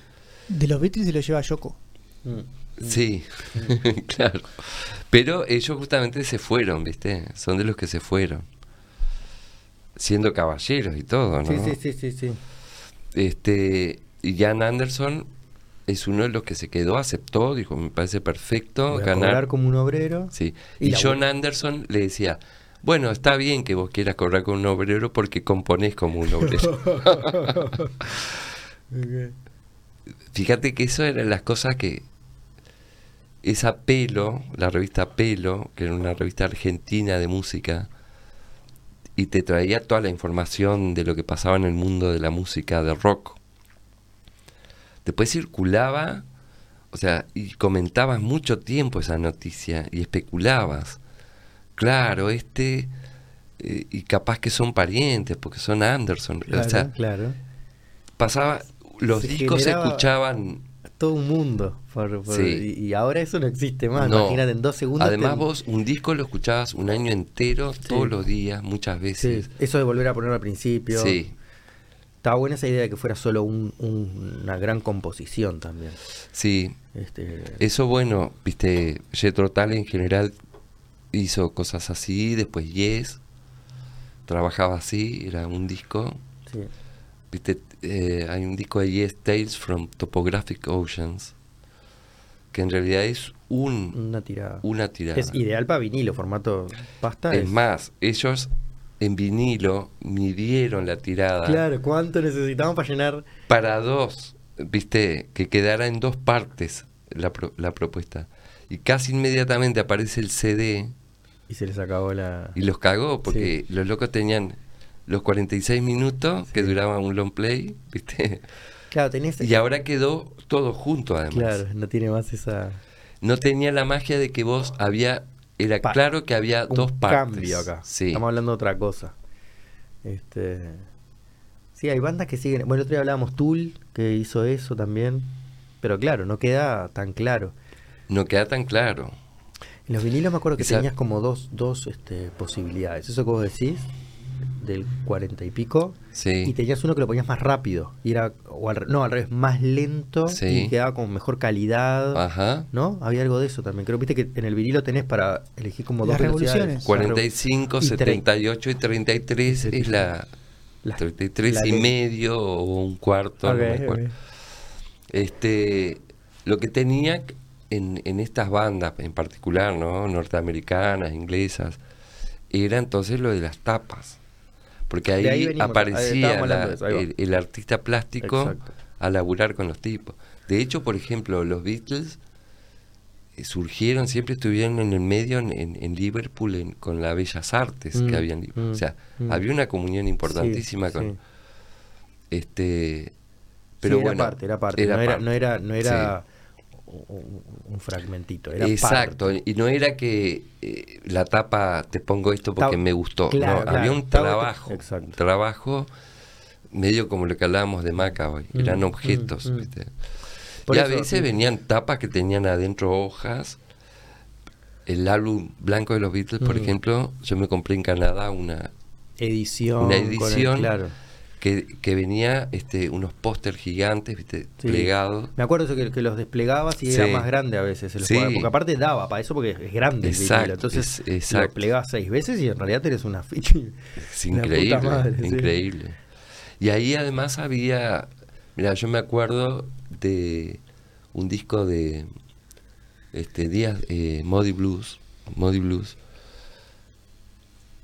De los Beatles se lo lleva Yoko. Mm. Sí, (laughs) claro. Pero ellos justamente se fueron, ¿viste? Son de los que se fueron. Siendo caballeros y todo, ¿no? Sí, sí, sí, sí, sí. Este, y Jan Anderson es uno de los que se quedó, aceptó, dijo, me parece perfecto Voy a ganar. cobrar como un obrero. Sí. Y Y, John Anderson le decía, bueno, está bien que vos quieras cobrar como un obrero porque componés como un obrero. (laughs) Fíjate que eso eran las cosas que esa Pelo, la revista Pelo, que era una revista argentina de música, y te traía toda la información de lo que pasaba en el mundo de la música de rock. Después circulaba, o sea, y comentabas mucho tiempo esa noticia y especulabas. Claro, este, eh, y capaz que son parientes, porque son Anderson. Claro, o sea, claro. pasaba, los Se discos se escuchaban Todo un mundo. por- por- Sí. y, y ahora eso no existe más. No. Imagínate, en dos segundos. Además vos un disco lo escuchabas un año entero, todos los días, muchas Sí, veces. eso de volver a poner al principio. Sí, Estaba buena esa idea de que fuera solo un- un- una gran composición también. sí. Este, Eso bueno, viste, Jethro Tull en general hizo cosas así, después Yes trabajaba así, era un disco, sí. viste, eh, hay un disco de Yes Tales from Topographic Oceans, que en realidad es un, Una tirada. una tirada. Es ideal para vinilo, formato pasta. Es más, ellos en vinilo midieron la tirada Claro, ¿cuánto necesitamos para llenar? para dos, viste, que quedara en dos partes la, pro- la propuesta. Y casi inmediatamente aparece el CD Y se les acabó la. y los cagó, porque los locos tenían los 46 minutos que Sí. duraban un long play, (laughs) viste. Claro, tenés. Y ahora quedó todo junto además. Claro, no tiene más esa. No tenía la magia de que vos había, era Pa- claro que había un dos partes. cambio acá. Sí. Estamos hablando de otra cosa. Este. Sí, hay bandas que siguen. Bueno, el otro día hablábamos Tool, que hizo eso también. Pero claro, no queda tan claro. No queda tan claro. En los vinilos me acuerdo que tenías como dos, dos este, posibilidades. Eso que vos decís, del cuarenta y pico. Sí. Y tenías uno que lo ponías más rápido. Y era, o al, re- no, al revés, más lento. Sí. Y quedaba con mejor calidad. Ajá. ¿No? Había algo de eso también. Creo viste que en el vinilo tenés para elegir como Las dos revoluciones. 45, Y tre- 78 y 33 es la... La- 33 la y medio o un cuarto. no me Ok, acuerdo. ok. Este, lo que tenía en, en estas bandas en particular, ¿no? norteamericanas, inglesas, era entonces lo de las tapas. Porque ahí, De ahí venimos, ahí aparecía la- eso, ahí el, el artista plástico Exacto. a laburar con los tipos. De hecho, por ejemplo, los Beatles eh, surgieron, siempre estuvieron en el medio en, en- Liverpool en- con las bellas artes Mm, que habían. o mm, sea, mm. había una comunión importantísima Sí, con sí. este Sí, pero era bueno parte, era parte. era no, era, parte. no era, no era un, un fragmentito, era Exacto, parte. y no era que eh, la tapa te pongo esto porque me gustó, claro, no, claro, había un trabajo, exacto. trabajo medio como lo que hablábamos de Maca hoy, Mm, eran mm, objetos, mm. y a veces sí. venían tapas que tenían adentro hojas. El álbum blanco de los Beatles, por Mm. ejemplo, yo me compré en Canadá una edición. una con el- edición claro. Que, que venía este unos póster gigantes, ¿viste? Sí. plegados. Me acuerdo eso que, que los desplegabas y Sí. era más grande a veces el Sí. porque aparte daba para eso porque es grande el Exacto, vinilo. Entonces es- exacto. lo plegabas seis veces y en realidad tenés una ficha. Es increíble, madre, increíble. Y ahí además había, mira, yo me acuerdo de un disco de este Díaz eh, Modi Blues, Modi Blues,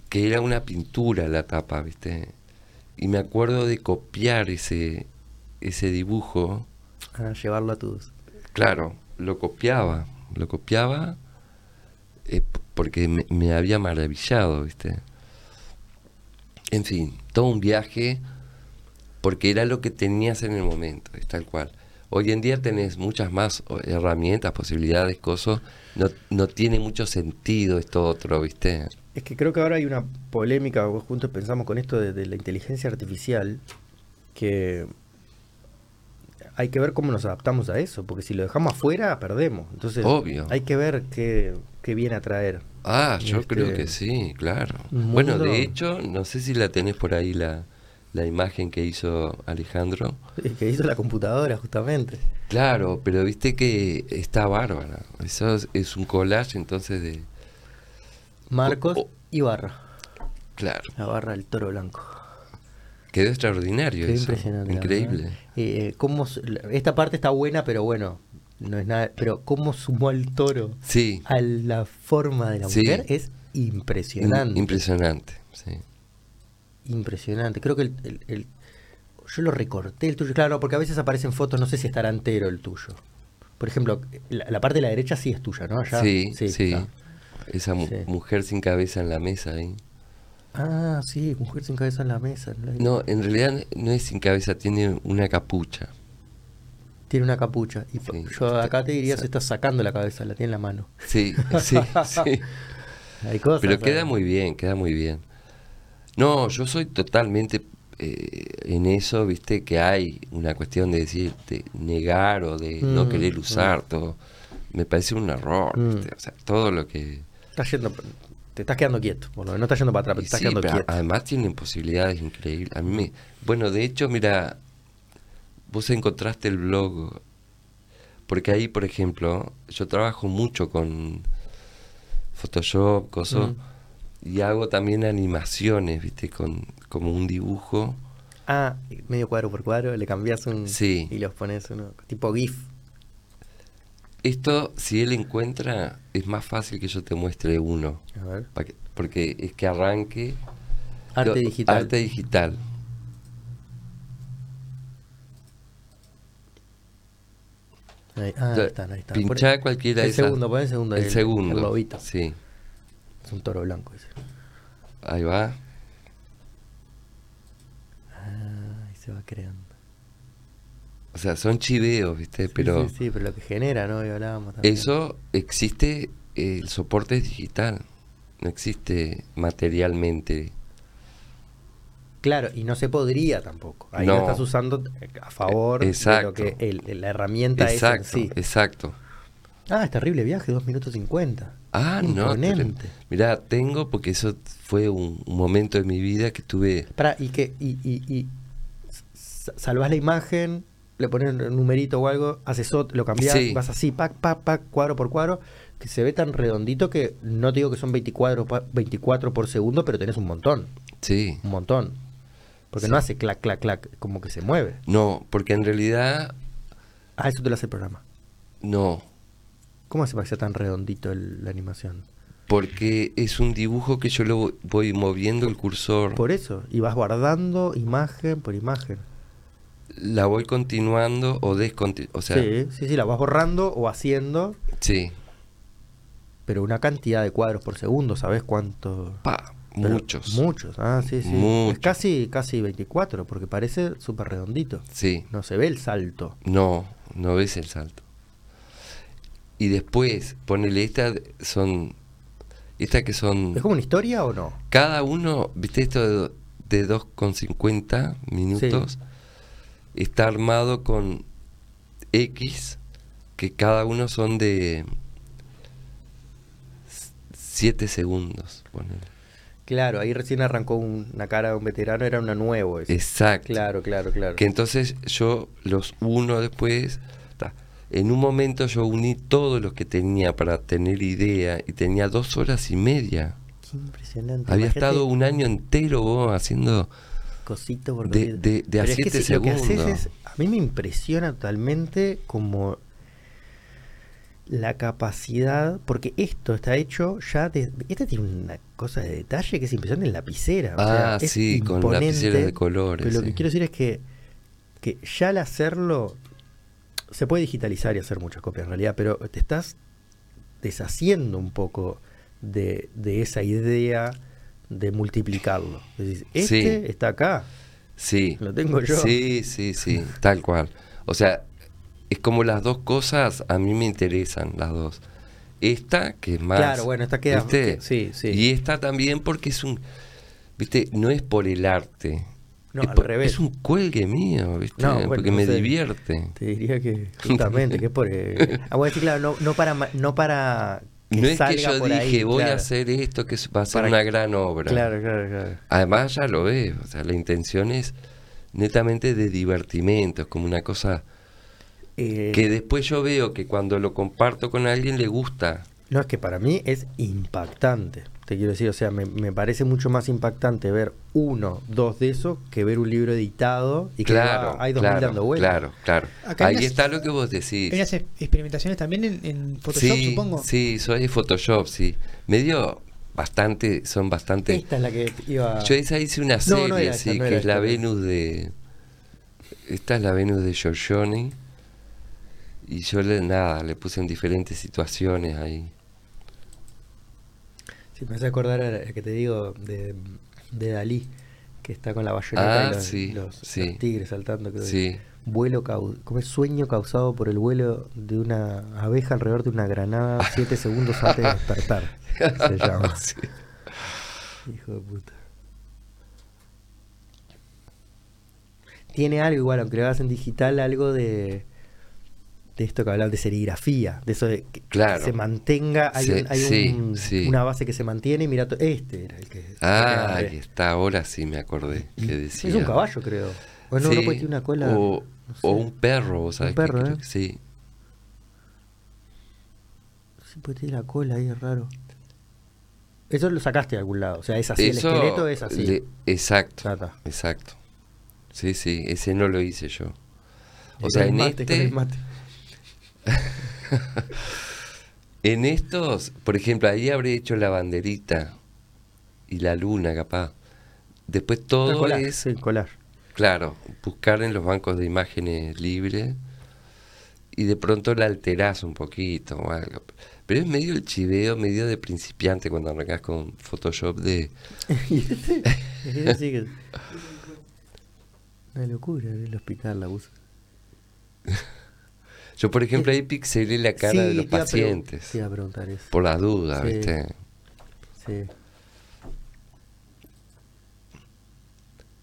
que era una pintura la tapa, ¿viste? Y me acuerdo de copiar ese ese dibujo, A llevarlo a tus. claro, lo copiaba, lo copiaba eh, porque me, me había maravillado, ¿viste? En fin, todo un viaje porque era lo que tenías en el momento, es tal cual. Hoy en día tenés muchas más herramientas, posibilidades, cosas. No, no tiene mucho sentido esto otro, ¿viste? Es que creo que ahora hay una polémica, vos juntos pensamos con esto de, de la inteligencia artificial, que hay que ver cómo nos adaptamos a eso, porque si lo dejamos afuera, perdemos. Entonces, Obvio. hay que ver qué, qué viene a traer. Ah, yo Este, creo que sí, claro. Bueno, de hecho, no sé si la tenés por ahí la, la imagen que hizo Alejandro. Que hizo la computadora, justamente. Claro, pero viste que está bárbara. Eso es, es un collage entonces de... Marcos Oh, oh. y Barra. Claro, La barra del toro blanco. quedó extraordinario Qué eso. impresionante. Increíble. Eh, cómo esta parte está buena, pero bueno, no es nada. Pero cómo sumó al toro Sí, a la forma de la Sí. mujer es im- impresionante. impresionante. Sí. Impresionante. Creo que el, el- el- yo lo recorté el tuyo, claro, porque a veces aparecen fotos, no sé si estará entero el tuyo. Por ejemplo, la, la parte de la derecha sí es tuya, ¿no? Allá, Sí, sí. Esa mu- Sí. mujer sin cabeza en la mesa ahí. Ah, sí, mujer sin cabeza en la mesa. no la- No, en realidad no es sin cabeza, tiene una capucha. Tiene una capucha. Y Sí, yo acá te diría se está- sacando la cabeza, la tiene en la mano. Sí, sí, (laughs) sí. Hay cosas. Pero ¿sabes? queda muy bien, queda muy bien. No, yo soy totalmente eh, en eso, viste, que hay una cuestión de decir, de negar o de no Mm, querer mm. usar todo. Me parece un error, Mm. ¿viste? O sea, todo lo que... Estás yendo, te estás quedando quieto, menos no estás yendo para atrás, pero estás sí, quedando pero quieto. además tienen posibilidades increíbles. A mí me... Bueno, de hecho, mira, vos encontraste el blog, porque ahí, por ejemplo, yo trabajo mucho con Photoshop, cosas. Y hago también animaciones, viste, con como un dibujo. Ah, medio cuadro por cuadro, le cambias un. Sí. Y los pones uno. Tipo GIF. Esto, si él encuentra, es más fácil que yo te muestre uno. A ver. que- porque es que arranque. Arte digital. Arte digital. Ahí, ah, ahí están, ahí están. Pinchá cualquiera el de esas. segundo, pon el segundo. El, segundo. El lobito. Sí. Un toro blanco. Ahí va. Ah, ahí se va creando. O sea, son chiveos, ¿viste? Sí, Pero Sí, sí, pero lo que genera, ¿no? Y hablábamos también. eso existe, el soporte es digital. No existe materialmente. Claro, y no se podría tampoco. Ahí No. lo estás usando a favor Eh, de exacto. lo que el- la herramienta Exacto, es en sí. exacto. Ah, es terrible viaje, 2 minutos 50. Ah, no. Imponente. Mira, tengo porque eso fue un, un momento de mi vida que tuve. Pará, y que y, y, y s- salvás la imagen, le pones un numerito o algo, haces otro, lo cambiás, Sí. vas así, pac, pac, pac, cuadro por cuadro, que se ve tan redondito que no te digo que son 24, pa- 24 por segundo, pero tenés un montón, Sí. un montón. Porque Sí. no hace clac, clac, clac, como que se mueve. No, porque en realidad Ah, eso te lo hace el programa. no. ¿Cómo hace para que sea tan redondito el- la animación? Porque es un dibujo que yo lo voy moviendo el cursor. Por eso, y vas guardando imagen por imagen. La voy continuando o descontinuando. O sea, sí, sí, sí, la vas borrando o haciendo, sí. pero una cantidad de cuadros por segundo, ¿sabes cuánto? Pa, Pero muchos. Muchos, ah, sí, sí. Muchos. Es casi, casi 24, porque parece súper redondito. Sí. No se ve el salto. No, no ves el salto. Y después, ponele esta, son. Esta que son. ¿Es como una historia o no? Cada uno, viste esto de, de 2,50 minutos, está armado con X, que cada uno son de 7 segundos. ponele. Claro, ahí recién arrancó un- una cara de un veterano, era una nuevo. ese. Exacto. Claro, claro, claro. Que entonces yo los uno después. En un momento yo uní todos los que tenía para tener idea y tenía dos horas y media. Qué impresionante. Había Imagínate estado un año entero vos haciendo. Cosito por de- cosito. de- de a Pero es que siete si lo que haces segundos. es- a mí me impresiona totalmente como la capacidad, porque esto está hecho ya de, este tiene una cosa de detalle que es impresionante en lapicera. o sea, Ah, es sí, con lapiceras de colores, Pero lo que quiero decir es que, que ya al hacerlo, se puede digitalizar y hacer muchas copias en realidad, pero te estás deshaciendo un poco de, de esa idea de multiplicarlo. Decís, este Sí. está acá, Sí. lo tengo yo. Sí, sí, sí, tal cual. O sea, es como las dos cosas a mí me interesan, las dos. Esta, que es más. Claro, bueno, esta queda- ¿viste? que- sí, sí. Y esta también porque es un. ¿Viste? No es por el arte. No, es, al revés. es un cuelgue mío, ¿viste? No, bueno, porque me divierte. Te diría que (laughs) justamente, que es por... eh, (laughs) ah, bueno, sí, claro, no, no para... No, para no es que yo dije ahí, voy a claro. hacer esto que va a ser Para una que- gran obra. Claro, claro, claro. Además ya lo ves, o sea, la intención es netamente de divertimento, es como una cosa Eh, que después yo veo que cuando lo comparto con alguien le gusta. No, es que para mí es impactante. Te quiero decir, o sea, me, me parece mucho más impactante ver uno, dos de esos que ver un libro editado y que Claro, va- hay dos mil claro, dando vueltas. claro, claro. Acá Ahí unas- está lo que vos decís. Hay unas experimentaciones también en, en Photoshop, sí, supongo. sí, soy de Photoshop, sí. Me dio bastante, son bastante... Esta es la que iba... Yo esa hice una No, serie, no sí, no que es la esta. Venus de... Esta es la Venus de Giorgione. Y yo le, nada, le puse en diferentes situaciones ahí. Sí, me hace acordar que te digo de, de Dalí, que está con la bayoneta Ah, y los, sí, los- sí. los tigres saltando. Creo que- Sí. Vuelo cau- como es sueño causado por el vuelo de una abeja alrededor de una granada (laughs) siete segundos antes de despertar. Se (laughs) llama. Sí. Hijo de puta. Tiene algo igual, aunque lo hagas en digital, algo de, de esto que hablan de serigrafía, de eso de que, que Claro. se mantenga, hay, Sí, un- hay sí, un- sí. una base que se mantiene y mira, este era el que... Ah, ahí está, ahora sí me acordé que decía. es un caballo, creo. Bueno, no, no puede tener una cola. O, no sé. o un perro, vos sabés Un perro, ¿eh? que sí. Sí, puede tener la cola ahí, es raro. Eso lo sacaste de algún lado, o sea, es así, Eso el esqueleto es así. le- exacto, exacto. Sí, sí, ese no lo hice yo. O sea, en este, el mate. (laughs) en estos, por ejemplo, ahí habré hecho la banderita y la luna, capaz. Después todo es, sí, collage. claro, buscar en los bancos de imágenes libres y de pronto la alterás un poquito o algo. Pero es medio el chiveo, medio de principiante cuando arrancas con Photoshop de... (laughs) Y este- (laughs) este Una locura el hospital la usa. Yo, por ejemplo, ahí pixelé la cara Sí, de los pacientes. te iba a preguntar eso. Por las dudas, Sí. ¿viste? Sí.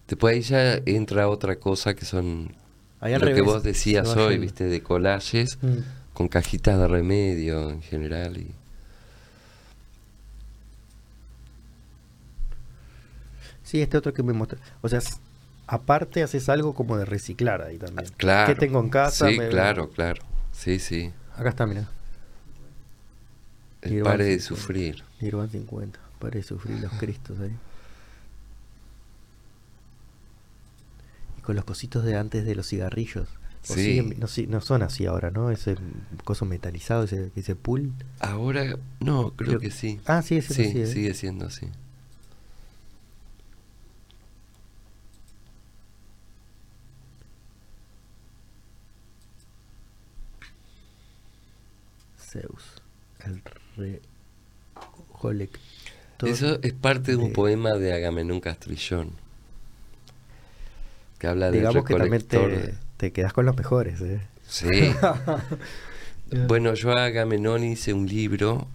Después ahí ya entra otra cosa que son Ahí lo que vos decías hoy, yendo. ¿viste? De collages Mm. con cajitas de remedio en general. y Sí, este otro que me mostró. O sea, aparte haces algo como de reciclar ahí también. Claro. ¿Qué tengo en casa? Sí, Me- claro, claro. Sí, sí. Acá está, mira. El Nirvana pare de 50. sufrir. Nirvana 50. Pare de sufrir los cristos ahí. Y con los cositos de antes de los cigarrillos. O Sí. siguen- no, no son así ahora, ¿no? Ese coso metalizado, ese, ese pool. Ahora, no, creo Creo- que sí. Ah, sí, ese Sí, sí, ¿eh? sigue siendo así. Zeus. El recolector. Eso es parte de un de- poema de Agamenón Castrillón. Que habla del Digamos que también te, de- te quedas con los mejores, ¿eh? Sí. (laughs) bueno, yo a Agamenón hice un libro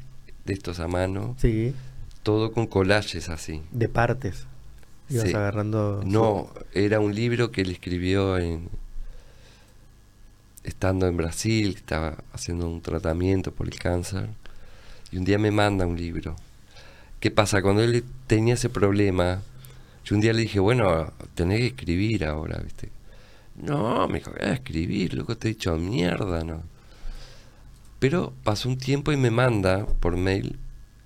de estos a mano, Sí, todo con collages así. de partes. Ibas Sí. agarrando. No, era un libro que él escribió en estando en Brasil, estaba haciendo un tratamiento por el cáncer, y un día me manda un libro. ¿Qué pasa? Cuando él tenía ese problema, yo un día le dije, bueno, tenés que escribir ahora, ¿viste? No, me dijo, voy a escribir, loco, te he dicho mierda, ¿no? Pero pasó un tiempo y me manda por mail,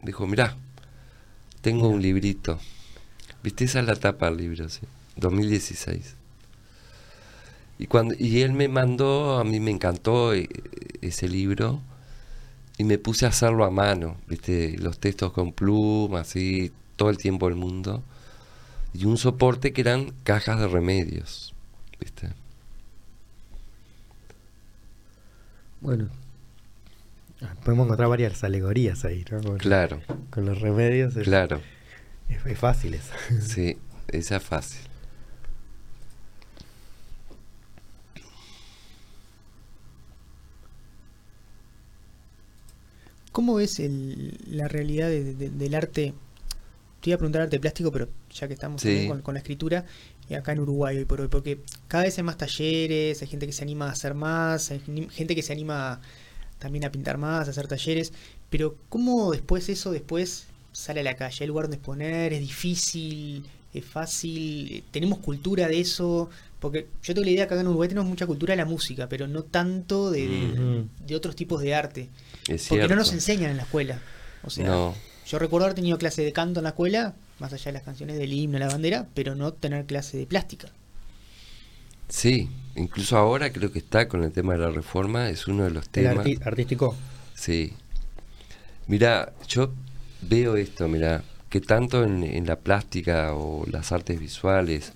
dijo, mirá, tengo un librito. ¿Viste? Esa es la tapa del libro, sí. 2016. Y, cuando, y él me mandó, a mí me encantó eh, ese libro, y me puse a hacerlo a mano, ¿viste? Los textos con pluma, así, todo el tiempo del mundo. Y un soporte que eran cajas de remedios, ¿viste? Bueno. ah, Podemos encontrar varias alegorías ahí, ¿no? Con, Claro, con los remedios. Es, claro. es, es fácil eso. Sí, esa es fácil. ¿Cómo ves el- la realidad de- de- del arte? Te iba a preguntar arte plástico, pero ya que estamos Sí. también con, con la escritura, y acá en Uruguay hoy por hoy, porque cada vez hay más talleres, hay gente que se anima a hacer más, hay gente que se anima también a pintar más, a hacer talleres, pero ¿cómo después eso después sale a la calle? ¿Hay lugar donde exponer? ¿Es difícil? ¿Es fácil? ¿Tenemos cultura de eso? Porque yo tengo la idea que acá en Uruguay tenemos mucha cultura de la música, pero no tanto de, de- Ujú. de otros tipos de arte. Es Porque cierto. no nos enseñan en la escuela. O sea, No. yo recuerdo haber tenido clase de canto en la escuela, más allá de las canciones del himno, la bandera, pero no tener clase de plástica. Sí, incluso ahora creo que está con el tema de la reforma, es uno de los El temas. arti- artístico. Sí. Mira, yo veo esto, mira, que tanto en, en la plástica o las artes visuales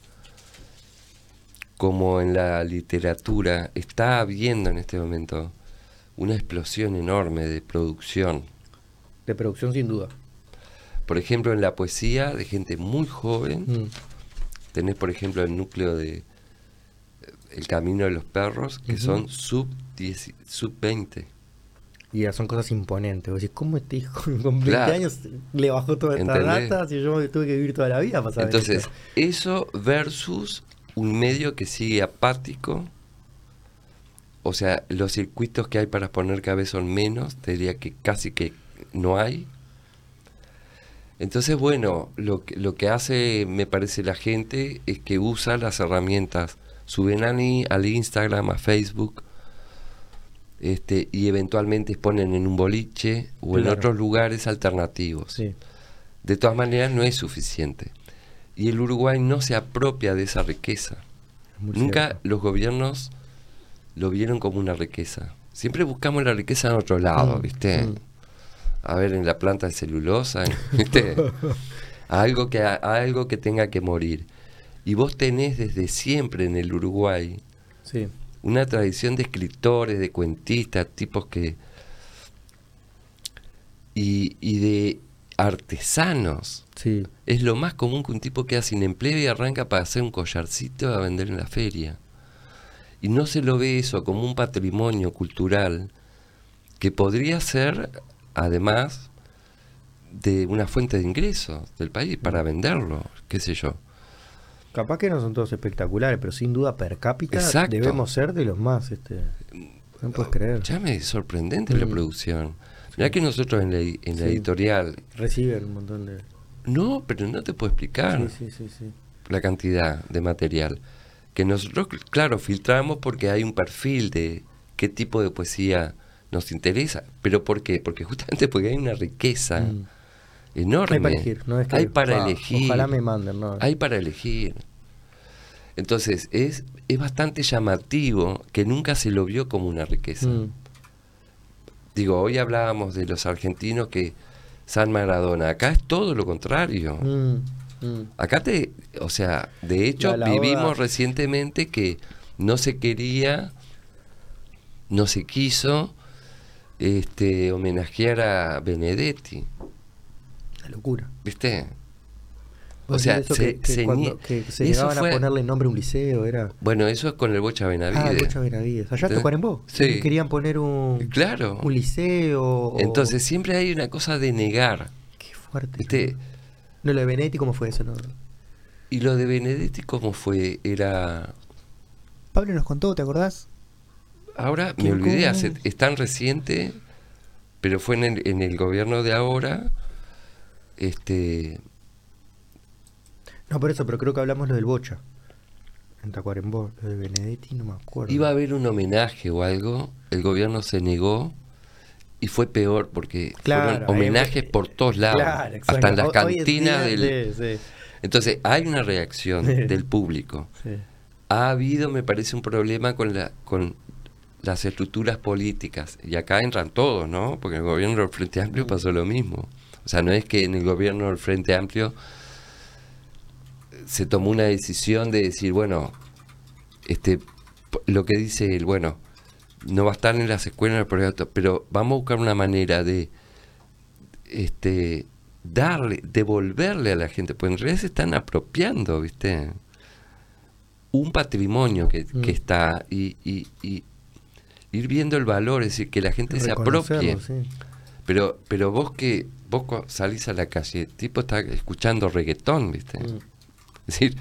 como en la literatura está habiendo en este momento una explosión enorme de producción. De producción, sin duda. Por ejemplo, en la poesía de gente muy joven, Mm. tenés por ejemplo el núcleo de eh, El Camino de los Perros, que son sub, 10 sub 20. Y son cosas imponentes. Vos decís, ¿cómo este hijo con 20 Claro. años le bajó toda esta data si yo tuve que vivir toda la vida para saber Entonces, esto? eso versus un medio que sigue apático, o sea, los circuitos que hay para exponer cada vez son menos, te diría que casi que no hay. Entonces, bueno, lo que, lo que hace, me parece, la gente es que usa las herramientas, suben al, Instagram, a Facebook, este, y eventualmente exponen en un boliche o en otros lugares alternativos. Sí. De todas maneras, no es suficiente. Y el Uruguay no se apropia de esa riqueza. Nunca cierto. los gobiernos lo vieron como una riqueza. Siempre buscamos la riqueza en otro lado, Mm, ¿viste? mm. A ver, en la planta de celulosa, (laughs) ¿viste? algo, que, algo que tenga que morir. Y vos tenés desde siempre en el Uruguay Sí. una tradición de escritores, de cuentistas, tipos que... Y, y de artesanos. Sí. Es lo más común que un tipo queda sin empleo y arranca para hacer un collarcito a vender en la feria. Y no se lo ve eso como un patrimonio cultural que podría ser, además, de una fuente de ingresos del país para venderlo, qué sé yo. Capaz que no son todos espectaculares, pero sin duda per cápita Exacto. debemos ser de los más. Este, no puedes creer. Ya me es sorprendente la Mm. producción. Mirá que nosotros en la, en la Sí. editorial, Reciben un montón de. no, pero no te puedo explicar. Sí. la cantidad de material. Que nosotros, claro, filtramos porque hay un perfil de qué tipo de poesía nos interesa. ¿Pero por qué? Porque justamente porque hay una riqueza Mm. enorme. Hay para elegir, no es que. Hay para "Ah, elegir. Ojalá me manden, ¿no? Hay para elegir. Entonces, es, es bastante llamativo que nunca se lo vio como una riqueza. Mm. Digo, hoy hablábamos de los argentinos que San Maradona. Acá es todo lo contrario. Mm, mm. Acá te, o sea, de hecho La- la vivimos recientemente que no se quería, no se quiso este homenajear a Benedetti, Una locura. ¿viste? O sea, eso se, que, que se cuando- que se llegaban fue- a ponerle nombre a un liceo, era. Bueno, eso es con el Bocha Benavides. Ah, el Bocha Benavides. Allá Tacuarembó. Sí. Querían poner un, Claro. un liceo. o- Entonces siempre hay una cosa de negar, Qué fuerte. ¿viste? No, lo de Benetti, ¿cómo fue eso? No? Y lo de Benedetti, ¿cómo fue? Era... Pablo nos contó, ¿te acordás? Ahora me olvidé, hace, es tan reciente, pero fue en el, en el gobierno de ahora. Este, No, por eso, pero creo que hablamos lo del Bocha. En Tacuarembó. Lo de Benedetti, no me acuerdo. iba a haber un homenaje o algo, el gobierno se negó y fue peor porque Claro, fueron ahí homenajes fue- por todos lados, Claro, hasta en las cantinas del... sí, sí, Entonces hay una reacción del público. sí. Ha habido, me parece, un problema con la con las estructuras políticas. Y acá entran todos, ¿no? Porque en el gobierno del Frente Amplio pasó lo mismo. O sea, no es que en el gobierno del Frente Amplio se tomó una decisión de decir, bueno, este lo que dice él, bueno, no va a estar en las escuelas, pero, pero vamos a buscar una manera de este darle, devolverle a la gente, pues en realidad se están apropiando, ¿viste? Un patrimonio que, Mm. que está y, y- y ir viendo el valor, es decir, que la gente se apropie. Sí. Pero, pero vos que vos salís a la calle, el tipo está escuchando reggaetón, ¿viste? Mm. Es decir,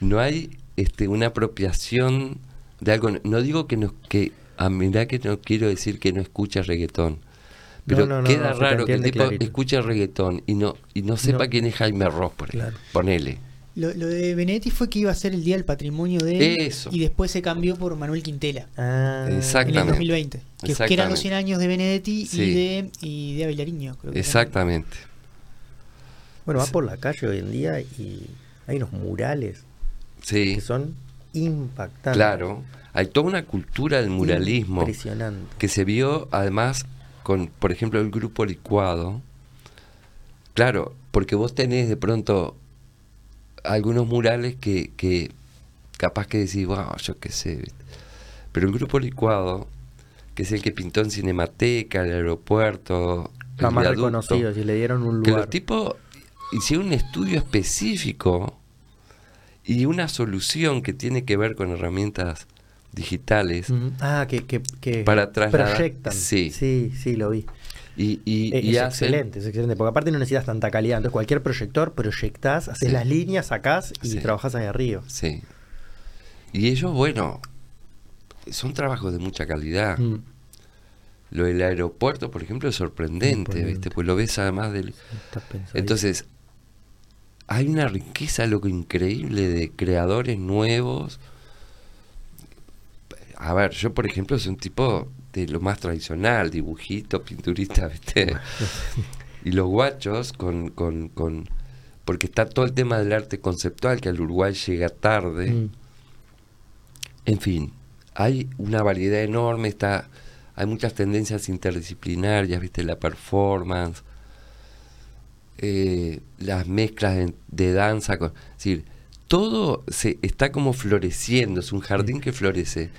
no hay este, una apropiación de algo. No digo que no, que, ah, mirá que no quiero decir que no escucha reggaetón. Pero No, no, no, queda no, raro que el tipo clarito. escuche reggaetón y no, y no sepa No. quién es Jaime Ross, por ejemplo. Claro. Ponele. Lo, lo de Benedetti fue que iba a ser el Día del Patrimonio de él Eso. y después se cambió por Manuel Quintela Ah, en el Exactamente. 2020. Que, que eran los Exactamente. 100 años de Benedetti Sí. y de y de creo que Exactamente. Bueno, vas por la calle hoy en día y hay unos murales Sí, que son impactantes. claro. Hay toda una cultura del muralismo. Impresionante. que se vio además con, por ejemplo, el grupo licuado. Claro, porque vos tenés de pronto algunos murales que, que capaz que decís, wow, yo qué sé. Pero el grupo licuado, que es el que pintó en Cinemateca, el aeropuerto, Jamás viaducto, reconocidos y le dieron un que lugar. los tipos hicieron un estudio específico y una solución que tiene que ver con herramientas digitales Ujú. Ah, que, que, que Para trasladar- proyectan. sí. sí, sí, lo vi. y, y, Eh, y es hacen- excelente, es excelente, porque aparte no necesitas tanta calidad. Entonces, cualquier proyector proyectás, haces Sí. las líneas, sacás y Sí. trabajás ahí arriba. Sí. Y ellos, bueno, son trabajos de mucha calidad. Mm. Lo del aeropuerto, por ejemplo, es sorprendente, Imponente. ¿viste? Pues lo ves además del... Entonces, hay una riqueza, loco, increíble de creadores nuevos. A ver, yo, por ejemplo, soy un tipo de lo más tradicional, dibujito, pinturista, ¿viste? (laughs) y los guachos con, con, con... Porque está todo el tema del arte conceptual que al Uruguay llega tarde. Mm. En fin, hay una variedad enorme, está, hay muchas tendencias interdisciplinarias, viste, la performance, eh, las mezclas de, de danza, con, es decir, todo se está como floreciendo, es un jardín que florece.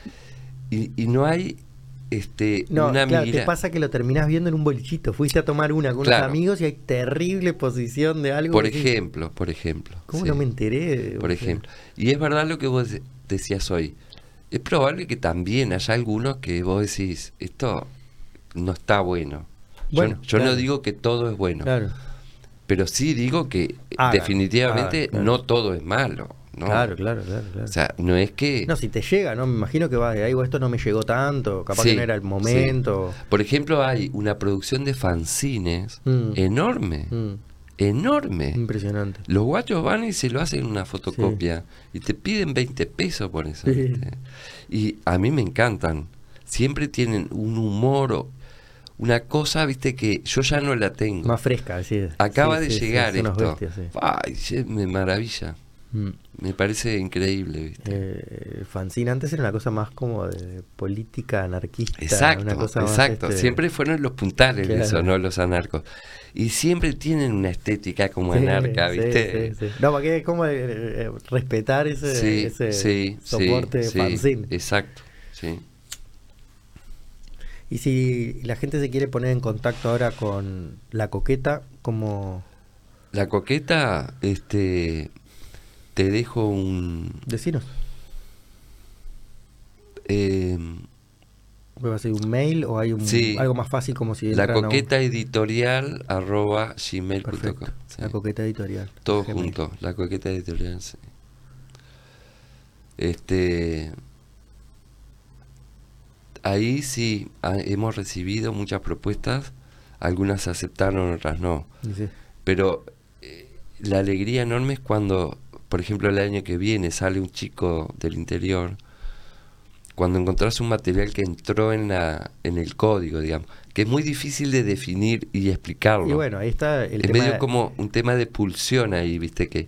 Y, y no hay este, No, una claro, mira- te pasa que lo terminás viendo en un bolichito. Fuiste a tomar una con Claro. unos amigos y hay terrible posición de algo. Por decís, ejemplo, por ejemplo. ¿Cómo sí, no me enteré? Por ejemplo. Y es verdad lo que vos de- decías hoy. Es probable que también haya algunos que vos decís, esto no está bueno. Yo Bueno, no- yo, claro. no digo que todo es bueno, Claro, pero sí digo que Hagan, definitivamente hagan, claro. no todo es malo. ¿no? claro, claro, claro. claro. O sea, no es que... no, si te llega, ¿no? Me imagino que vas de ahí, esto no me llegó tanto, capaz Sí, que no era el momento. Por ejemplo, hay una producción de fanzines Mm. enorme, Mm, enorme. impresionante. Los guachos van y se lo hacen una fotocopia y te piden 20 pesos por eso. Y a mí me encantan. Siempre tienen un humor, una cosa, viste, que yo ya no la tengo. Más fresca, sí. Acaba Sí, de sí, llegar esto. bestias. Ay, me maravilla. Mm. Me parece increíble, viste. Eh, fanzine antes era una cosa más como de política anarquista. Exacto, una cosa más, exacto. este, Siempre fueron los puntales de Claro. eso, ¿no? Los anarcos. Y siempre tienen una estética como anarca, ¿viste? No, porque es como eh, eh, respetar ese, ese soporte fanzine. Exacto, sí. Y si la gente se quiere poner en contacto ahora con la coqueta, como La coqueta, este, te dejo un... decinos, eh, ¿va a ser un mail o hay un, Sí. algo más fácil como si la un- coqueta editorial arroba gmail.com. sí. la coqueta editorial. Todo junto, la coqueta editorial, sí. Este. Ahí sí ha- hemos recibido muchas propuestas, algunas se aceptaron, otras no. Sí. Pero eh, la alegría enorme es cuando, por ejemplo, el año que viene sale un chico del interior, cuando encontrás un material que entró en, la, en el código, digamos, que es muy difícil de definir y explicarlo. Y bueno, ahí está el es tema, medio como un tema de pulsión ahí, viste que...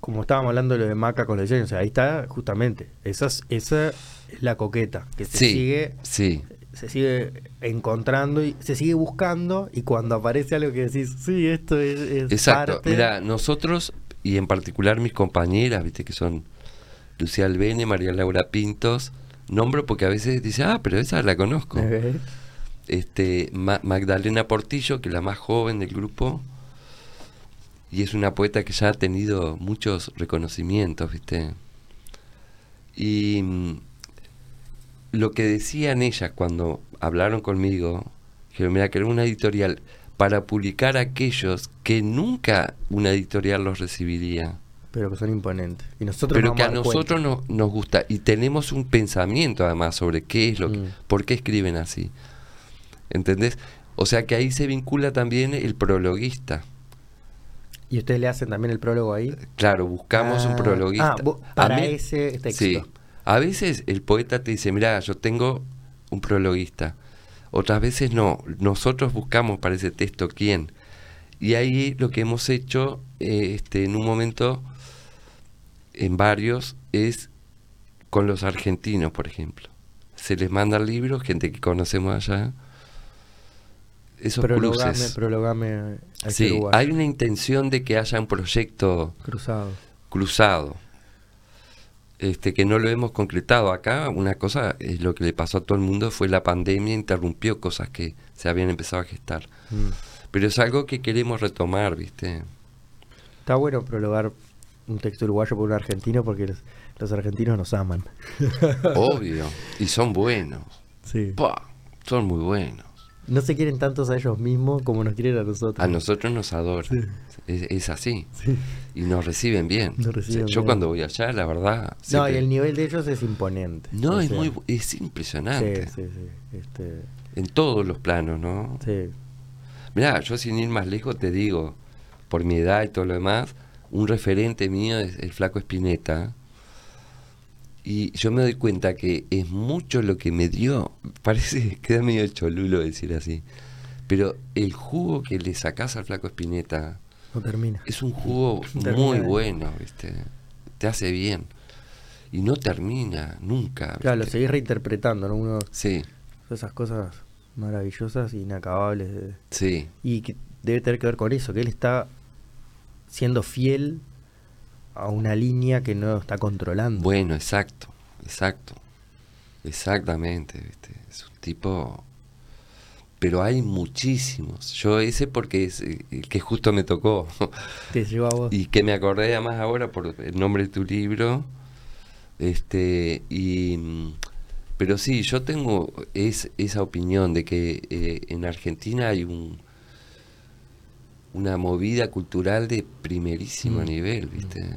como estábamos hablando de lo de Maca con diseño, o sea, ahí está justamente, esa es, esa es la coqueta, que se Sí, sigue sí, se sigue encontrando y se sigue buscando y cuando aparece algo que decís, sí, esto es, es exacto. Mira, nosotros, y en particular mis compañeras, viste que son Lucía Albene, María Laura Pintos, nombro porque a veces dice, ah, pero esa la conozco. Eh, este Ma- Magdalena Portillo, que es la más joven del grupo, y es una poeta que ya ha tenido muchos reconocimientos, ¿viste? Y mm, lo que decían ellas cuando hablaron conmigo, dijeron, mira, que era una editorial para publicar aquellos que nunca una editorial los recibiría pero que son imponentes. Y nosotros pero nos que a nosotros no- nos gusta y tenemos un pensamiento además sobre qué es lo que, Mm. por qué escriben así. ¿Entendés? O sea que ahí se vincula también el prologuista. ¿Y ustedes le hacen también el prólogo ahí? Claro, buscamos un Ah, prologuista. ah, para mí- ese texto. Sí. A veces el poeta te dice, mira, yo tengo un prologuista. Otras veces no. Nosotros buscamos para ese texto quién. Y ahí lo que hemos hecho eh, este, en un momento, en varios, es con los argentinos, por ejemplo. Se les manda el libro, gente que conocemos allá. Esos Prologame, cruces. prologame Sí, hay una intención de que haya un proyecto Cruzado. cruzado. Este, que no lo hemos concretado acá, una cosa es lo que le pasó a todo el mundo fue la pandemia, interrumpió cosas que se habían empezado a gestar. Mm. Pero es algo que queremos retomar, ¿viste? Está bueno prologar un texto uruguayo por un argentino porque los, los argentinos nos aman. Obvio. Y son buenos. Sí. Son muy buenos. No se quieren tantos a ellos mismos como nos quieren a nosotros. A nosotros nos adoran. Sí. Es, es así. Sí. Y nos reciben bien. Nos reciben Yo bien. cuando voy allá, la verdad... No, y el nivel de ellos es imponente. No, O es sea, muy es impresionante. Sí, sí, sí. Este, En todos los planos, ¿no? sí. Mirá, yo sin ir más lejos te digo, por mi edad y todo lo demás, un referente mío es el flaco Espineta. Y yo me doy cuenta que es mucho lo que me dio. (laughs) Parece que queda medio cholulo decir así. Pero el jugo que le sacás al flaco Espineta No termina. es un jugo (laughs) muy bueno, ¿viste? Te hace bien. y no termina nunca. Claro, lo seguís reinterpretando, ¿no? Uno, Sí, esas cosas maravillosas, inacabables. de- sí, Y que debe tener que ver con eso, que él está siendo fiel a una línea que no está controlando. bueno, exacto, exacto, exactamente, ¿viste? Es un tipo... Pero hay muchísimos. Yo ese porque es eh, el que justo me tocó. (laughs) Te lleva a vos. y que me acordé además ahora por el nombre de tu libro. Este, y, pero sí, yo tengo es, esa opinión de que eh, en Argentina hay un una movida cultural de primerísimo Mm. nivel, ¿viste?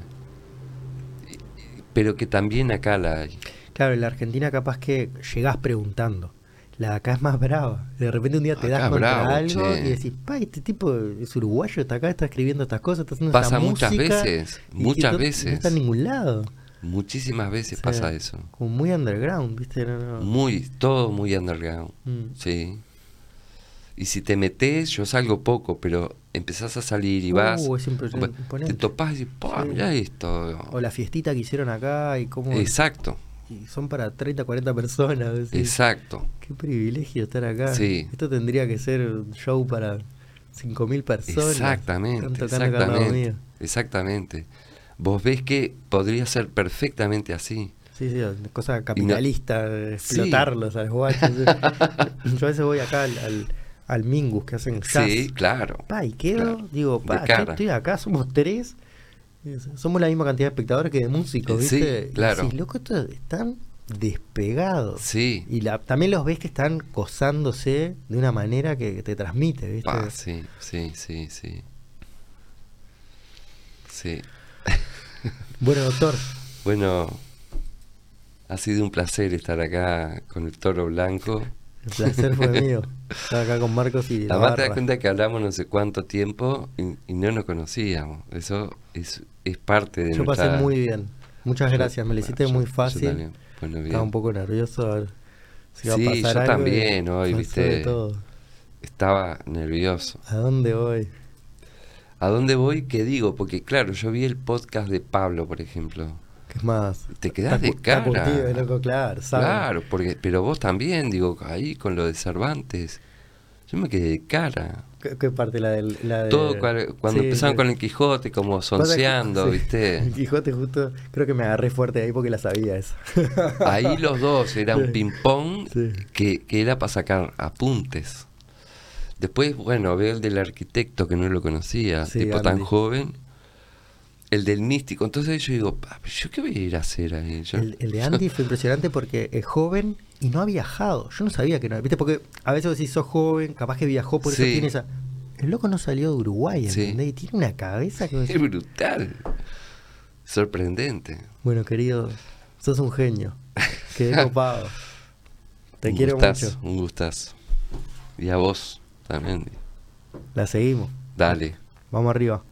Pero que también acá la hay. Claro, en la Argentina capaz que llegás preguntando. La de acá es más brava. De repente un día te das contra bravo, algo che. y decís, pa, este tipo es uruguayo, está acá, está escribiendo estas cosas, está haciendo Pasa esta muchas música", veces, muchas no- veces. No está en ningún lado. Muchísimas veces O sea, pasa eso. Como muy underground, ¿viste? No, no. Muy, todo muy underground. Mm. Sí. Y si te metes, yo salgo poco, pero empezás a salir y vas. Uh, es impre- va- imponente. te topás y "Pa, Sí. mirá esto. O la fiestita que hicieron acá y cómo... Exacto, y son para 30, 40 personas. exacto. Qué privilegio estar acá. Sí. Esto tendría que ser un show para 5.000 personas. Exactamente, exactamente. Exactamente. Vos ves que podría ser perfectamente así. Sí, sí, cosa capitalista, Sí. explotarlos a los guachos. (laughs) Yo a veces voy acá al, al, al Mingus que hacen jazz. Sí, claro. Pa, y quedo, Claro, digo, pa, estoy acá, somos tres. y Somos la misma cantidad de espectadores que de músicos, Sí, ¿viste? Y claro. decís, loco, estos están despegados. Sí. Y la, también los ves que están cosándose de una manera que te transmite, ¿viste? Pa, sí, sí, sí, sí. Sí. (laughs) Bueno, doctor, Bueno, ha sido un placer estar acá con el toro blanco. El placer fue mío. Estar acá con Marcos y la Además te das cuenta que hablamos no sé cuánto tiempo y, y no nos conocíamos. Eso es, es parte de Yo pasé muy bien. Muchas gracias, me lo hiciste muy fácil. Bueno. Estaba un poco nervioso a ver si iba Sí, a pasar yo algo también, hoy, viste. todo. Estaba nervioso. ¿A dónde voy? ¿A dónde voy? ¿Qué digo? Porque claro, yo vi el podcast de Pablo, por ejemplo. ¿Qué es más? Te quedás de cara. curtido, loco, claro. Claro, porque, pero vos también, digo, ahí con lo de Cervantes. Yo me quedé de cara. ¿Qué, qué parte? La del, la de... Todo cua- cuando Sí, empezaron con el Quijote, como que- sonceando, sí, ¿viste? (laughs) El Quijote justo, creo que me agarré fuerte ahí porque la sabía esa. (laughs) Ahí los dos, era un ping-pong Sí. que, que era para sacar apuntes. Después, bueno, veo el del arquitecto que no lo conocía, Sí, tipo tan joven. El del místico. Entonces yo digo, "Pa, ¿yo qué voy a ir a hacer ahí? Yo- El, el de Andy fue impresionante porque es joven y no ha viajado. Yo no sabía que no. ¿Viste? Porque a veces vos decís, sos joven, capaz que viajó, por eso Sí. tiene esa. El loco no salió de Uruguay, Sí. ¿entendés? Y tiene una cabeza que. Es brutal. Sorprendente. Bueno, querido, sos un genio. Quedé (laughs) copado. Te Un quiero gustazo, mucho. Un gustazo. Y a vos también. La seguimos. Dale. Vamos arriba.